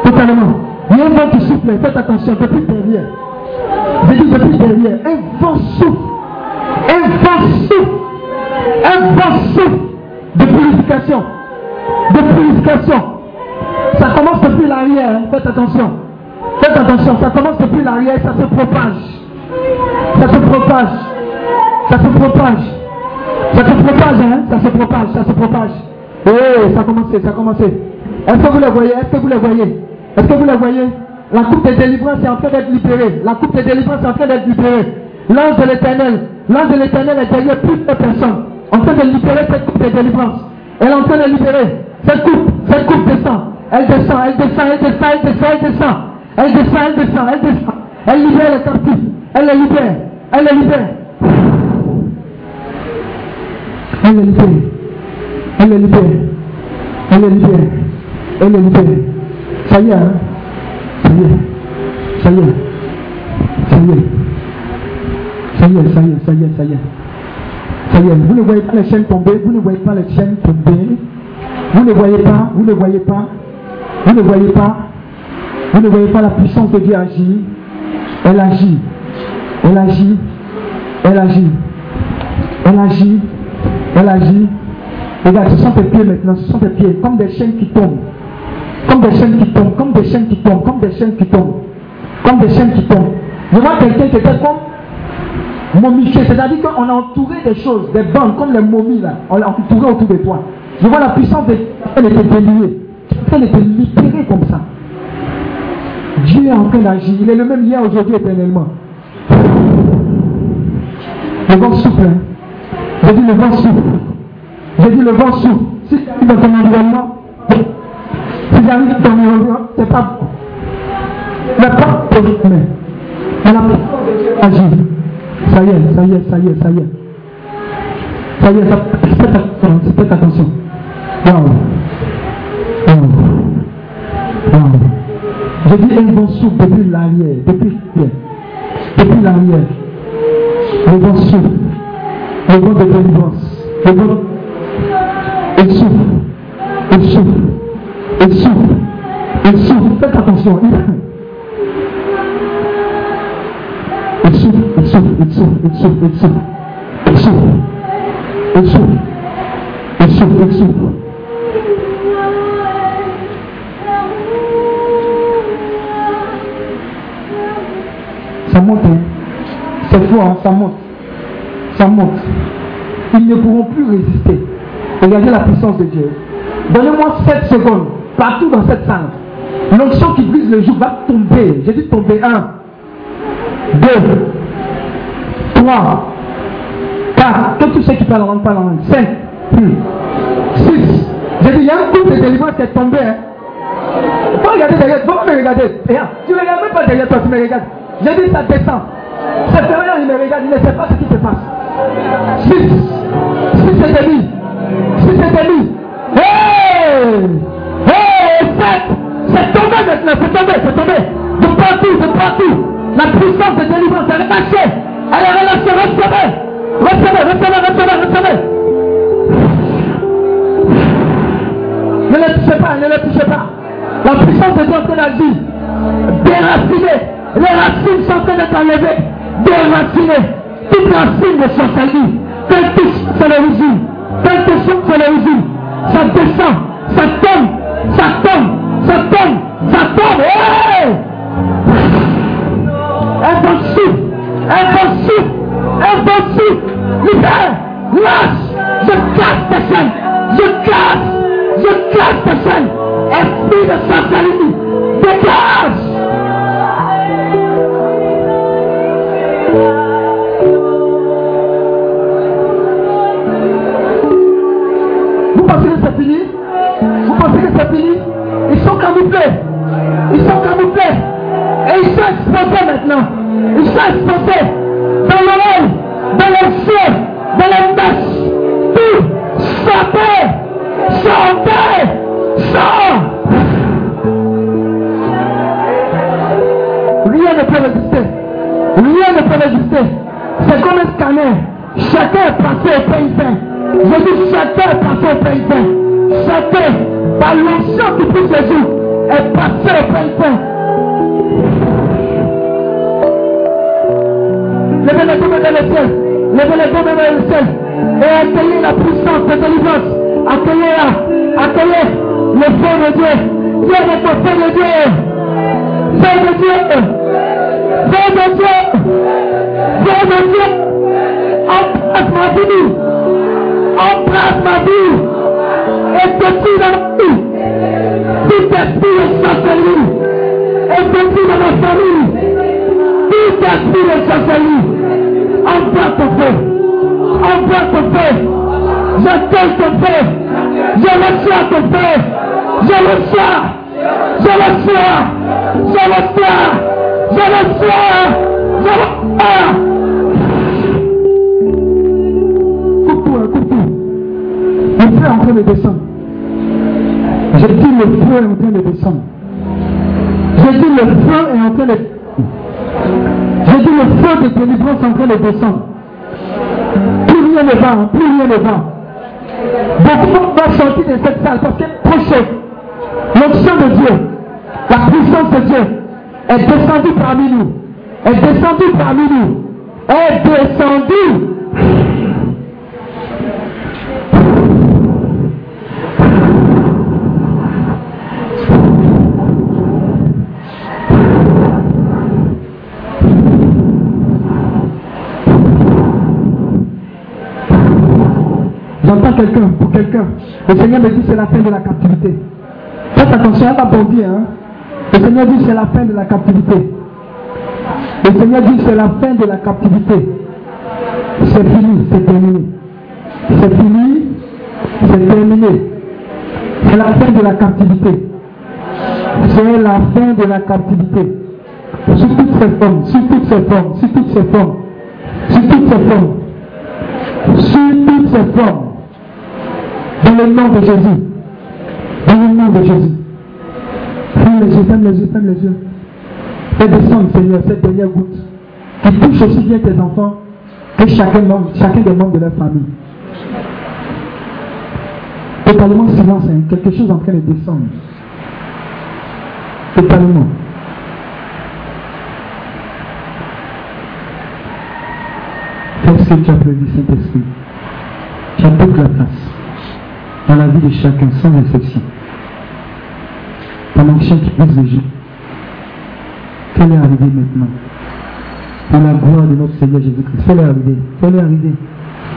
totalement. Il y a un vent qui souffle, faites attention, depuis derrière. Je dis depuis derrière, un vent souffle, un vent souffle, un vent souffle de purification, de purification. Ça commence depuis l'arrière, hein, faites attention. Faites attention, ça commence depuis l'arrière, ça se propage. Ça se propage. Ça se propage. Ça se propage, hein, ça se propage, ça se propage. Eh, ça a commencé, ça a commencé. Est-ce que vous les voyez? Est-ce que vous les voyez? Est-ce que vous les voyez? La coupe de délivrance est en train d'être libérée. La coupe de délivrance est en train d'être libérée. L'ange de l'éternel, l'ange de l'éternel est derrière plusieurs personnes. En train de libérer cette coupe de délivrance. Elle est en train de libérer cette coupe, cette coupe descend. Elle descend, elle descend, elle descend, elle descend, elle descend. Elle descend, elle descend, elle descend. Elle libère les captifs. Elle les libère. Elle les libère. Elle les libère. Elle les libère. Elle les libère. Elle libère. Ça y est, hein? Ça y est. Ça y est. Ça y est. Ça y est, ça y est, ça y est, ça y est. Ça y est. Vous ne voyez pas les chaînes tomber, vous ne voyez pas les chaînes tomber. Vous ne voyez pas, vous ne voyez pas, vous ne voyez pas, vous ne voyez pas la puissance de Dieu agir. Elle agit, elle agit, elle agit, elle agit, elle agit. Regarde, ce sont tes pieds maintenant, ce sont tes pieds, comme des chaînes qui tombent. Comme des chaînes qui tombent, comme des chaînes qui tombent, comme des chaînes qui tombent. Comme des chaînes qui tombent. Je vois quelqu'un qui était comme momifié, c'est-à-dire qu'on a entouré des choses, des bandes, comme les momies là, on l'a entouré autour de toi. Je vois la puissance de elle était déliée. Elle était libérée comme ça. Dieu est en train d'agir. Il est le même hier, aujourd'hui, éternellement. Le vent souffle. Hein. J'ai dit le vent souffle. J'ai dit le vent souffle. Si tu arrives dans ton environnement, si tu arrives dans ton environnement, c'est pas bon. Mais pas mais elle a agir. Ça y est, ça y est, ça y est, ça y est. Ça y est, ça, faites attention, faites attention. Wow. Je dis un vent souffle depuis l'arrière, depuis. Depuis l'arrière. Le vent souffle. Le vent de délivrance. Le vent. Il souffle. Il souffle. Il souffle. Il souffle. Faites attention. Il souffle. Il souffle. Il souffle. Il souffle. Il souffle. Il souffle. Il souffle. Il souffle. Il souffle. Ça monte, hein. C'est fort, hein, ça monte. Ça monte. Ils ne pourront plus résister. Regardez la puissance de Dieu. Donnez-moi 7 secondes, partout dans cette salle. L'onction qui brise le jour va tomber. J'ai dit tomber. 1, 2, 3, 4. Que tous ceux qui parlent en langue parlent en langue. 5, 6. J'ai dit, il y a un coup de délivrance qui est tombé. Hein. Faut regarder derrière, faut me regarder. Regarde, tu ne regardes même pas derrière toi, tu me regardes. J'ai dit, ça descend. C'est fermé, il me regarde, il ne sait pas ce qui se passe. 6. 6 c'est lui. 6 c'est lui. Hey! 7. C'est tombé maintenant, c'est tombé, c'est tombé. De partout, de partout. La puissance de délivrance, elle est marchée. Elle est relâchée, recevez. Recevez, recevez, recevez, recevez. Ne le touchez pas, ne le touchez pas. La puissance de Dieu est en train d'agir. Les racines sont en train d'être enlevées. Déracinées. Toute racine de sorcellerie. Quelle touche, c'est l'origine. Quelle touche, c'est l'origine. Ça descend, ça tombe, ça tombe, ça tombe, ça tombe. Hey! Impossible, impossible, impossible. Libère, lâche. Je casse ta chaîne. Je casse, je casse ta chaîne. Esprit de sorcellerie, dégage. Vous pensez que c'est fini? Vous pensez que c'est fini? Ils sont camouflés. Ils sont camouflés. Et ils sont exposés maintenant. Ils sont exposés dans l'oreille, dans les cieux, dans les mèches. Chacun est passé au pays saint. Je dis chacun est passé au pays saint. Chacun, par l'onction qui pousse Jésus, est passé au pays saint. Levez les mains dans le ciel. Levez les mains dans le ciel. Et accueillez la puissance de délivrance. Accueillez-la. Accueillez le feu de Dieu. Dieu votre feu de Dieu. Feu de Dieu. Feu de Dieu. Feu de Dieu. Embrasse ma vie. Embrasse ma vie. Et dans ma vie. Tout esprit sorcellerie. Et depuis dans ma famille. Tout esprit sorcellerie. Embrasse ton feu. Embrasse ton feu. J'attends ton feu. Je reçois ton feu. Je reçois. Je reçois. Je reçois. Je reçois. Je. Train de descendre. Je dis le feu est en train de descendre. Je dis le feu est en train de feu de délivrance en train de descendre. Plus rien ne va, plus rien ne va. Beaucoup vont sortir de cette salle parce que prochain, l'onction de Dieu, la puissance de Dieu est descendue parmi nous. Est descendue parmi nous. Est descendue. Quelqu'un, pour quelqu'un. Le Seigneur me dit c'est la fin de la captivité. Faites attention, elle va bondir. Hein? Le Seigneur dit c'est la fin de la captivité. Le Seigneur dit c'est la fin de la captivité. C'est fini, c'est terminé. C'est fini, c'est terminé. C'est la fin de la captivité. C'est la fin de la captivité. Sur toutes ces formes, sur toutes ces formes, sur toutes ces formes, sur toutes ces formes, sur toutes ces formes, dans le nom de Jésus, dans le nom de Jésus. Ferme les yeux, ferme les yeux, ferme les yeux. Fais descendre, Seigneur, cette dernière goutte qui touche aussi bien tes enfants que chacun, chacun des membres de leur famille. Totalement silence, hein, quelque chose en train de descendre. Totalement. Qu'est-ce que tu prévu, Saint-Esprit Tu as toute la place dans la vie de chacun, sans exception. Brise les gens. Fais-les arriver maintenant. Pour la gloire de notre Seigneur Jésus-Christ. Fais-les arriver. Fais-les arriver.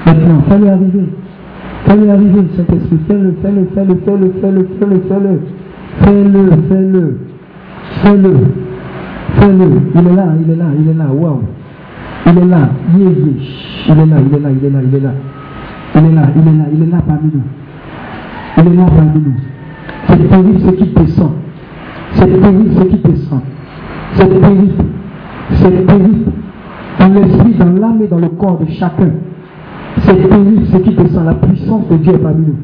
Maintenant, fais-les arriver. Fais-le arriver, Saint-Esprit. Fais-le, fais-le, fais-le, fais-le, fais-le, fais-le, fais-le. Fais-le, fais-le. Fais-le. Fais-le. Il est là, il est là, il est là. Waouh. Il est là. Yeah, yeah. Il est là, il est là, il est là, il est là. Il est là, il est là, il est là parmi nous. Il est là parmi nous. C'est terrible ce qui descend. C'est terrible ce qui descend. C'est terrible. C'est terrible. Dans l'esprit, dans l'âme et dans le corps de chacun. C'est terrible ce qui descend. La puissance de Dieu est parmi nous.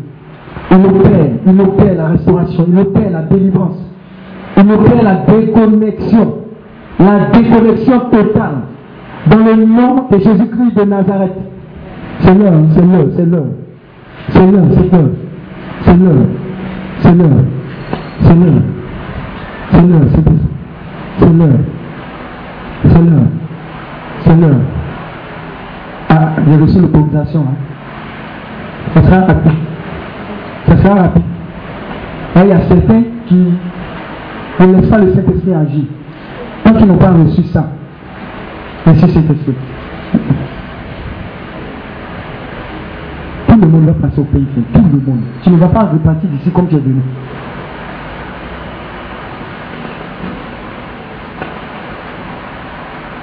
Il opère, il opère la restauration, il opère la délivrance, il opère la déconnexion, la déconnexion totale dans le nom de Jésus-Christ de Nazareth. Seigneur, c'est l'heure, c'est l'heure. L'heure. C'est l'heure. C'est l'heure. C'est l'heure. Ah, j'ai reçu l'autorisation. Hein. Ça sera rapide. Ça sera rapide. il y a certains qui ne laissent pas le Saint-Esprit agir. Tant qu'ils n'ont pas reçu ça. Merci Saint-Esprit. Tout le monde va passer au pays. Tout le monde. Tu ne vas pas repartir d'ici comme tu es venu.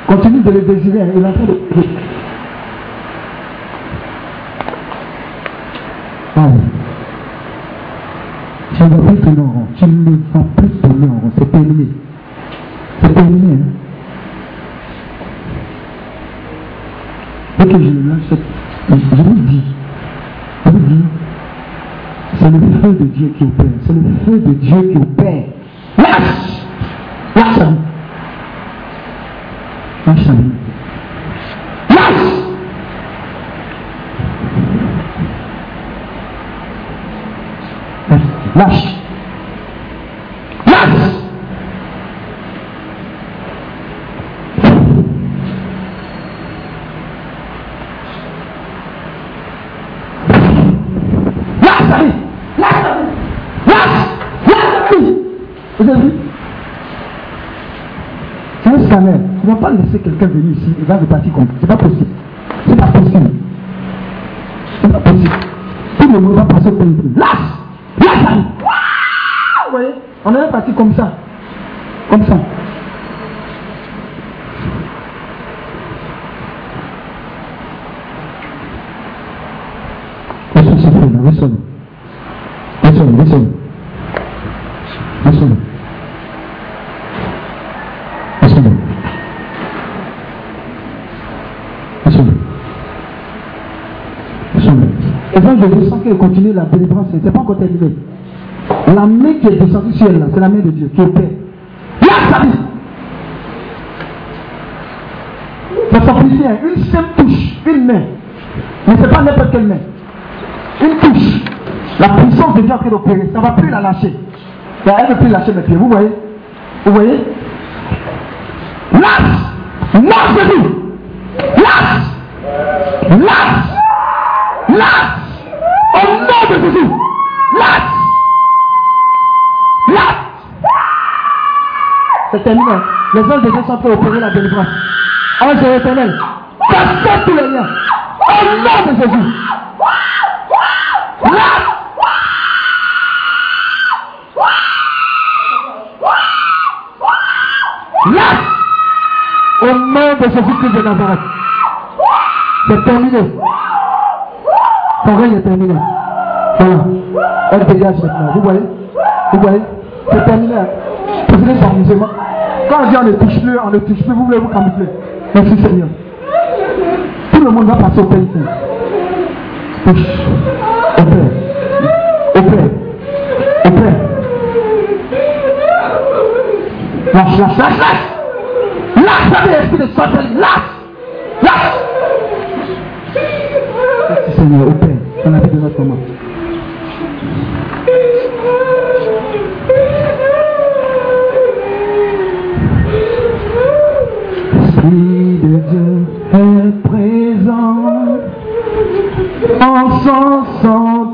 Continue de le désirer. Il est en train de. Ah. Tu ne vas plus tourner en rond. Tu ne vas plus tourner en rond. C'est terminé. C'est terminé. Hein? Que je le lâche, je vous dis, c'est le feu de Dieu qui opère. C'est le feu de Dieu qui opère. Lâche! Lâche! Lâche! Lâche. Lâche Lâche David Lâche David Lâche Lâche David Vous avez vu C'est un scanner. Tu ne vas pas laisser quelqu'un venir ici, il va repartir comme C'est pas possible. C'est pas possible. C'est pas possible. Tout le monde va passer au pays. Lâche Lâche Vous voyez On est parti comme ça. Comme ça. Et quand je ressens qu'elle continue la délivrance, c'est pas encore terminé. La main qui est descendue sur elle, c'est la main de Dieu qui opère. Là, ça dit. Le sophicien, une seule touche, une main. Mais ce n'est pas n'importe quelle main. Une touche. La puissance de Dieu train d'opérer. Ça ne va plus la lâcher. Elle ne va plus lâcher mes pieds. Vous voyez? Vous voyez? Lâche Lâche Jésus Lâche Lâche Lâche Au nom de Jésus Lâche Lâche C'est terminé. Les anges de Dieu sont pour opérer la délivrance. Ange éternel, cassez tous les liens. Au nom de Jésus. Lâche Lâche Au nom de Jésus-Christ de Nazareth. C'est terminé. Ton règne est terminé. Voilà. Elle dégage maintenant. Vous voyez Vous voyez C'est terminé. Posez-les par musulman. Quand on dit on ne touche plus, on ne touche plus, vous voulez vous camoufler. Merci Seigneur. Tout le monde va passer au pays. Touche. Opère. Opère. Opère. Lâche, lâche, lâche, lâche. Lâche avec l'esprit de sorcellerie. Lâche. Lâche. Merci Seigneur. Opère. Dans la vie de notre maman. De Dieu est présent en son sanctuaire.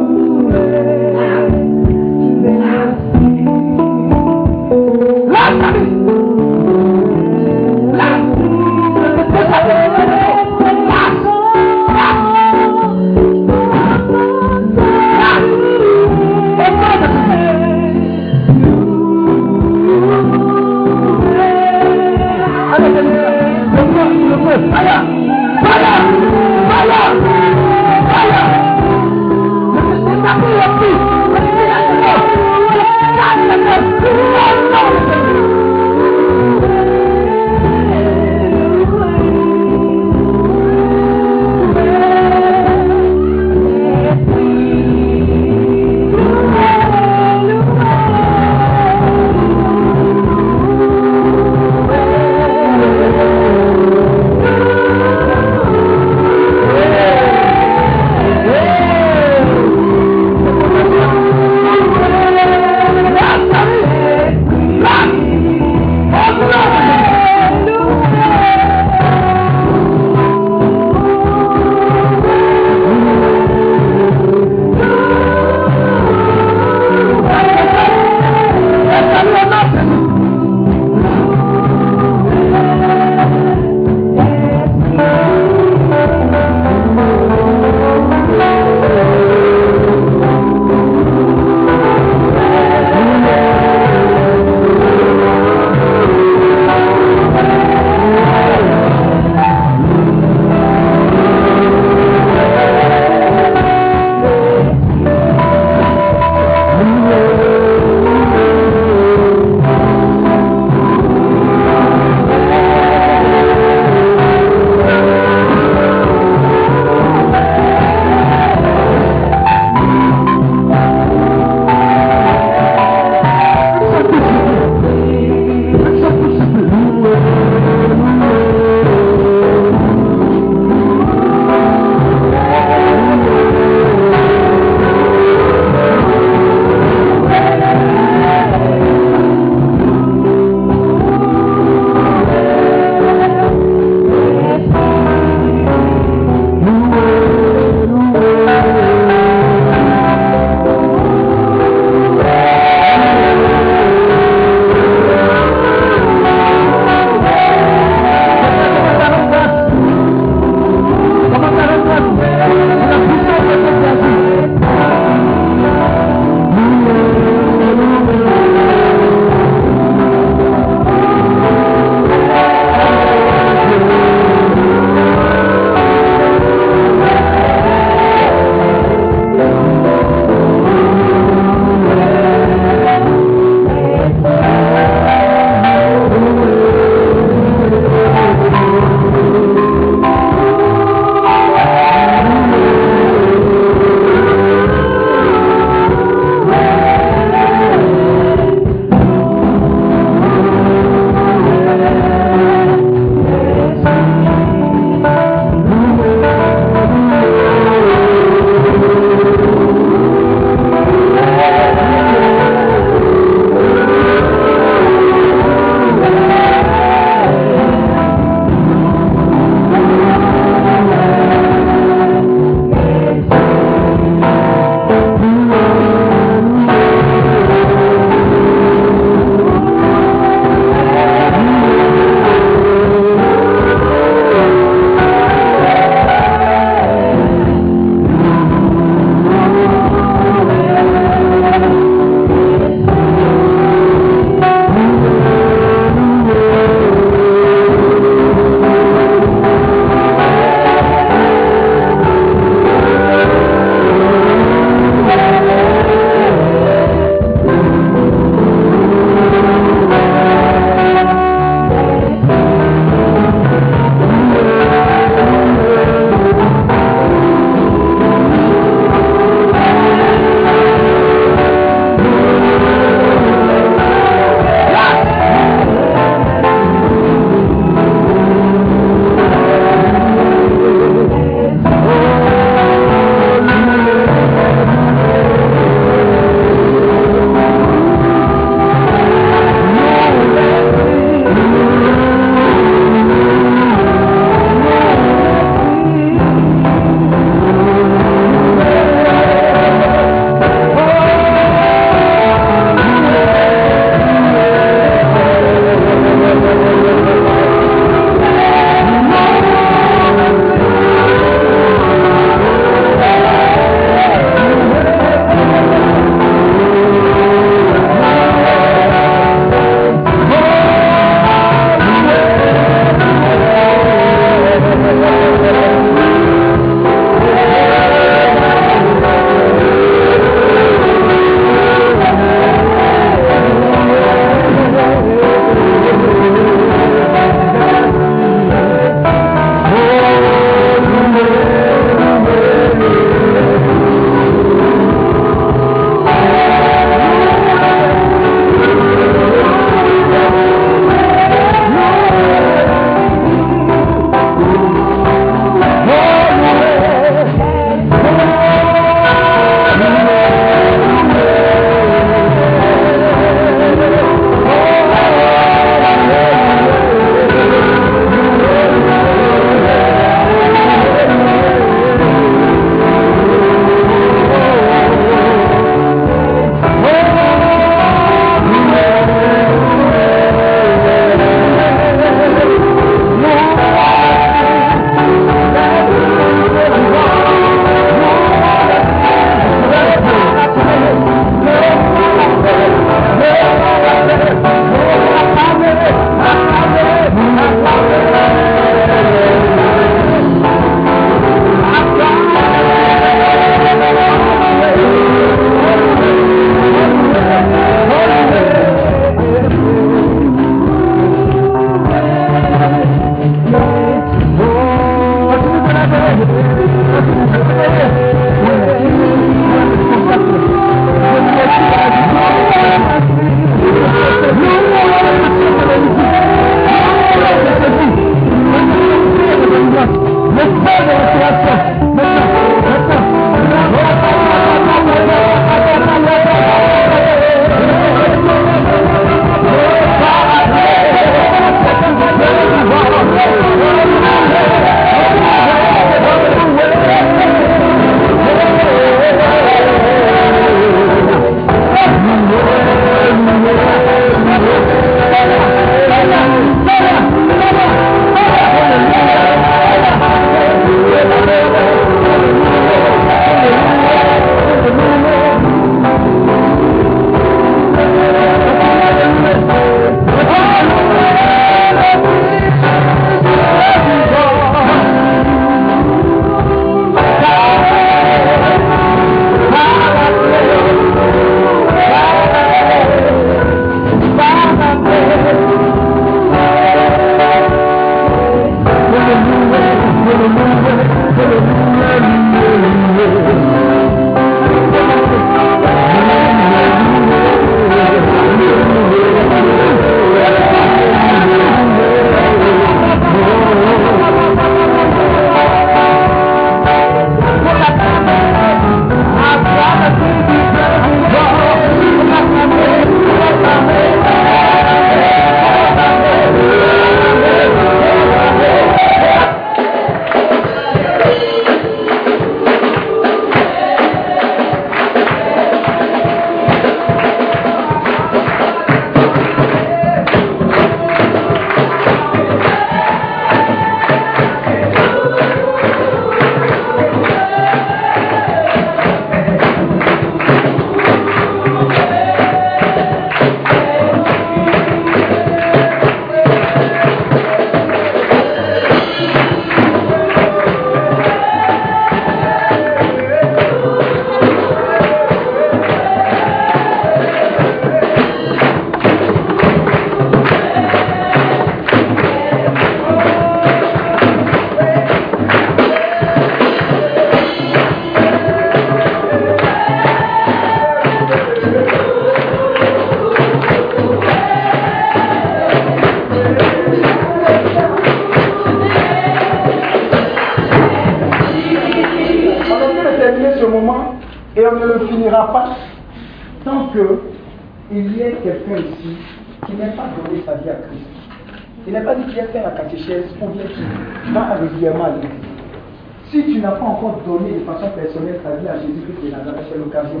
De Nazareth, c'est l'occasion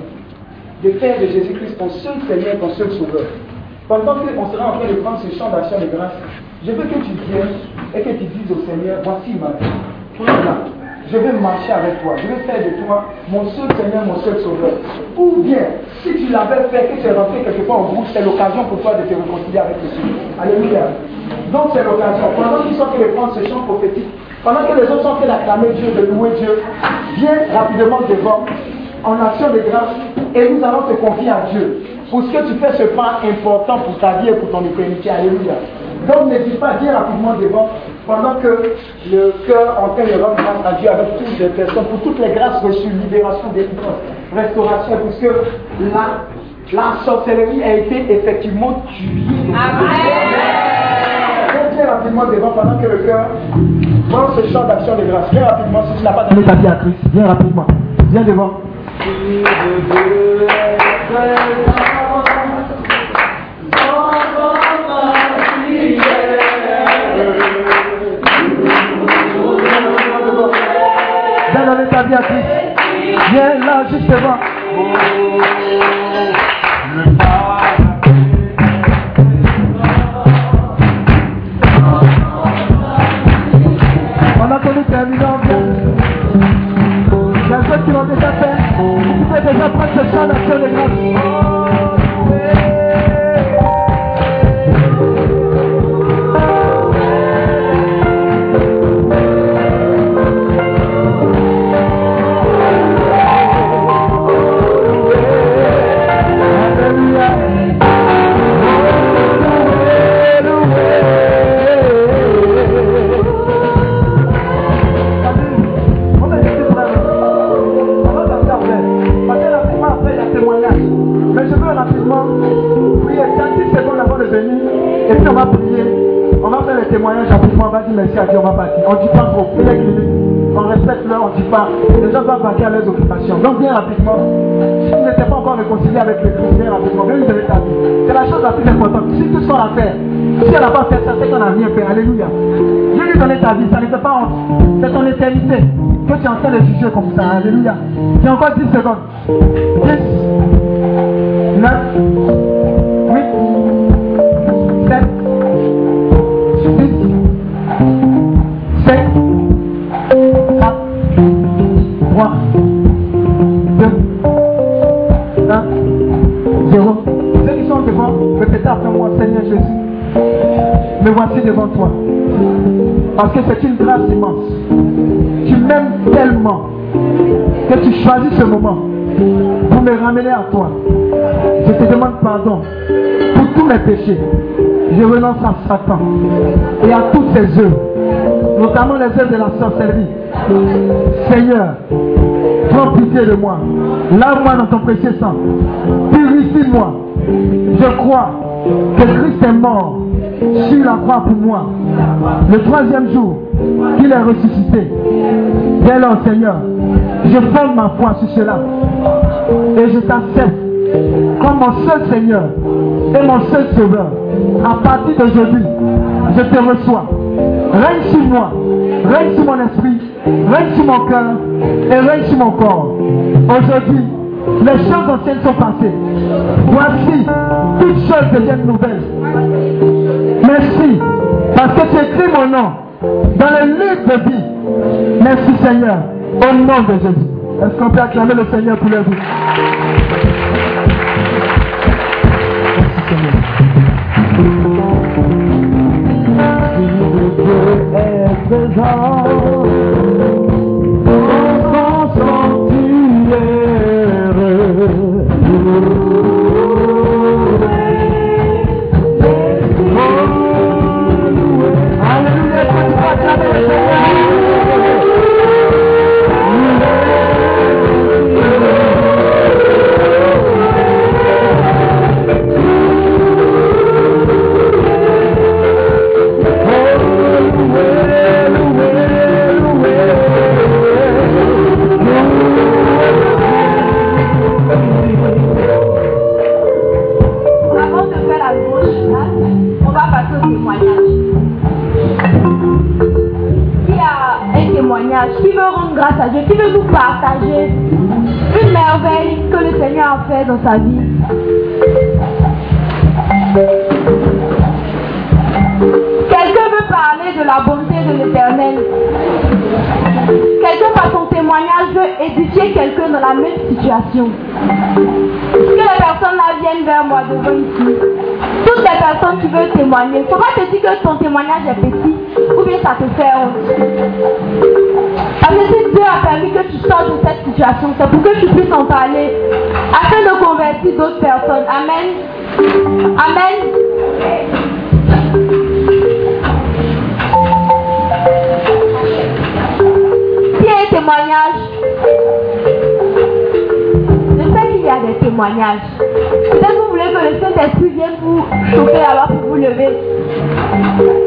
de faire de Jésus-Christ ton seul Seigneur, ton seul Sauveur. Pendant qu'on sera en train de prendre ce champ d'action de grâce, je veux que tu viennes et que tu dises au Seigneur, voici ma vie. Je vais marcher avec toi. Je vais faire de toi mon seul Seigneur, mon seul Sauveur. Ou bien, si tu l'avais fait, que tu es rentré quelque part en groupe, c'est l'occasion pour toi de te réconcilier avec le Seigneur. Alléluia. Donc c'est l'occasion. Pendant qu'ils sont en train de prendre ce chant prophétique, pendant que les autres sont en train d'acclamer Dieu, de louer Dieu, viens rapidement devant, en action de grâce, et nous allons te confier à Dieu. Pour ce que tu fais ce pas important pour ta vie et pour ton éternité. Alléluia. Donc n'hésite pas, viens rapidement devant, pendant que le cœur en train de rendre grâce à Dieu avec toutes les personnes, pour toutes les grâces reçues, libération, délivrance, restauration, puisque la, la sorcellerie a été effectivement tuée. Viens, viens rapidement devant pendant que le cœur prend ce champ d'action de grâce. Viens rapidement si tu n'as pas donné ta vie à Christ. Viens rapidement. Viens devant. Viens donner ta vie à Tu peux déjà prendre rapidement. On va dire merci à Dieu, on va partir. On ne dit pas. Priez minutes. On respecte l'heure, on ne dit pas. Les gens doivent partir à leurs occupations. Donc viens rapidement. Si tu n'étais pas encore réconcilié avec le Christ, viens rapidement. Viens lui donner ta vie. C'est la chose la plus importante. Si tout ce qu'on a fait, si elle n'a pas fait ça, c'est qu'on n'a rien fait. Alléluia. Viens lui donner ta vie, ça ne fait pas honte. C'est ton éternité que tu es en train de comme ça. Alléluia. J'ai encore 10 secondes. 10, 9, voici devant toi. Parce que c'est une grâce immense. Tu m'aimes tellement que tu choisis ce moment pour me ramener à toi. Je te demande pardon pour tous mes péchés. Je renonce à Satan et à toutes ses œuvres, notamment les œuvres de la sorcellerie. Seigneur, prends pitié de moi. Lave-moi dans ton précieux sang. Purifie-moi. Je crois que Christ est mort sur la croix pour moi. Le troisième jour, qu'il est ressuscité. Dès lors, Seigneur, je fonde ma foi sur cela. Et je t'accepte comme mon seul Seigneur et mon seul Sauveur. À partir d'aujourd'hui, je te reçois. Règne sur moi, règne sur mon esprit, règne sur mon cœur et règne sur mon corps. Aujourd'hui, les choses anciennes sont passées. Voici, toutes choses deviennent nouvelles. Merci, parce que tu écris mon nom dans le livre de vie. Merci Seigneur, au nom de Jésus. Est-ce qu'on peut acclamer le Seigneur pour le vie? Merci Seigneur. Qui veut nous partager une merveille que le Seigneur a fait dans sa vie. Quelqu'un veut parler de la bonté de l'éternel. Quelqu'un par son témoignage veut édifier quelqu'un dans la même situation. Que les personnes là viennent vers moi devant ici. Toutes les personnes qui veulent témoigner, faut pas te dire que ton témoignage est petit de cette situation, c'est pour que tu puisses en parler afin de convertir d'autres personnes. Amen. Amen. A un témoignage, je sais qu'il y a des témoignages. Peut-être vous voulez que le Saint-Esprit vienne vous chauffer alors que vous levez.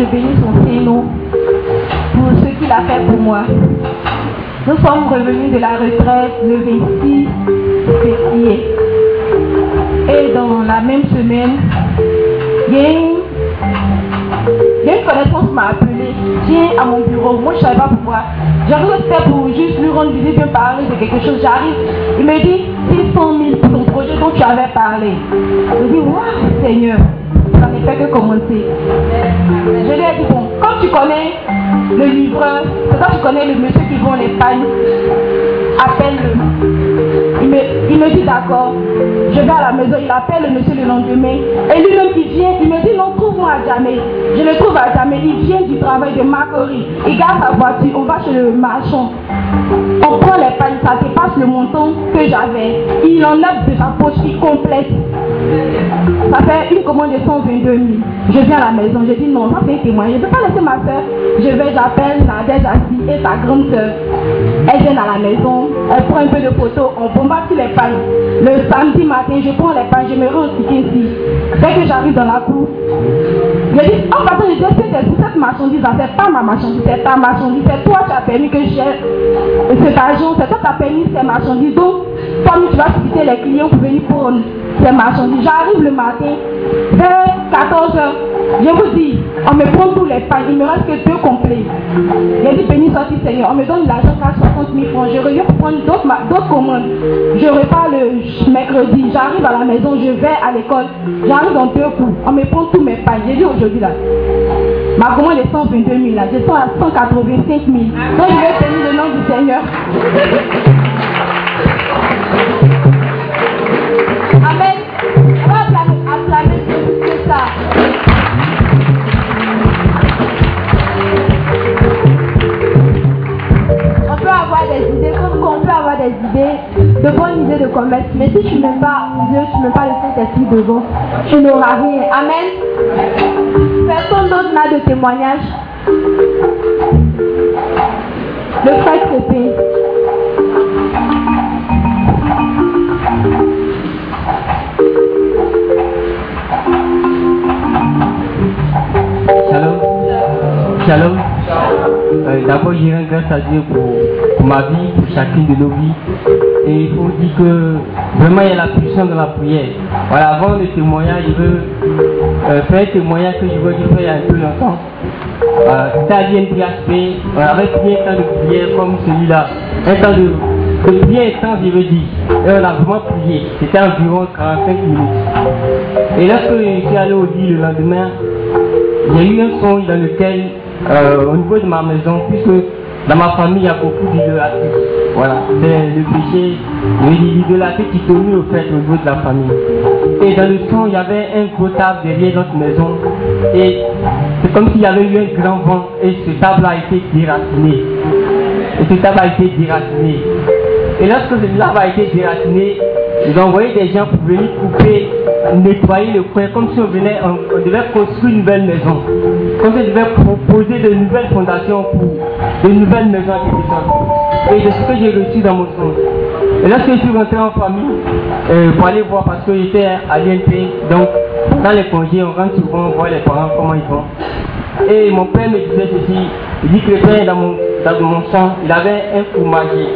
Je bénis son Saint-Nom pour ce qu'il a fait pour moi. Nous sommes revenus de la retraite le 26 février. Et dans la même semaine, il y a une, connaissance m'a appelé. Viens à mon bureau. Moi, je ne savais pas pourquoi. J'arrive faire pour juste lui rendre visite, bien parler de quelque chose. J'arrive. Il me dit 600 000 pour ton projet dont tu avais parlé. Je dis, waouh, Seigneur, ça ne fait que commencer. Connais le livreur, c'est quand tu connais le monsieur qui vend les pannes, appelle-le. Il me, dit d'accord, je vais à la maison, il appelle le monsieur le lendemain. Et lui-même il vient, il me dit non, trouve-moi à jamais. Je le trouve à jamais, il vient du travail de Macquarie. Il garde sa voiture, on va chez le marchand. On prend les pannes, ça dépasse le montant que j'avais. Il enlève de sa poche, il complète. Ça fait une commande de 122 000. Je viens à la maison, je dis non, ça fait un témoin. Je ne peux pas laisser ma soeur. Je vais, j'appelle Nadège Assis et sa grande soeur. Elles viennent à la maison, elles prennent un peu de photos, on bombarde sur les pannes. Le samedi matin, je prends les pannes, je me rends ici. Dès que j'arrive dans la cour, je dis, en passant, je est-ce que c'est- cette marchandise, c'est pas ma marchandise, c'est ta marchandise, c'est toi qui as permis que j'ai cet argent, c'est toi qui as permis ces marchandises. Donc, comme tu vas citer les clients pour venir prendre ces marchandises, j'arrive le matin, vers 14h, je vous dis, on me prend tous les pains, il me reste que deux complets. J'ai dit, béni soit Seigneur, on me donne l'argent à 60 000 francs, je reviens pour prendre d'autres ma- d'autres commandes. Je repars le mercredi, j'arrive à la maison, je vais à l'école, j'arrive dans deux coups, on me prend tous mes pains. J'ai dit aujourd'hui là, ma commande est 122 000 là, je suis à 185 000. Donc je vais bénir le nom du Seigneur. Idées, de bonnes idées de commerce. Mais si tu n'aimes pas Dieu, tu n'aimes pas le Saint-Esprit devant, tu n'auras rien. Amen. Personne d'autre n'a de témoignage. Le frère Crépé. Shalom. Shalom. Euh, D'abord, je rends grâce à Dieu pour, ma vie, chacune de nos vies. Et il faut dire que vraiment il y a la puissance de la prière. Voilà, avant le témoignage, je veux euh, faire un témoignage que je veux dire il y a un peu longtemps. Euh, C'était à l'INPHP, on avait prié un temps de prière comme celui-là. Un temps de, de prière intense, je veux dire. Et on a vraiment prié. C'était environ 45 minutes. Et lorsque je suis allé au lit le lendemain, a eu un songe dans lequel, euh, au niveau de ma maison, puisque dans ma famille, il y a beaucoup d'idolâtrie. Voilà, c'est le péché, l'idolâtrie qui domine au fait au niveau de la famille. Et dans le son, il y avait un gros table derrière notre maison. Et c'est comme s'il y avait eu un grand vent et ce table a été déraciné. Et ce table a été déraciné. Et lorsque ce table a été déraciné, ils ont envoyé des gens pour venir couper, nettoyer le coin, comme si on venait, on, devait construire une nouvelle maison. Comme si on devait proposer de nouvelles fondations pour de nouvelles maisons à. Et c'est ce que j'ai reçu dans mon son. Et lorsque je suis rentré en famille, euh, pour aller voir, parce que j'étais à l'INP, donc dans les congés, on rentre souvent voir les parents comment ils vont. Et mon père me disait ceci, il dit que le père dans mon, sang, il avait un fromager.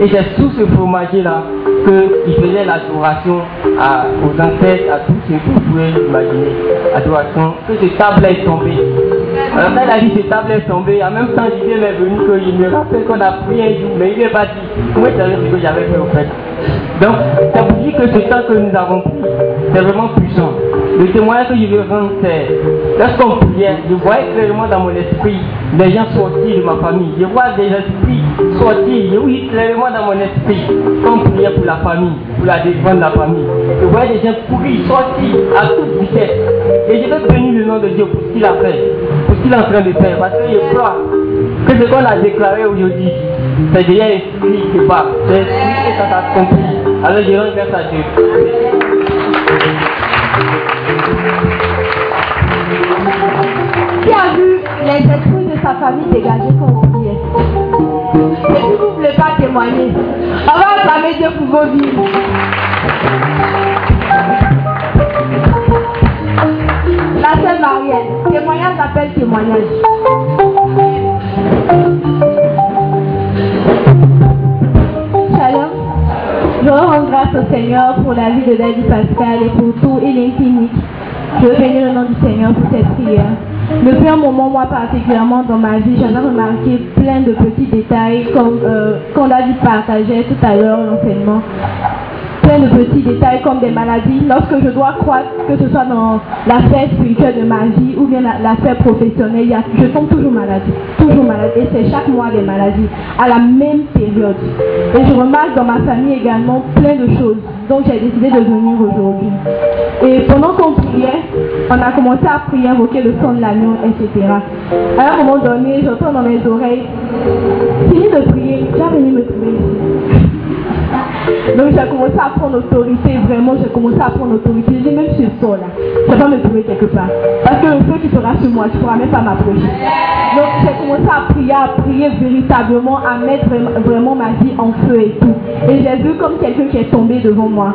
Et c'est sous ce fromager-là qu'il faisait l'adoration aux ancêtres, à tous ceux que vous pouvez imaginer. Adoration, que cette table est tombée. Quand il a dit cette table est tombée, en même temps l'idée m'est venue qu'il me rappelle qu'on a pris un jour, mais il n'est pas dit. Moi je savais ce que j'avais fait au fait. Donc, ça vous dit que ce temps que nous avons pris, c'est vraiment puissant. Le témoignage que je veux rendre, c'est lorsqu'on priait, je voyais clairement dans mon esprit des gens sortis de ma famille. Je vois des esprits sortir, je vois clairement dans mon esprit qu'on priait pour la famille, pour la défense de la famille. Je voyais des gens courir, sortir à toute vitesse. Et je veux bénir le nom de Dieu pour ce qu'il a fait, ce qu'il est en train de faire, parce que je crois que ce qu'on a déclaré aujourd'hui, c'est déjà l'esprit qui part, c'est l'esprit qui ça s'accomplit. Alors je rends grâce à Dieu. Qui a vu les esprits de sa famille dégager quand on priait Et si vous ne voulez pas témoigner, on va acclamer Dieu pour vos vies. Marielle, témoignage appelle témoignage. Shalom. Je rends grâce au Seigneur pour la vie de David Pascal et pour tout et l'infini. Je bénir le nom du Seigneur pour cette prière. Depuis un moment, moi particulièrement dans ma vie, j'en ai remarqué plein de petits détails comme euh, qu'on a dit partager tout à l'heure l'enseignement plein de petits détails comme des maladies. Lorsque je dois croire, que ce soit dans l'affaire spirituelle de ma vie ou bien l'affaire professionnelle, je tombe toujours malade. Toujours malade. Et c'est chaque mois des maladies à la même période. Et je remarque dans ma famille également plein de choses. Donc j'ai décidé de venir aujourd'hui. Et pendant qu'on priait, on a commencé à prier, invoquer le son de l'agneau, etc. À un moment donné, j'entends dans mes oreilles, fini de prier, j'ai venu me trouver. Donc j'ai commencé à prendre autorité, vraiment j'ai commencé à prendre autorité. J'ai même ce sol là, ça va me trouver quelque part. Parce que le feu qui sera sur moi, tu ne pourras même pas m'approcher. Donc j'ai commencé à prier, à prier véritablement, à mettre vraiment ma vie en feu et tout. Et j'ai vu comme quelqu'un qui est tombé devant moi.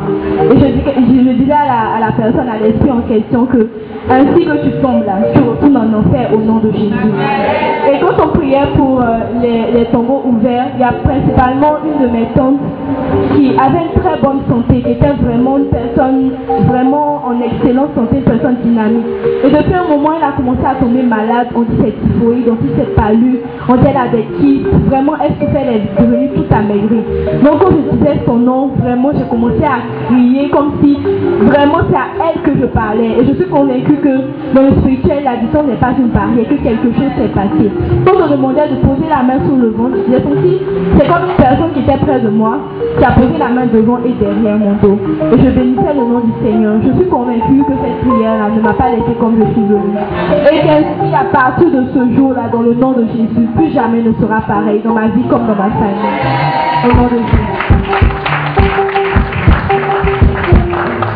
Et je, je, disais à la, personne, à l'esprit en question que ainsi que tu tombes là, tu retournes en enfer au nom de Jésus. Et quand on priait pour euh, les, les tombeaux ouverts, il y a principalement une de mes tantes qui avait une très bonne santé, qui était vraiment une personne vraiment en excellente santé, une personne dynamique. Et depuis un moment, elle a commencé à tomber malade, on dit c'est typhoïde, on dit c'est palu, on dit elle a des kits, vraiment elle souffrait, elle est devenue toute amaigrie. Donc quand je disais son nom, vraiment j'ai commencé à crier comme si vraiment c'est à elle que je parlais. Et je suis convaincue que dans le spirituel, la distance n'est pas une barrière, que quelque chose s'est passé. Quand on demandait de poser la main sur le ventre, j'ai senti, c'est comme une personne qui était près de moi, qui a posé la main devant et derrière mon dos. Et je bénissais le nom du Seigneur. Je suis convaincue que cette prière-là ne m'a pas laissé comme je suis venue. Et qu'ainsi, à partir de ce jour-là, dans le nom de Jésus, plus jamais ne sera pareil dans ma vie comme dans ma famille. Au nom de Jésus.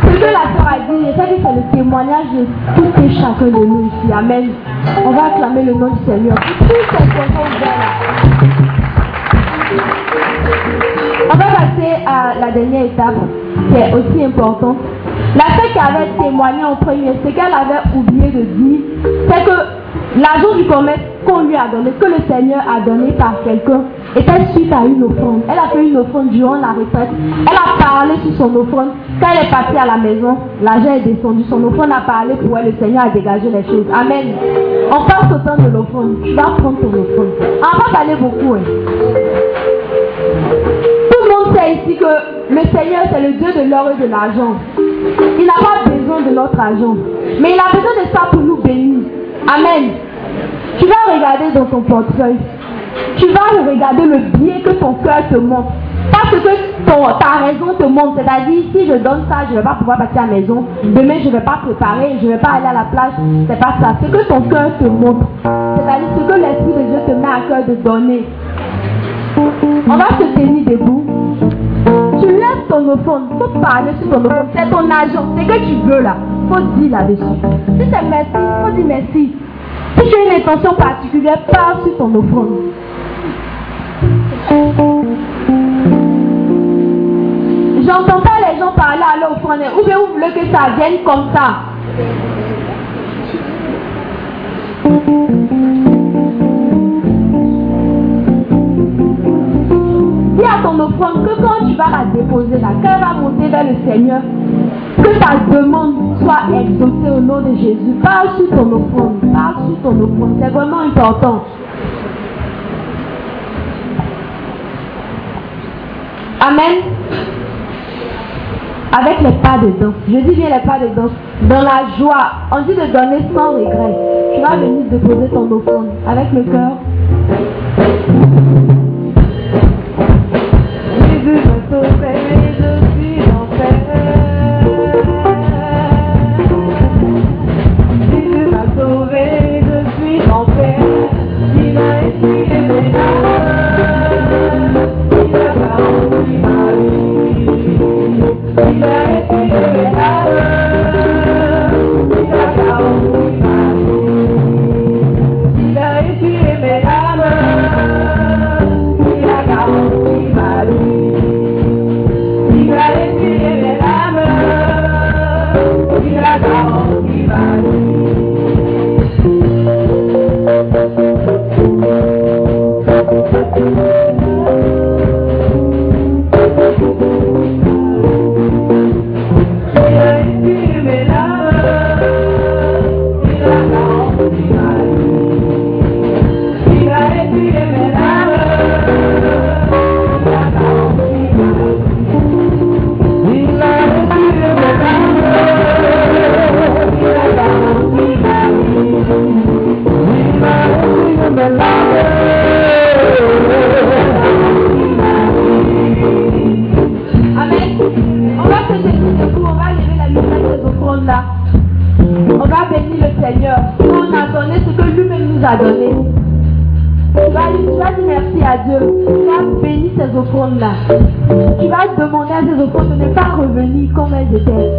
Ce que la a dit, sais que c'est le témoignage de tout et chacun de nous ici. Amen. On va acclamer le nom du Seigneur. Tous ces là on va passer à la dernière étape qui est aussi importante. La fête qui avait témoigné en premier, ce qu'elle avait oublié de dire, c'est que l'argent du commerce qu'on lui a donné, que le Seigneur a donné par quelqu'un, était suite à une offrande. Elle a fait une offrande durant la retraite. Elle a parlé sur son offrande. Quand elle est partie à la maison, l'argent est descendu. Son offrande a parlé pour elle. Le Seigneur a dégagé les choses. Amen. On passe au temps de l'offrande. Tu vas prendre ton offrande. On va parler beaucoup. Hein ici que le Seigneur, c'est le Dieu de l'or et de l'argent. Il n'a pas besoin de notre argent. Mais il a besoin de ça pour nous bénir. Amen. Tu vas regarder dans ton portefeuille. Tu vas regarder le bien que ton cœur te montre. Parce que ton, ta raison te montre. C'est-à-dire, si je donne ça, je ne vais pas pouvoir passer à la maison. Demain, je ne vais pas préparer, je ne vais pas aller à la plage. C'est pas ça. Ce que ton cœur te montre. C'est-à-dire ce que l'Esprit de Dieu te met à cœur de donner. On va se tenir debout. Tu lèves ton offrande. Faut parler sur ton offrande. C'est ton argent. C'est que tu veux là. Faut dire là-dessus. Si c'est merci, faut dire merci. Si tu as une intention particulière, parle sur ton offrande. J'entends pas les gens parler à l'offrande. Ou bien vous voulez que ça vienne comme ça. Ton offrande, que quand tu vas la déposer là, quand elle va monter vers le Seigneur, que ta demande soit exaucée au nom de Jésus. Parle sur ton offrande, parle sur ton offrande. C'est vraiment important. Amen. Avec les pas de danse. Je dis bien les pas de danse. Dans la joie. On dit de donner sans regret. Tu vas venir déposer ton offrande avec le cœur. Nous donné. Tu vas, tu vas dire merci à Dieu. Tu vas bénir ces offrandes-là. Tu vas demander à ces offrandes de ne pas revenir comme elles étaient.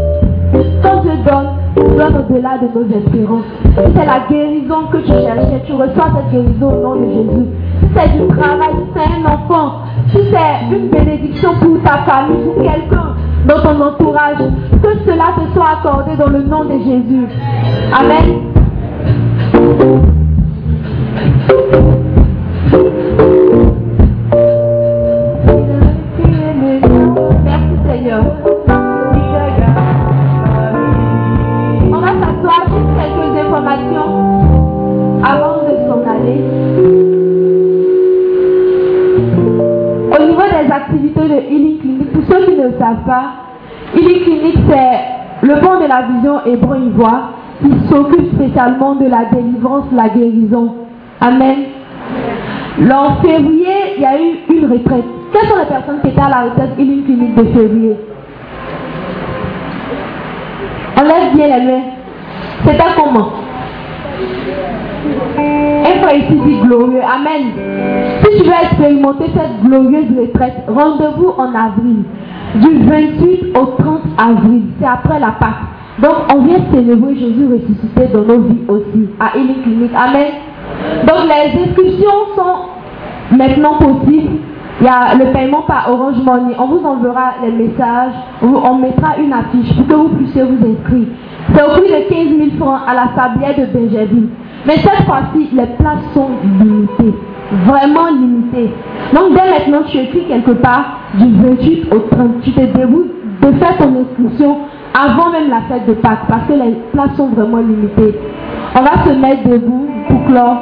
Quand Dieu donne, donne au-delà de nos espérances. Si c'est la guérison que tu cherchais, tu reçois cette guérison au nom de Jésus. Si c'est du travail, si c'est un enfant, si c'est une bénédiction pour ta famille, pour quelqu'un dans ton entourage, que cela te soit accordé dans le nom de Jésus. Amen. La vision hébreu ivoire qui s'occupe spécialement de la délivrance, la guérison. Amen. En février, il y a eu une retraite. Quelles sont les personnes qui étaient à la retraite Healing Clinic de février? Enlève bien les mains. C'était comment? Un frère ici dit glorieux. Amen. Si tu veux expérimenter cette glorieuse retraite, rendez-vous en avril. Du 28 au 30 avril. C'est après la Pâque. Donc on vient célébrer Jésus ressuscité dans nos vies aussi. À Healing Clinic. Amen. Donc les inscriptions sont maintenant possibles. Il y a le paiement par Orange Money. On vous enverra les messages. On mettra une affiche pour que vous puissiez vous inscrire. C'est au prix de 15 000 francs à la sablière de Benjamin. Mais cette fois-ci, les places sont limitées. Vraiment limitées. Donc dès maintenant, tu écris quelque part du 28 au 30. Tu te déroules de faire ton inscription avant même la fête de Pâques parce que les places sont vraiment limitées. On va se mettre debout pour clore.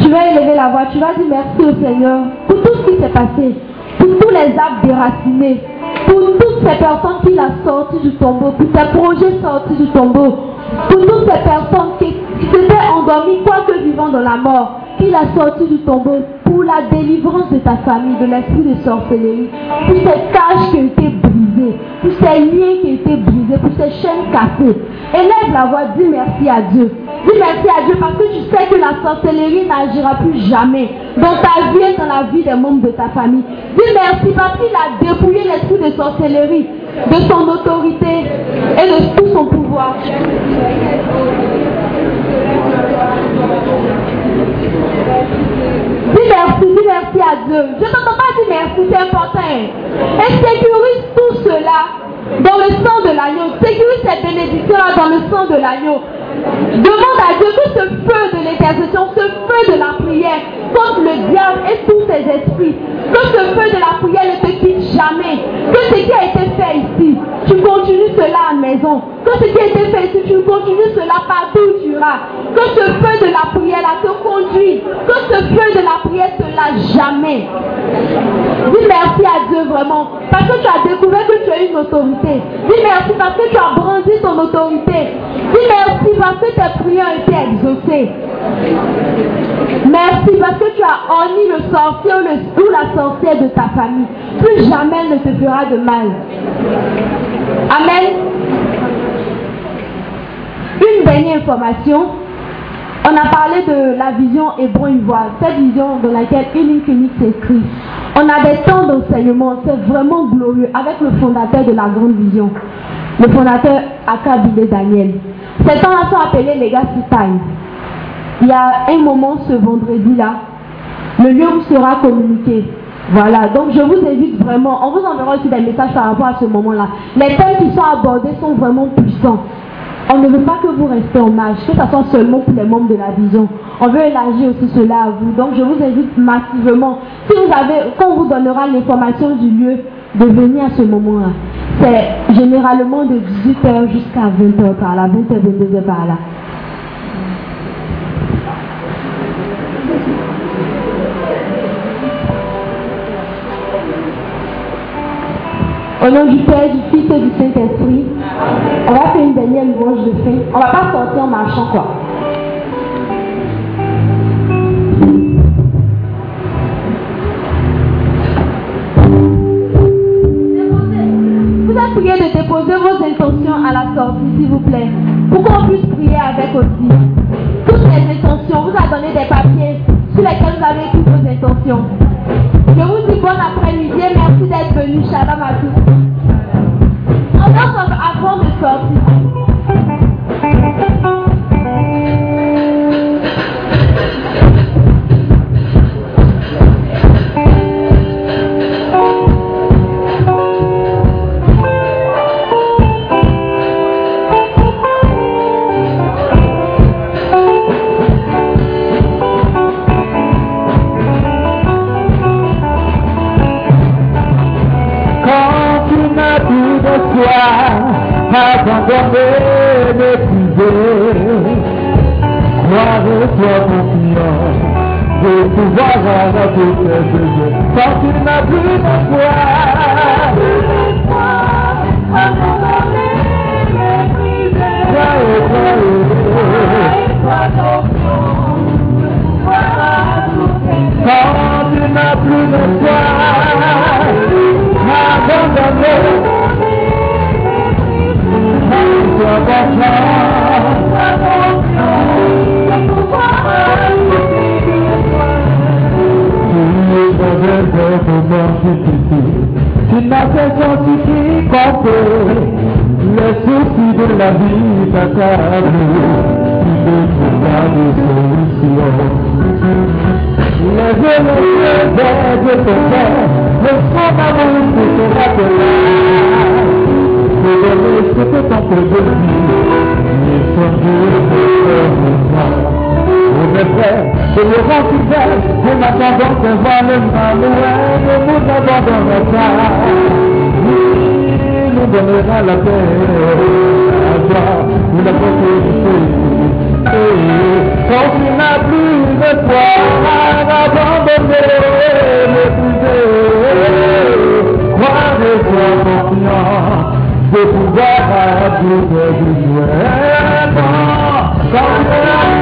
Tu vas élever la voix, tu vas dire merci au Seigneur pour tout ce qui s'est passé, pour tous les arbres déracinés, pour toutes ces personnes qui l'ont sorti du tombeau, pour ces projets sortis du tombeau, pour toutes ces personnes qui, s'étaient endormies, quoique vivant dans la mort, qui l'a sorti du tombeau, pour la délivrance de ta famille, de l'esprit de sorcellerie, pour ces cages qui ont été brisées, pour ces liens qui ont été brisés, pour ces chaînes cassées. Élève la voix, dis merci à Dieu. Dis merci à Dieu parce que tu sais que la sorcellerie n'agira plus jamais dans ta vie et dans la vie des membres de ta famille. Dis merci parce qu'il a dépouillé l'esprit de sorcellerie, de son autorité et de tout son pouvoir. Dis merci, dis merci à Dieu. Je ne t'entends pas dire merci, c'est important. Et sécurise tout cela dans le sang de l'agneau. Sécurise cette bénédiction-là dans le sang de l'agneau. Demande à Dieu que ce feu de l'intercession, ce feu de la prière, contre le diable et tous ses esprits, que ce feu de la prière ne te quitte jamais. Que ce qui a été fait ici, tu continues cela à la maison. Que ce qui a été fait ici, tu continues cela partout où tu iras. Que ce feu de la prière te conduise. Que ce feu de la prière te lâche jamais. Dis merci à Dieu vraiment. Parce que tu as découvert que tu as une autorité. Dis merci parce que tu as brandi ton autorité. Dis merci parce que tes prières ont été exaucées. Merci parce que tu as honni le sorcier ou, la sorcière de ta famille. Plus jamais ne te fera de mal. Amen. Une dernière information. On a parlé de la vision hébreu-ivoire, cette vision dans laquelle une Clinique s'inscrit. On a des temps d'enseignement, c'est vraiment glorieux, avec le fondateur de la grande vision, le fondateur Akabile Daniel. Ces temps-là sont appelés Legacy Time. Il y a un moment ce vendredi-là, le lieu sera communiqué. Voilà, donc je vous invite vraiment, on vous enverra aussi des messages par rapport à ce moment-là. Les thèmes qui sont abordés sont vraiment puissants. On ne veut pas que vous restez en marge, que ce soit seulement pour les membres de la vision. On veut élargir aussi cela à vous. Donc je vous invite massivement, si vous avez, quand on vous donnera l'information du lieu, de venir à ce moment-là. C'est généralement de 18h jusqu'à 20h par là, 20h, 22h par là. Au nom du Père, du Fils et du Saint-Esprit, on va faire une dernière louange de fin. On va pas sortir en marchant quoi. Vous avez prié de déposer vos intentions à la sortie, s'il vous plaît, pour qu'on puisse prier avec aussi. Toutes les intentions, vous avez donné des papiers sur lesquels vous avez toutes vos intentions. Je vous dis bon et merci d'être venu. Shalom à tous. On va avant de sortir. Méprisé, croire-toi confiant, de pouvoir avoir tous tes besoins. Quand tu n'as plus de foi, quand tu n'as plus de foi, abandonné, sois Tu n'as fait senti qui compter les soucis de la vie t'accablent, tu ne trouveras de solution. Les yeux de ton cœur, le sang d'amour rappeler. De que de de cœur de toi. On est prêt de le rendre fidèle, en attendant qu'on voit le mal, ne nous abandonnons pas. Oui, nous donnera la paix, à toi, ou la prospérité. Quand tu n'as plus de foi, abandonner, mépriser, croire et sois confiant de pouvoir à tout tes besoins. Quand tu n'as quand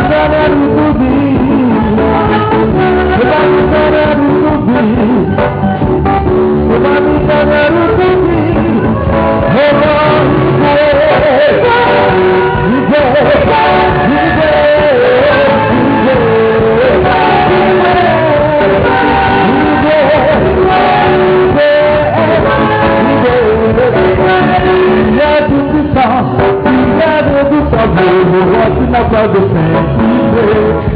Yeah. Eu gosto na paz do pé.